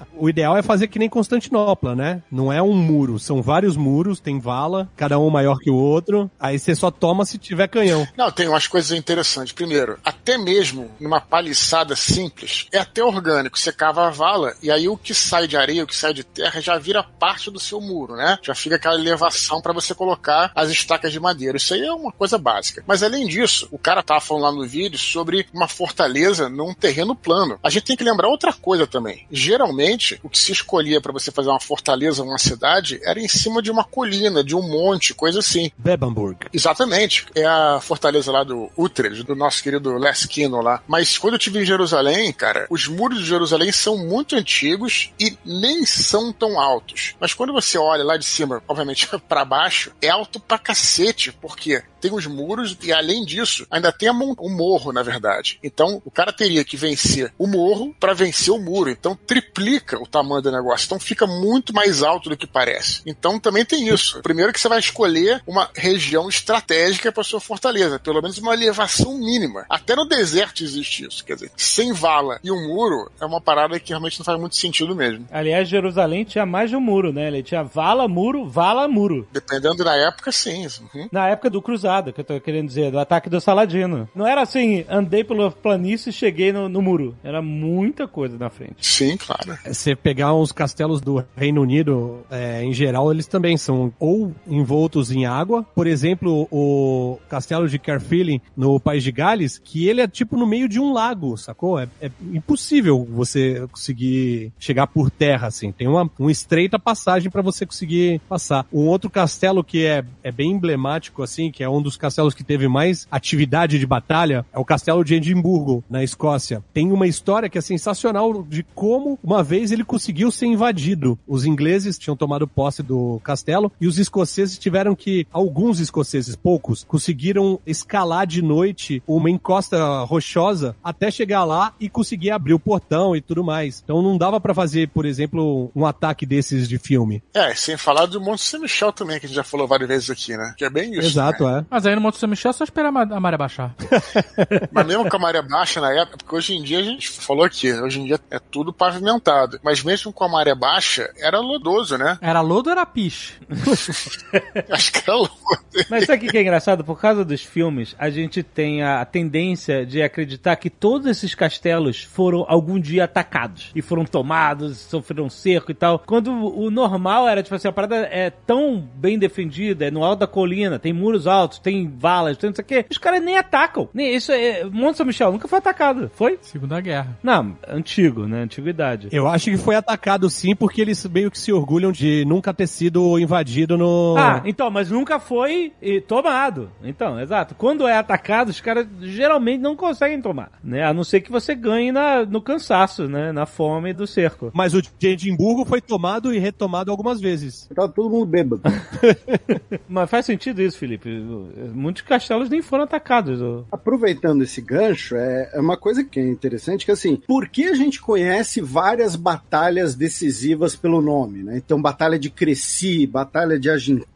O ideal é fazer que nem Constantinopla, né? Não é um muro, são vários muros, tem vala, cada um maior que o outro. Aí você só toma se tiver canhão. Não, tem umas coisas interessantes. Primeiro, até mesmo numa paliçada simples, é até orgânico. Você cava a vala e aí o que sai de areia, o que sai de terra, já vira parte do seu muro, né? Já fica aquela elevação para você colocar as estacas de madeira. Isso aí é uma coisa básica. Mas além disso, o cara tava falando lá no vídeo sobre uma fortaleza num terreno plano. A gente tem que lembrar outra coisa também. Geralmente, o que se escolhia para você fazer uma fortaleza, uma cidade, era em cima de uma colina, de um monte, coisa assim. Bebamburg. Exatamente. É a fortaleza lá do Utrecht, do nosso querido Leskino lá. Mas quando eu estive em Jerusalém, cara, os muros de Jerusalém são muito antigos e nem são tão altos. Mas quando você olha lá de cima, obviamente para baixo, é alto pra cacete, porque tem os muros e além disso, ainda tem mon- um morro, na verdade. Então, o cara teria que vencer o morro para vencer o muro. Então, triplica o tamanho do negócio. Então, fica muito mais alto do que parece. Então, também tem isso. Primeiro que você vai escolher uma região estratégica para sua fortaleza, pelo menos uma elevação mínima. Até no deserto existe isso, quer dizer, sem vala e um muro é uma parada que realmente não faz muito sentido mesmo. Aliás, Jerusalém tinha mais de um muro, né? Ele tinha vala, muro, vala, muro. Dependendo da época, sim. Uhum. Na época do cruzado, que eu tô querendo dizer, do ataque do Saladino. Não era assim, andei pela planície e cheguei no, no muro. Era muita coisa na frente. Sim, claro. Você pegar os castelos do Reino Unido, é, em geral, eles também são ou envoltos em água. Por exemplo, o castelo de Caerphilly, no País de Gales, que ele é tipo no meio de um lago, sacou? É, é impossível você conseguir chegar por terra, assim. Tem uma, uma estreita passagem para você conseguir passar. Um outro castelo que é, é bem emblemático, assim, que é um dos castelos que teve mais atividade de batalha, é o castelo de Edimburgo, na Escócia. Tem uma história que é sensacional de como uma vez ele conseguiu ser invadido. Os ingleses tinham tomado posse do castelo e os escoceses tiveram que, alguns escoceses, poucos, conseguiram escalar de noite uma encosta rochosa até chegar lá e conseguir abrir o portão e tudo mais. Então não dava pra fazer, por exemplo, um ataque desses de filme. É, sem falar do Monte Saint Michel também, que a gente já falou várias vezes aqui, né? Que é bem isso. Exato, né? Mas aí no Monte São Michel é só esperar a ma- a maré baixar. Mas mesmo com a maré baixa na época, porque hoje em dia a gente falou aqui, hoje em dia é tudo pavimentado. Mas mesmo com a maré baixa, era lodoso, né? Era lodo ou era piche? Acho que era lodo. Mas sabe o que que é engraçado? Por causa dos filmes, a gente tem a tendência de acreditar que todos esses castelos foram algum dia atacados. E foram tomados, sofreram cerco e tal. Quando o normal era, tipo assim, a parada é tão bem defendida, é no alto da colina, tem muros altos, tem valas, tem não sei o quê. Os caras nem atacam. Nem, isso é. Monte São Michel nunca foi atacado. Foi? Segunda Guerra. Não, antigo, né? Antiguidade. Eu acho que foi atacado sim, porque eles meio que se orgulham de nunca ter sido invadido no. Ah, então, mas nunca foi tomado. Então, exato. Quando é atacado, os caras geralmente não conseguem tomar, né? A não ser que você ganhe na, no cansaço, né? Na fome do cerco. Mas o de Edimburgo foi tomado e retomado algumas vezes. Tá todo mundo bêbado. Mas faz sentido isso, Felipe. Muitos castelos nem foram atacados. Aproveitando esse gancho, é, é uma coisa que é interessante, que assim, por que a gente conhece várias batalhas decisivas pelo nome, né? Então, batalha de Cresci, batalha de Agincourt,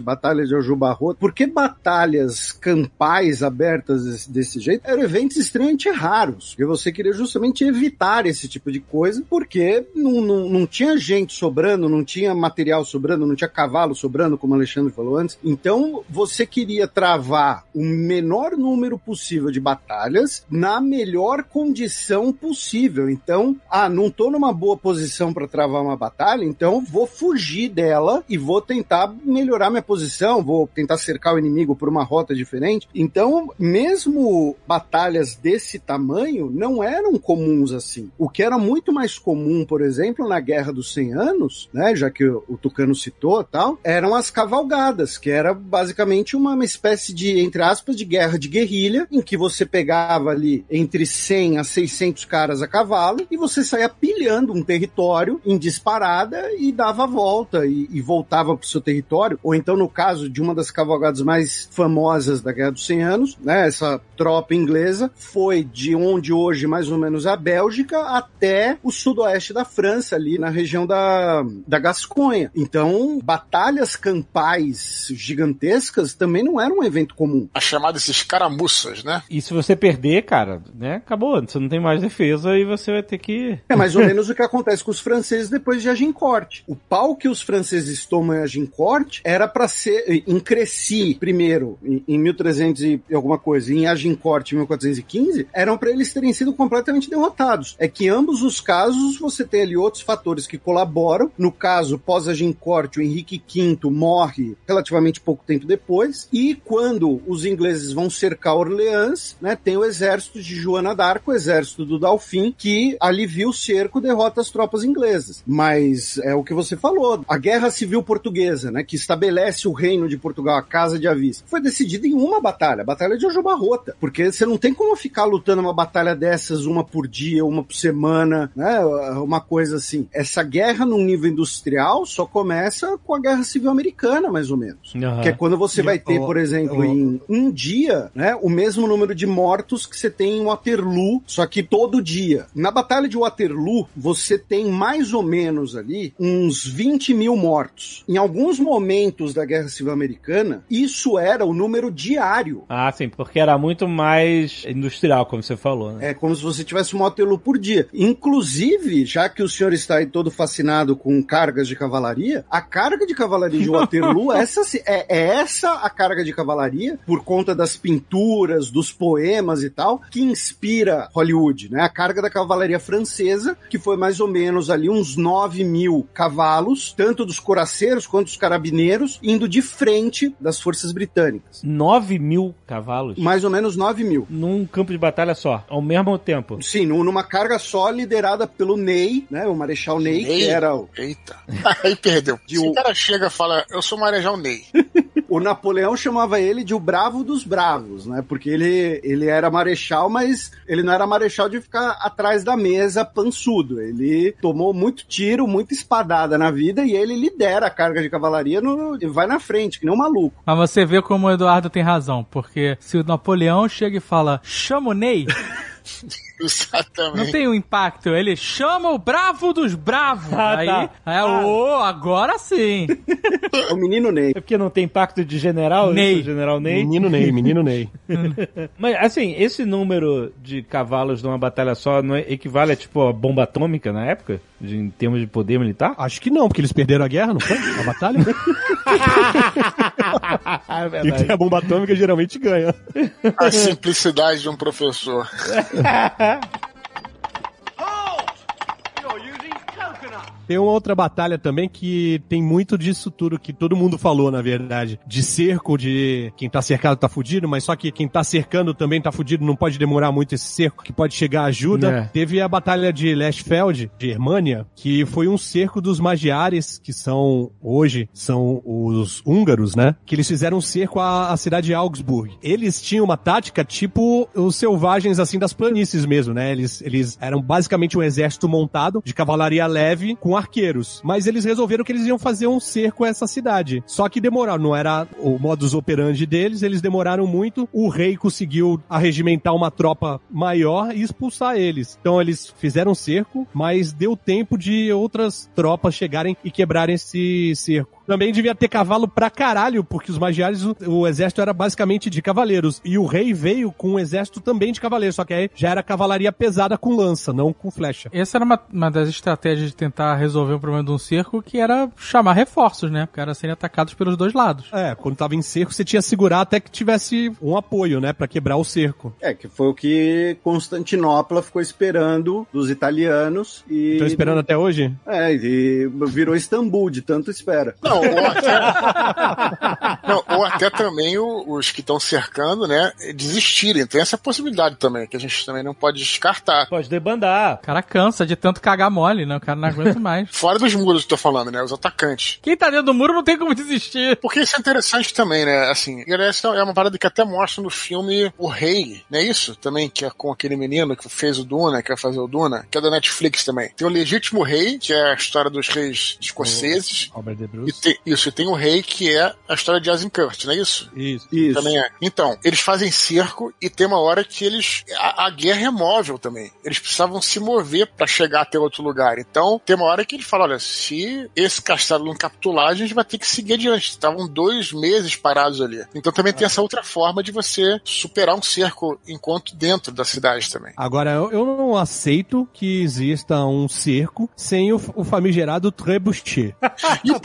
batalha de Aljubarrota, por que batalhas campais abertas desse, desse jeito eram eventos extremamente raros? Porque você queria justamente evitar esse tipo de coisa, porque não, não, não tinha gente sobrando, não tinha material sobrando, não tinha cavalo sobrando, como o Alexandre falou antes. Então, você queria travar o menor número possível de batalhas na melhor condição possível. Então, ah, não tô numa boa posição para travar uma batalha, então vou fugir dela e vou tentar melhorar minha posição, vou tentar cercar o inimigo por uma rota diferente. Então, mesmo batalhas desse tamanho não eram comuns assim. O que era muito mais comum, por exemplo, na Guerra dos 100 Anos, né, já que o, Tucano citou tal, eram as cavalgadas, que era basicamente uma, uma espécie de, entre aspas, de guerra de guerrilha, em que você pegava ali entre 100 a 600 caras a cavalo e você saía pilhando um território em disparada e dava a volta e, e voltava o seu território. Ou então, no caso de uma das cavalgadas mais famosas da Guerra dos 100 Anos, né, essa tropa inglesa foi de onde hoje mais ou menos a Bélgica até o sudoeste da França, ali na região da, da Gasconha. Então, batalhas campais gigantescas também não era um evento comum. As chamadas escaramuças, né? E se você perder, cara, né? Acabou. Você não tem mais defesa e você vai ter que. É mais ou menos o que acontece com os franceses depois de Agincourt. O pau que os franceses tomam em Agincourt era para ser em Cresci, primeiro, em, em 1300 e alguma coisa, em Agincourt em 1415, eram para eles terem sido completamente derrotados. É que ambos os casos você tem ali outros fatores que colaboram. No caso, pós-Agincourt, o Henrique V morre relativamente pouco tempo depois, e quando os ingleses vão cercar Orleans, né, tem o exército de Joana d'Arc, o exército do Dalfim, que alivia o cerco, derrota as tropas inglesas. Mas é o que você falou, a Guerra Civil Portuguesa, né, que estabelece o reino de Portugal, a Casa de Avis, foi decidida em uma batalha, a Batalha de Ojobarrota, porque você não tem como ficar lutando uma batalha dessas uma por dia, uma por semana, né, uma coisa assim. Essa guerra num nível industrial só começa com a Guerra Civil Americana, mais ou menos. Aham. Que é quando você vai ter, por exemplo, em um dia, né, o mesmo número de mortos que você tem em Waterloo, só que todo dia. Na Batalha de Waterloo, você tem mais ou menos ali uns 20 mil mortos. Em alguns momentos da Guerra Civil Americana, isso era o número diário. Ah, sim, porque era muito mais industrial, como você falou, né? É como se você tivesse um Waterloo por dia. Inclusive, já que o senhor está aí todo fascinado com cargas de cavalaria, a carga de cavalaria de Waterloo, essa é, é essa a carga de cavalaria, por conta das pinturas, dos poemas e tal, que inspira Hollywood, né? A carga da cavalaria francesa, que foi mais ou menos ali uns 9 mil cavalos, tanto dos coraceiros quanto dos carabineiros, indo de frente das forças britânicas. 9 mil cavalos Mais ou menos 9 mil. num campo de batalha só, ao mesmo tempo. Sim, nu- numa carga só liderada pelo Ney, né? O Marechal Ney, que Ney? era o, Eita. Aí perdeu. De Se o cara chega e fala, eu sou Marejão Ney. o Napoleão chamava ele de o bravo dos bravos, né? Porque ele, ele era marechal, mas ele não era marechal de ficar atrás da mesa pançudo. Ele tomou muito tiro, muita espadada na vida e ele lidera a carga de cavalaria no, vai na frente, que nem um maluco. Mas você vê como o Eduardo tem razão, porque se o Napoleão chega e fala, chama o Ney, não Exatamente. tem um impacto. Ele chama o bravo dos bravos. Ah, aí, tá. aí, ô, agora sim. É o menino Ney. É porque não tem pacto de general, Ney. isso, general Ney. Menino Ney, menino Ney. Mas, assim, esse número de cavalos numa batalha só não é- equivale a, tipo, a bomba atômica na época? De, em termos de poder militar? Acho que não, porque eles perderam a guerra, não foi? A batalha? é E quem a bomba atômica geralmente ganha. A simplicidade de um professor. Tem uma outra batalha também que tem muito disso tudo que todo mundo falou, na verdade. De cerco, de quem tá cercado tá fudido, mas só que quem tá cercando também tá fudido, não pode demorar muito esse cerco, que pode chegar ajuda. É. Teve a batalha de Lashfeld, de Germânia, que foi um cerco dos magiares, que são, hoje, são os húngaros, né? Que eles fizeram um cerco à, à cidade de Augsburg. Eles tinham uma tática tipo os selvagens, assim, das planícies mesmo, né? Eles, eles eram basicamente um exército montado de cavalaria leve com arqueiros. Mas eles resolveram que eles iam fazer um cerco a essa cidade. Só que demoraram, não era o modus operandi deles, eles demoraram muito. O rei conseguiu arregimentar uma tropa maior e expulsar eles. Então eles fizeram um cerco, mas deu tempo de outras tropas chegarem e quebrarem esse cerco. Também devia ter cavalo pra caralho, porque os magiares, o, o exército era basicamente de cavaleiros. E o rei veio com um exército também de cavaleiros, só que aí já era cavalaria pesada com lança, não com flecha. Essa era uma, uma das estratégias de tentar resolver o problema de um cerco, que era chamar reforços, né? Porque era serem atacados pelos dois lados. É, quando tava em cerco, você tinha que segurar até que tivesse um apoio, né, Pra quebrar o cerco. É, que foi o que Constantinopla ficou esperando dos italianos e... Estão esperando até hoje? É, e virou Istambul, de tanto espera. Não, ou até, não, ou até também o- os que estão cercando, né, desistirem. Tem essa possibilidade também, que a gente também não pode descartar. Pode debandar. O cara cansa de tanto cagar mole, né? O cara não aguenta mais. Fora dos muros que eu tô falando, né, os atacantes. Quem tá dentro do muro não tem como desistir. Porque isso é interessante também, né? Assim, essa é uma parada que até mostra no filme O Rei, não é isso? Também, que é com aquele menino que fez o Duna, que vai fazer o Duna, que é da Netflix também. Tem o Legítimo Rei, que é a história dos reis escoceses. Robert De E Bruce. Tem, isso, e tem o Rei, que é a história de Azincourt, não é isso? Isso. Isso. Também é. Então, eles fazem cerco e tem uma hora que eles. A, a guerra é móvel também. Eles precisavam se mover pra chegar até outro lugar. Então, tem uma hora que ele fala: olha, se esse castelo não capitular, a gente vai ter que seguir adiante. Estavam dois meses parados ali. Então também tem essa outra forma de você superar um cerco enquanto dentro da cidade também. Agora, eu, eu não aceito que exista um cerco sem o, o famigerado trebuchet. E o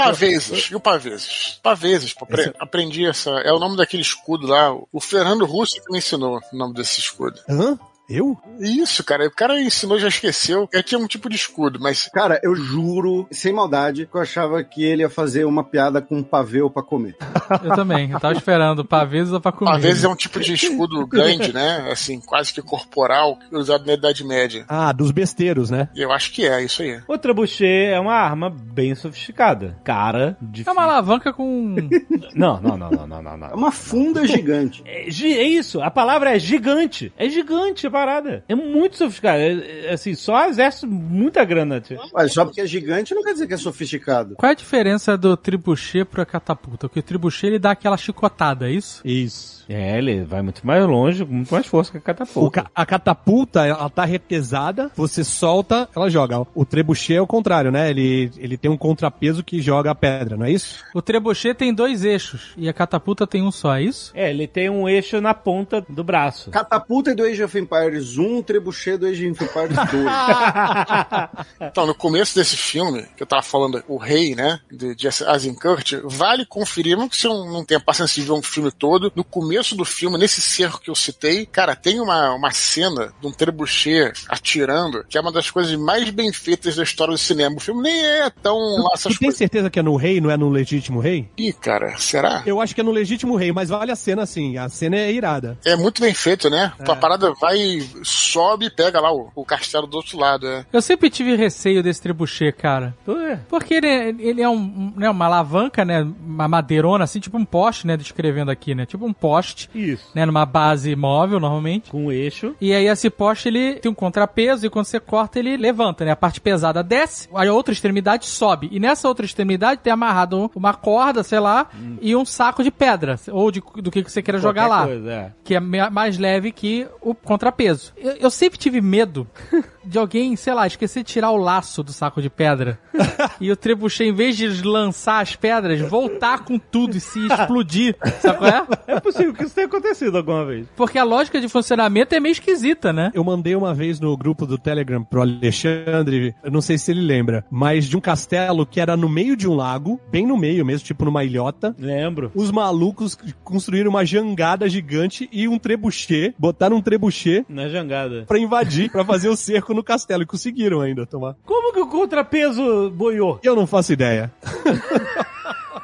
Paveses? E o Paveses? Paveses, pô, apre- aprendi essa. É o nome daquele escudo lá. O Fernando Russo que me ensinou o nome desse escudo. Hã? Eu? Isso, cara. O cara ensinou, já esqueceu. Eu tinha um tipo de escudo, mas Cara, eu juro, sem maldade, que eu achava que ele ia fazer uma piada com um pavê pra comer. Eu também. Eu tava esperando pra vezes ou pra comer. Vezes é um tipo de escudo grande, né? Assim, quase que corporal, usado na Idade Média. Ah, dos besteiros, né? Eu acho que é, isso aí. O trebuchet é uma arma bem sofisticada. Cara, de. É uma alavanca com. Não, não, não, não, não, não, É não. uma funda gigante. É, é isso, a palavra é gigante. É gigante a parada. É muito sofisticado. É, é, assim, só exército, muita grana. tio. Mas só porque é gigante não quer dizer que é sofisticado. Qual é a diferença do tribuchê pra catapulta? Porque o tribuchê ele dá aquela chicotada, é isso? Isso. É, ele vai muito mais longe, com muito mais força que a catapulta. ca- a catapulta, ela tá retesada, você solta, ela joga. O trebuchet é o contrário, né? Ele, ele tem um contrapeso que joga a pedra, não é isso? O trebuchet tem dois eixos e a catapulta tem um só, é isso? É, ele tem um eixo na ponta do braço. Catapulta é do Age of Empires 1, trebuchet do Age of Empires 2. Então, no começo desse filme, que eu tava falando, o rei, né, de, de Azincourt, vale conferir, mesmo que você não não tenha paciência de ver um filme todo, no começo do filme, nesse cerco que eu citei, cara, tem uma, uma cena de um trebuchet atirando, que é uma das coisas mais bem feitas da história do cinema. O filme nem é tão lá essas Tu tem coisas. certeza que é no rei, não é no legítimo rei? Ih, cara, será? Eu acho que é no legítimo rei, mas vale a cena assim. A cena é irada. É muito bem feito, né? A parada vai, sobe e pega lá o, o castelo do outro lado. É. Eu sempre tive receio desse trebuchet, cara. Ué, Porque ele é, ele é um, um- né, uma alavanca, né? Uma madeirona, assim, tipo um poste, né? Descrevendo aqui, né? Tipo um poste, Isso. né? Numa base móvel, normalmente. Com eixo. E aí esse poste, ele tem um contrapeso e quando você corta, ele levanta, né? A parte pesada desce, aí a outra extremidade sobe. E nessa outra extremidade tem amarrado uma corda, sei lá, e um saco de pedra, ou de, do que você queira jogar lá. Coisa, é. Que é mais leve que o contrapeso. Eu, eu sempre tive medo de alguém, sei lá, esquecer de tirar o laço do saco de pedra. e o trebuchet, em vez de lançar as pedras, voltar com tudo e se explodir. Sabe qual é? É possível que isso tenha acontecido alguma vez. Porque a lógica de funcionamento é meio esquisita, né? Eu mandei uma vez no grupo do Telegram pro Alexandre, eu não sei se ele lembra, mas de um castelo que era no meio de um lago, bem no meio mesmo, tipo numa ilhota. Lembro. Os malucos construíram uma jangada gigante e um trebuchet, botaram um trebuchet Na jangada. pra invadir, pra fazer o cerco no castelo. E conseguiram ainda tomar. Como que o contrapeso boiou? Eu não faço ideia.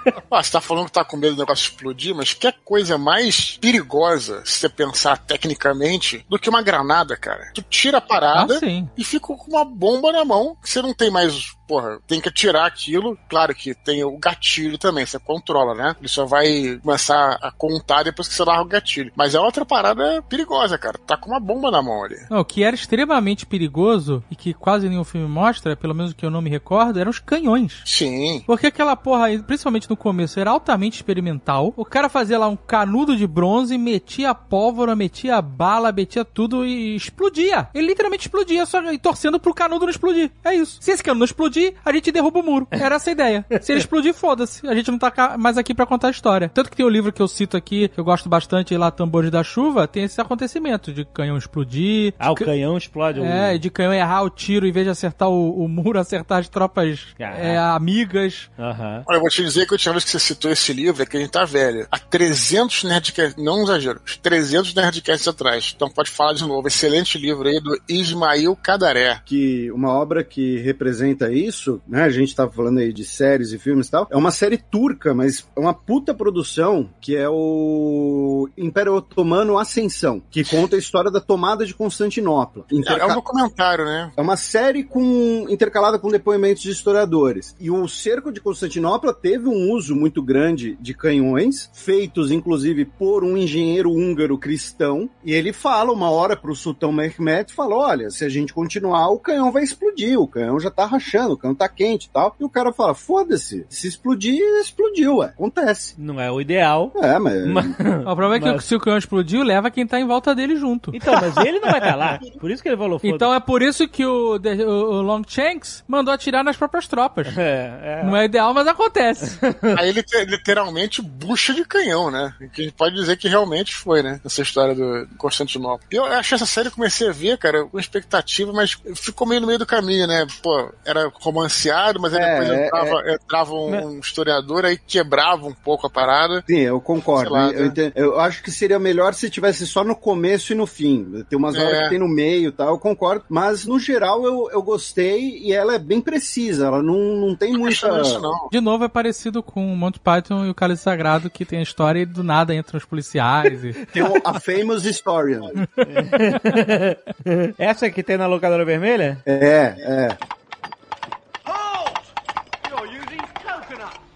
Ah, você tá falando que tá com medo do negócio explodir, mas que coisa mais perigosa, se você pensar tecnicamente, do que uma granada, cara. Tu tira a parada Ah, e fica com uma bomba na mão, que você não tem mais. Porra, tem que atirar aquilo. Claro que tem o gatilho também, você controla, né? Ele só vai começar a contar depois que você larga o gatilho. Mas é outra parada perigosa, cara. Tá com uma bomba na mão ali. Não, o que era extremamente perigoso e que quase nenhum filme mostra, pelo menos o que eu não me recordo, eram os canhões. Sim. Porque aquela porra, principalmente no começo, era altamente experimental. O cara fazia lá um canudo de bronze, metia pólvora, metia bala, metia tudo e explodia. Ele literalmente explodia, só torcendo pro canudo não explodir. É isso. Se esse canudo não explodir, a gente derruba o muro. Era essa a ideia. Se ele explodir, foda-se. A gente não tá mais aqui pra contar a história. Tanto que tem o livro que eu cito aqui, que eu gosto bastante, lá, Tambores da Chuva, tem esse acontecimento de canhão explodir. Ah, o ca- canhão explode. É, e de canhão errar o tiro, em vez de acertar o, o muro, acertar as tropas é, amigas. Aham. Olha, eu vou te dizer que a última vez que você citou esse livro é que a gente tá velho. Há 300 Nerdcasts, não exagero, 300 Nerdcasts atrás. Então pode falar de novo. Excelente livro aí do Ismail Cadaré. que uma obra que representa isso, né? A gente tava falando aí de séries e filmes e tal. É uma série turca, mas é uma puta produção que é o Império Otomano Ascensão, que conta a história da tomada de Constantinopla. É, Interca- é um documentário, né? É uma série com intercalada com depoimentos de historiadores. E o cerco de Constantinopla teve um uso muito grande de canhões, feitos inclusive por um engenheiro húngaro cristão. E ele fala uma hora pro sultão Mehmet, falou: "Olha, se a gente continuar, o canhão vai explodir, o canhão já tá rachando, o canhão tá quente e tal". E o cara fala: "Foda-se, se explodir, explodiu, ué. Acontece". Não é o ideal. É, mas Mas- O problema é que Mas- se o canhão explodiu, leva quem tá em volta dele junto. Então, mas ele não vai estar lá. Por isso que ele falou Então é por isso que o, o, Longshanks mandou atirar nas próprias tropas. É, é. Não é ideal, mas acontece. Aí ele te- literalmente bucha de canhão, né? Que a gente pode dizer que realmente foi, né? Essa história do Constantinopla. Eu achei essa série, eu comecei a ver, cara, com expectativa, mas ficou meio no meio do caminho, né? Pô, era romanceado, mas aí É, depois é, entrava, entrava um, historiador aí quebrava um pouco a parada. Sim, eu concordo. Lá, eu, né? entendo- eu acho que seria melhor se tivesse só no começo e no fim. Tem umas horas É. que tem no meio e tal, eu concordo. Mas, no geral, eu, eu gostei e ela é bem precisa. Ela não, não tem muita. Não isso não. De novo, é parecido com o Monty Python e o Cálice Sagrado, que tem a história e do nada entram os policiais. E... Tem o- a famous historian. Essa que tem na locadora vermelha? É, é.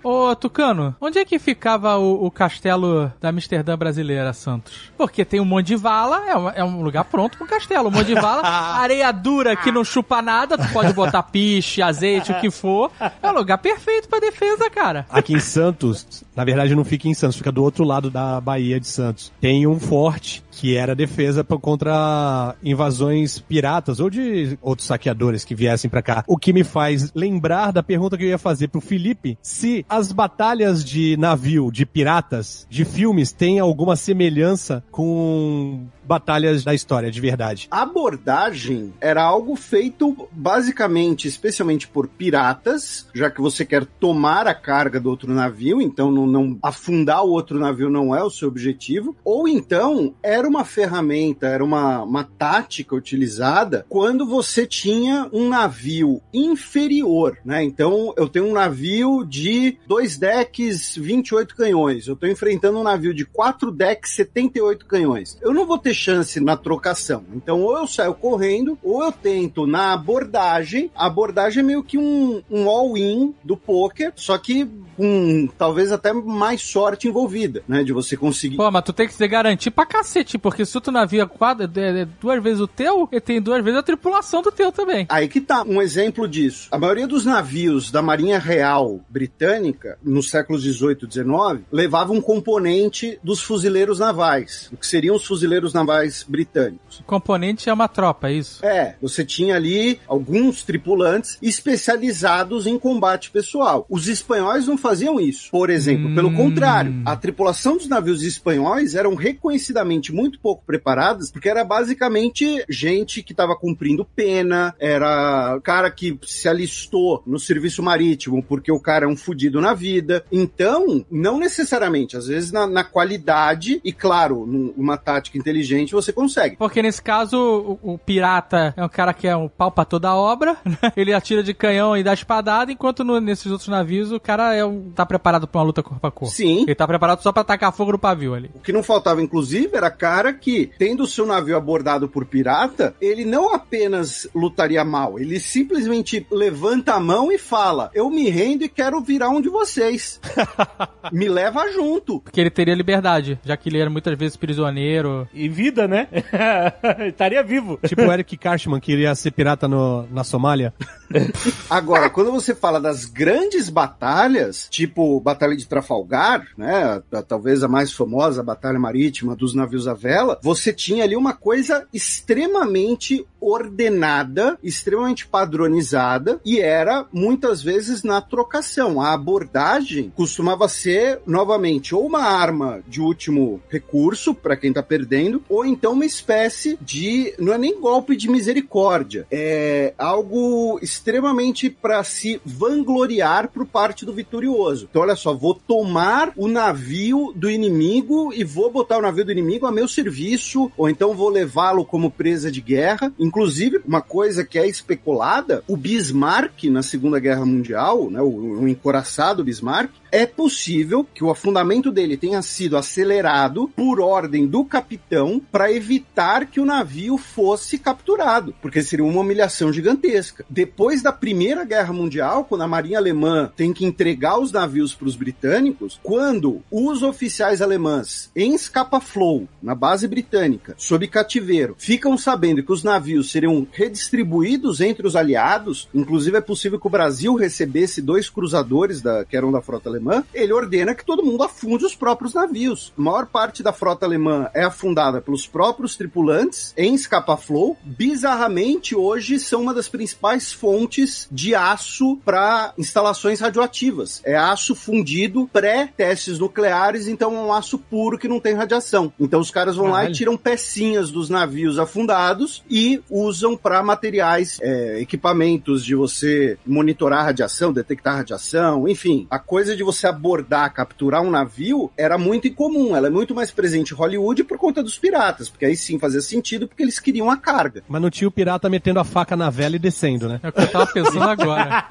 Ô, Tucano, onde é que ficava o, o castelo da Amsterdã brasileira, Santos? Porque tem um monte de vala, é, uma- é um lugar pronto pro castelo. Um monte de vala, areia dura que não chupa nada, tu pode botar piche, azeite, o que for. É um lugar perfeito pra defesa, cara. Aqui em Santos, na verdade não fica em Santos, fica do outro lado da Baía de Santos. Tem um forte que era defesa contra invasões piratas ou de outros saqueadores que viessem pra cá. O que me faz lembrar da pergunta que eu ia fazer pro Felipe, se as batalhas de navio de piratas de filmes têm alguma semelhança com batalhas da história de verdade. A abordagem era algo feito basicamente, especialmente por piratas, já que você quer tomar a carga do outro navio, então não, não- afundar o outro navio não é o seu objetivo, ou então era uma ferramenta, era uma, uma tática utilizada quando você tinha um navio inferior, né? Então eu tenho um navio de dois decks, 28 canhões, eu estou enfrentando um navio de quatro decks, 78 canhões. Eu não vou ter chance na trocação. Então, ou eu saio correndo, ou eu tento na abordagem. A abordagem é meio que um, um all-in do poker, só que com talvez até mais sorte envolvida, né? De você conseguir. Pô, mas tu tem que se garantir pra cacete, porque se navio é, quadra, é, é duas vezes o teu, ele tem duas vezes a tripulação do teu também. Aí que tá um exemplo disso. A maioria dos navios da Marinha Real Britânica, nos séculos 18 e 19, levava um componente dos fuzileiros navais. O que seriam os fuzileiros navais navais britânicos. O componente é uma tropa, é isso? É, você tinha ali alguns tripulantes especializados em combate pessoal. Os espanhóis não faziam isso, por exemplo. Pelo contrário, a tripulação dos navios espanhóis eram reconhecidamente muito pouco preparadas, porque era basicamente gente que estava cumprindo pena, era cara que se alistou no serviço marítimo porque o cara é um fudido na vida. Então, não necessariamente, às vezes na, na qualidade e, claro, numa tática inteligente você consegue. Porque nesse caso, o, o pirata é um cara que é um pau pra toda a obra, né? Ele atira de canhão e dá espadada, enquanto no- nesses outros navios o cara é um, tá preparado pra uma luta corpo a corpo. Sim. Ele tá preparado só pra tacar fogo no pavio ali. O que não faltava, inclusive, era cara que, tendo o seu navio abordado por pirata, ele não apenas lutaria mal, ele simplesmente levanta a mão e fala: Eu me rendo e quero virar um de vocês. me leva junto. Porque ele teria liberdade, já que ele era muitas vezes prisioneiro. E vida, né? Estaria vivo. Tipo o Eric Karchman, que iria ser pirata no, na Somália. Agora, quando você fala das grandes batalhas, tipo Batalha de Trafalgar, né? a- Talvez a mais famosa batalha marítima dos navios à vela, você tinha ali uma coisa extremamente ordenada, extremamente padronizada, e era muitas vezes na trocação. A abordagem costumava ser, novamente, ou uma arma de último recurso para quem tá perdendo, ou então uma espécie de. não é nem golpe de misericórdia, é algo extremamente para se vangloriar por parte do vitorioso. Então, olha só, vou tomar o navio do inimigo e vou botar o navio do inimigo a meu serviço, ou então vou levá-lo como presa de guerra. Inclusive, uma coisa que é especulada, o Bismarck na Segunda Guerra Mundial, né, o, o encoraçado Bismarck, é possível que o afundamento dele tenha sido acelerado por ordem do capitão para evitar que o navio fosse capturado, porque seria uma humilhação gigantesca. Depois da Primeira Guerra Mundial, quando a Marinha Alemã tem que entregar os navios para os britânicos, quando os oficiais alemães em Scapa Flow, na base britânica, sob cativeiro, ficam sabendo que os navios seriam redistribuídos entre os aliados, inclusive é possível que o Brasil recebesse dois cruzadores da, que eram da frota alemã, ele ordena que todo mundo afunde os próprios navios. A maior parte da frota alemã é afundada pelos próprios tripulantes em Scapa Flow. Bizarramente, hoje são uma das principais fontes de aço para instalações radioativas. É aço fundido pré-testes nucleares, então é um aço puro que não tem radiação. Então os caras vão lá e tiram pecinhas dos navios afundados e usam para materiais, é, equipamentos de você monitorar a radiação, detectar a radiação, enfim. A coisa de você abordar, capturar um navio era muito incomum. Ela é muito mais presente em Hollywood por conta dos piratas, porque aí sim fazia sentido porque eles queriam a carga. Mas não tinha o pirata metendo a faca na vela e descendo, né? É o que eu tava pensando agora.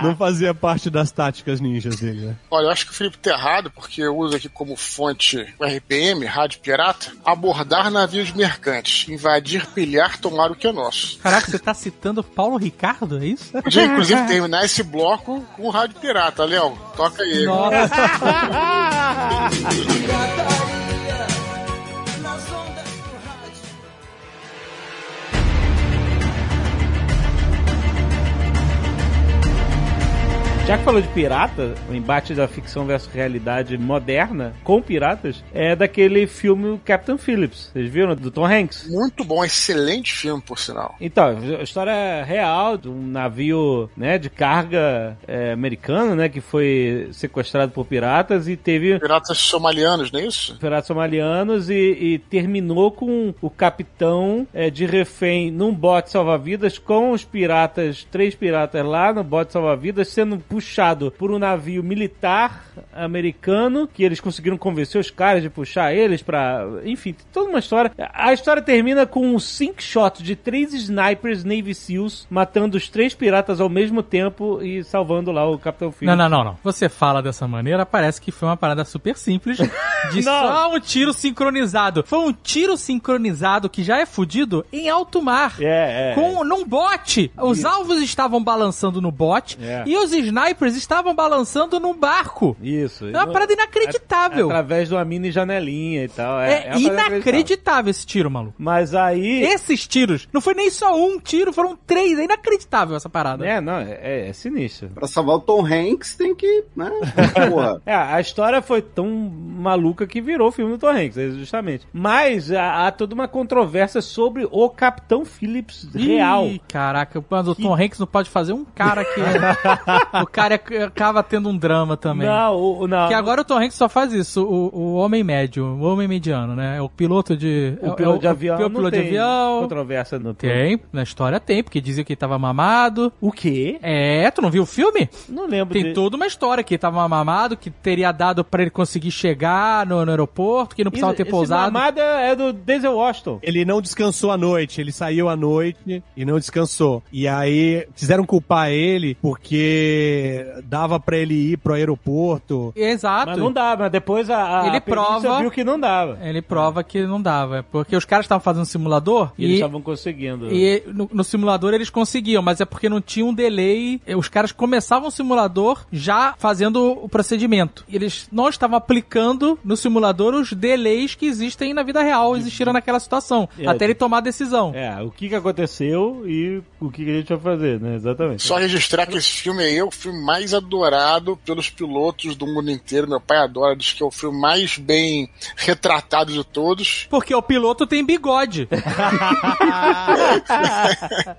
Não fazia parte das táticas ninjas dele, né? Olha, eu acho que o Felipe tá errado, porque eu uso aqui como fonte o RPM, Rádio Pirata, abordar navios mercantes, invadir, pilhar, tomar o que é nosso. Caraca, você tá citando Paulo Ricardo, é isso? Podia, inclusive, terminar esse bloco com o Rádio Pirata. Léo, toca aí. Nossa. Já que falou de pirata, o embate da ficção versus realidade moderna com piratas é daquele filme Captain Phillips. Vocês viram? Do Tom Hanks. Muito bom, excelente filme, por sinal. Então, a história real de um navio né, de carga é, americano, né, que foi sequestrado por piratas e teve Piratas somalianos, não é isso? piratas somalianos e, e terminou com o capitão é, de refém num bote salva-vidas com os piratas, três piratas lá no bote salva-vidas, sendo puxado por um navio militar americano, que eles conseguiram convencer os caras de puxar eles pra. Enfim, toda uma história. A história termina com um sync shot de três snipers Navy SEALs matando os três piratas ao mesmo tempo e salvando lá o Capitão Phillips. Não, não, não, não. Você fala dessa maneira, parece que foi uma parada super simples de só um tiro sincronizado. Foi um tiro sincronizado que já é fudido em alto mar. É, é. Com, num bote. Os alvos estavam balançando no bote É. e os snipers Cypress estavam balançando num barco. Isso. É uma parada inacreditável. Através de uma mini janelinha e tal. É, É, é inacreditável esse tiro, maluco. Mas aí. Esses tiros, não foi nem só um tiro, foram três. É inacreditável essa parada. É, não, é, é sinistro. Pra salvar o Tom Hanks, tem que, né? Porra. É, a história foi tão maluca que virou o filme do Tom Hanks, é, justamente. Mas há, há toda uma controvérsia sobre o Capitão Phillips real. Ih, caraca, mas o Tom Hanks não pode fazer um cara que. o cara é- acaba tendo um drama também. Não, o, o- não. Que agora o Tom Hanks só faz isso, o, o homem médio, o homem mediano, né? É o piloto de. é o piloto é de avião. O, não piloto de tem avião. Controvérsia no Tem, na história tem, porque dizia que ele tava mamado. O quê? É, tu não viu o filme? Não lembro. Tem de... toda uma história que ele tava mamado, que teria dado pra ele conseguir chegar no, no aeroporto, que não precisava Esse- ter pousado. Esse mamada é do Denzel Washington. Ele não descansou à noite, ele saiu à noite e não descansou. E aí quiseram culpar ele porque dava pra ele ir pro aeroporto. Exato. Mas não mas depois a, a Ele prova- viu que não dava. Ele prova que não dava, porque os caras estavam fazendo simulador E eles e, estavam conseguindo. e no, no simulador eles conseguiam, mas é porque não tinha um delay. Os caras começavam o simulador já fazendo o procedimento. Eles não estavam aplicando no simulador os delays que existem na vida real, existiram naquela situação, É, até ele tomar a decisão. É, o que que aconteceu e o que que a gente vai fazer, né? Exatamente. Só registrar que esse filme aí é o filme mais adorado pelos pilotos do mundo inteiro. Meu pai adora, diz que é o filme mais bem retratado de todos. Porque o piloto tem bigode.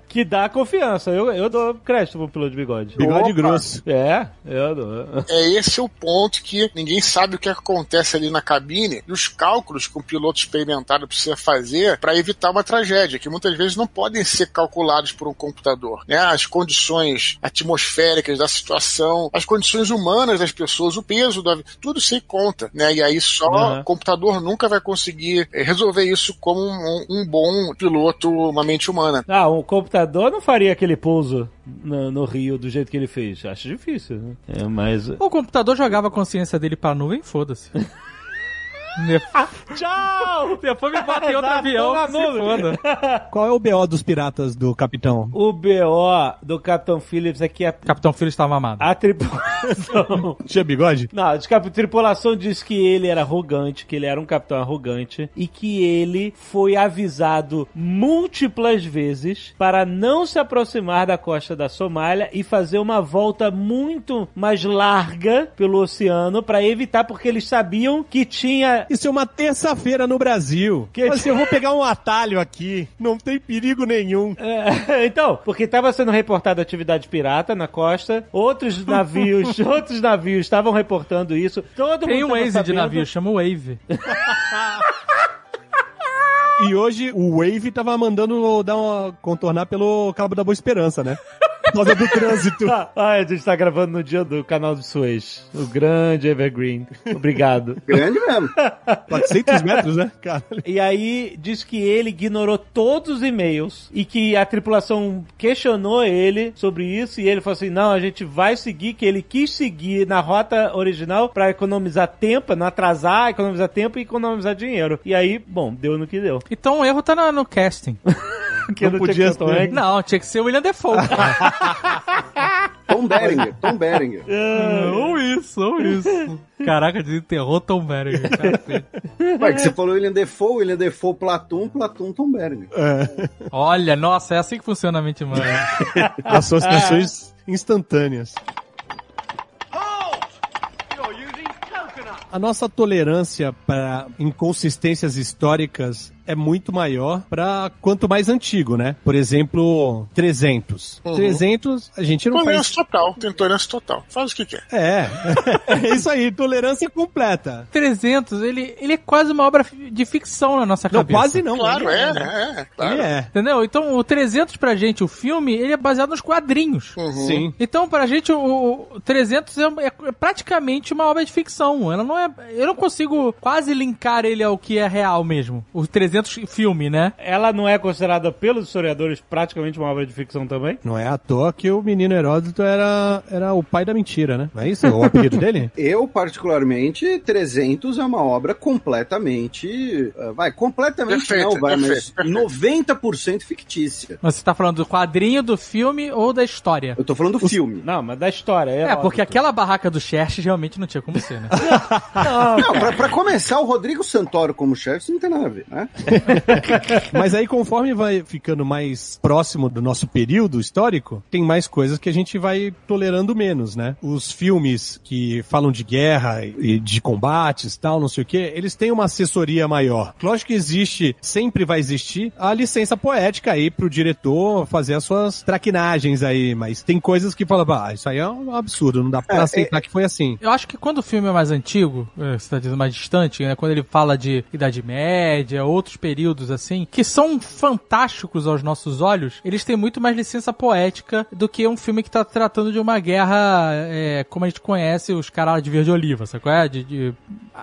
que dá confiança. Eu, eu dou crédito pro piloto de bigode. Bigode Opa. grosso. É, eu dou. É esse o ponto que ninguém sabe o que acontece ali na cabine e os cálculos que um piloto experimentado precisa fazer para evitar uma tragédia, que muitas vezes não podem ser calculados por um computador. Né? As condições atmosféricas da situação, as condições humanas das pessoas, o peso do avião, tudo sem conta. Né? E aí só Uhum. o computador nunca vai conseguir eh, resolver isso como um, um bom piloto, uma mente humana. Ah, um computador não faria aquele pouso no, no Rio do jeito que ele fez. Acho difícil, né? É, mas. O computador jogava a consciência dele pra nuvem, foda-se. Tchau! Depois me bota em outro Exato, avião, se foda. Qual é o BO dos piratas do capitão? O BO do Capitão Phillips é que a, Capitão Filho estava amado. a tripulação. Tinha bigode? Não, a tripulação disse que ele era arrogante, que ele era um capitão arrogante e que ele foi avisado múltiplas vezes para não se aproximar da costa da Somália e fazer uma volta muito mais larga pelo oceano para evitar, porque eles sabiam que tinha. Isso é uma terça-feira no Brasil. Que- Mas eu vou pegar um atalho aqui. Não tem perigo nenhum. É, então, porque estava sendo reportada atividade pirata na costa, outros navios, outros navios estavam reportando isso. Todo Tem mundo um Waze de navio, chama Wave. E hoje o Wave tava mandando dar uma, contornar pelo Cabo da Boa Esperança, né? Causa do trânsito. Ah, ah, a gente tá gravando no dia do canal do Suez. O grande Evergreen. Obrigado. Grande mesmo. 400 metros, né? Cara. E aí diz que ele ignorou todos os e-mails e que a tripulação questionou ele sobre isso e ele falou assim: "Não, a gente vai seguir que ele quis seguir na rota original pra economizar tempo, não atrasar, economizar tempo e economizar dinheiro". E aí, bom, deu no que deu. Então o erro tá na- no casting. Porque Não podia ser Tom. Não, tinha que ser o William Defoe. Tom Berenger, Tom Berenger. ou isso, ou isso. Caraca, desenterrou Tom Berenger. cacete. Vai, que você falou William Defoe, William Defoe Platum, Platum Tom Berenger. Olha, nossa, é assim que funciona a mente humana. Associações instantâneas. A nossa tolerância para inconsistências históricas é muito maior para quanto mais antigo, né? Por exemplo, 300. 300, a gente não Tolerância faz... total, tem tolerância total. Faz o que quer. É, é isso aí, tolerância completa. 300, ele, ele é quase uma obra de ficção na nossa Não, cabeça. quase não. Claro, é, né? é, é, claro. Ele é. Entendeu? Então, o 300 pra gente, o filme, ele é baseado nos quadrinhos. Sim. Então, pra gente, o, o 300 é, é praticamente uma obra de ficção. Ela não é, eu não consigo quase linkar ele ao que é real mesmo. O 300 300 filme, né? Ela não é considerada pelos historiadores praticamente uma obra de ficção também? Não é à toa que o menino Heródoto era, era o pai da mentira, né? Não é isso o apelido dele? Eu, particularmente, 300 é uma obra completamente. uh, Vai, completamente Perfeito, não, vai, perfeito, mas 90% fictícia. Mas Você tá falando do quadrinho, do filme ou da história? Eu tô falando do filme. Não, mas da história. É, óbvio. porque aquela barraca do Xerxes realmente não tinha como ser, né? Não, pra, pra começar, o Rodrigo Santoro como chefe não tem nada a ver, né? Mas aí, conforme vai ficando mais próximo do nosso período histórico, tem mais coisas que a gente vai tolerando menos, né? Os filmes que falam de guerra e de combates tal, não sei o que, eles têm uma assessoria maior. Lógico que existe, sempre vai existir, a licença poética aí pro diretor fazer as suas traquinagens aí, mas tem coisas que falam, ah, isso aí é um absurdo, não dá pra É, aceitar que foi assim. Eu acho que quando o filme é mais antigo, é, você tá dizendo mais distante, né? Quando ele fala de Idade Média, outros períodos assim, que são fantásticos aos nossos olhos, eles têm muito mais licença poética do que um filme que tá tratando de uma guerra é, como a gente conhece, os caras de verde oliva, qual é? De, de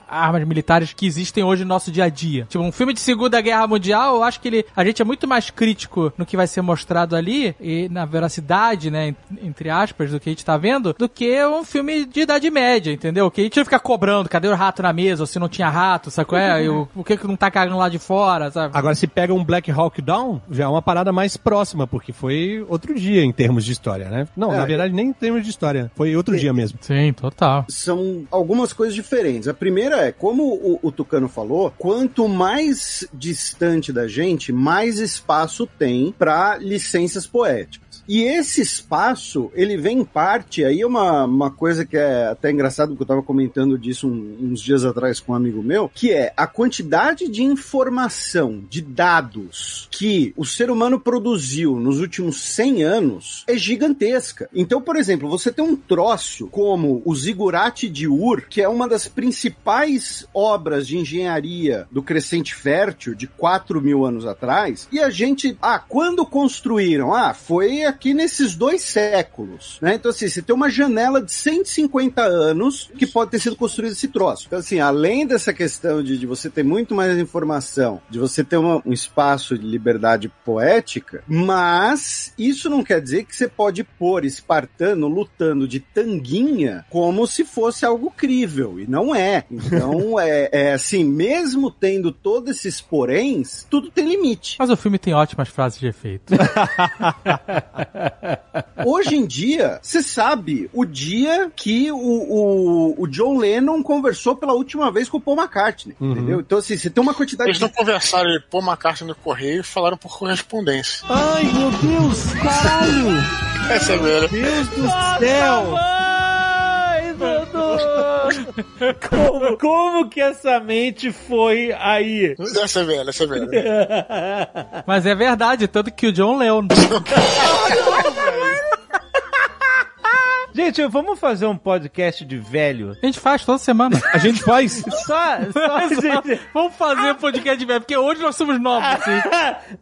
armas militares que existem hoje no nosso dia a dia. Tipo, um filme de Segunda Guerra Mundial, eu acho que ele, a gente é muito mais crítico no que vai ser mostrado ali e na veracidade, né, en- entre aspas, do que a gente tá vendo, do que um filme de Idade Média, entendeu? Que a gente fica cobrando, cadê o rato na mesa, ou se não tinha rato, qual é? O, o que que não tá cagando lá de fora, sabe? Agora, se pega um Black Hawk Down, já é uma parada mais próxima, porque foi outro dia em termos de história, né? Não, É. na verdade, nem em termos de história. Foi outro dia mesmo. Sim, total. São algumas coisas diferentes. A primeira é, como o, o Tucano falou, quanto mais distante da gente, mais espaço tem para licenças poéticas. E esse espaço, ele vem em parte, aí é uma, uma coisa que é até engraçado, porque eu estava comentando disso um- uns dias atrás com um amigo meu, que é a quantidade de informação, de dados que o ser humano produziu nos últimos 100 anos é gigantesca. Então, por exemplo, você tem um troço como o Zigurate de Ur, que é uma das principais obras de engenharia do Crescente Fértil de 4 mil anos atrás, e a gente, ah, quando construíram? Ah, foi aqui nesses dois séculos, né? Então, assim, você tem uma janela de 150 anos que pode ter sido construído esse troço. Então, assim, além dessa questão de, de você ter muito mais informação, de você ter uma- um espaço de liberdade poética, mas isso não quer dizer que você pode pôr espartano lutando de tanguinha como se fosse algo crível, e não é. Então, é, é assim, mesmo tendo todos esses poréns, tudo tem limite. Mas o filme tem ótimas frases de efeito. Hoje em dia, você sabe o dia que o, o, o John Lennon conversou pela última vez com o Paul McCartney, entendeu? Então, assim, você tem uma quantidade Eles não conversaram, ele pôr uma carta no correio e falaram por correspondência. Ai, meu Deus, caralho! Essa é velha. Deus do céu! Dudu! Como, como que essa mente foi aí? Essa é velha, essa é velha. Mas é verdade, tanto que o John leu. Gente, vamos fazer um podcast de velho? A gente faz toda semana. A gente faz. Só, só, gente... Vamos fazer um podcast de velho, porque hoje nós somos novos, assim.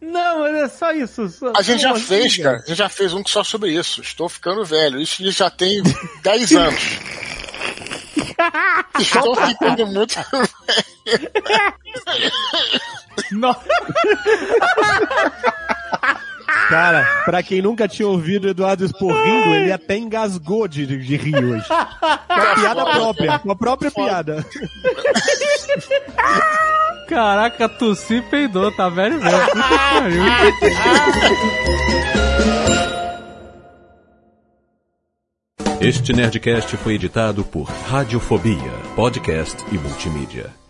Não, mas é só isso. Só, A gente já fez, cara. A gente já fez um só sobre isso. Estou ficando velho. Isso já tem 10 anos. Estou ficando muito No- Cara, pra quem nunca tinha ouvido o Eduardo Esporrindo, ele até engasgou de, de rir hoje. Com a piada própria, com a própria piada. Caraca, tossi e peidou, tá velho mesmo. Puta que pariu. Este Nerdcast foi editado por Radiofobia, podcast e multimídia.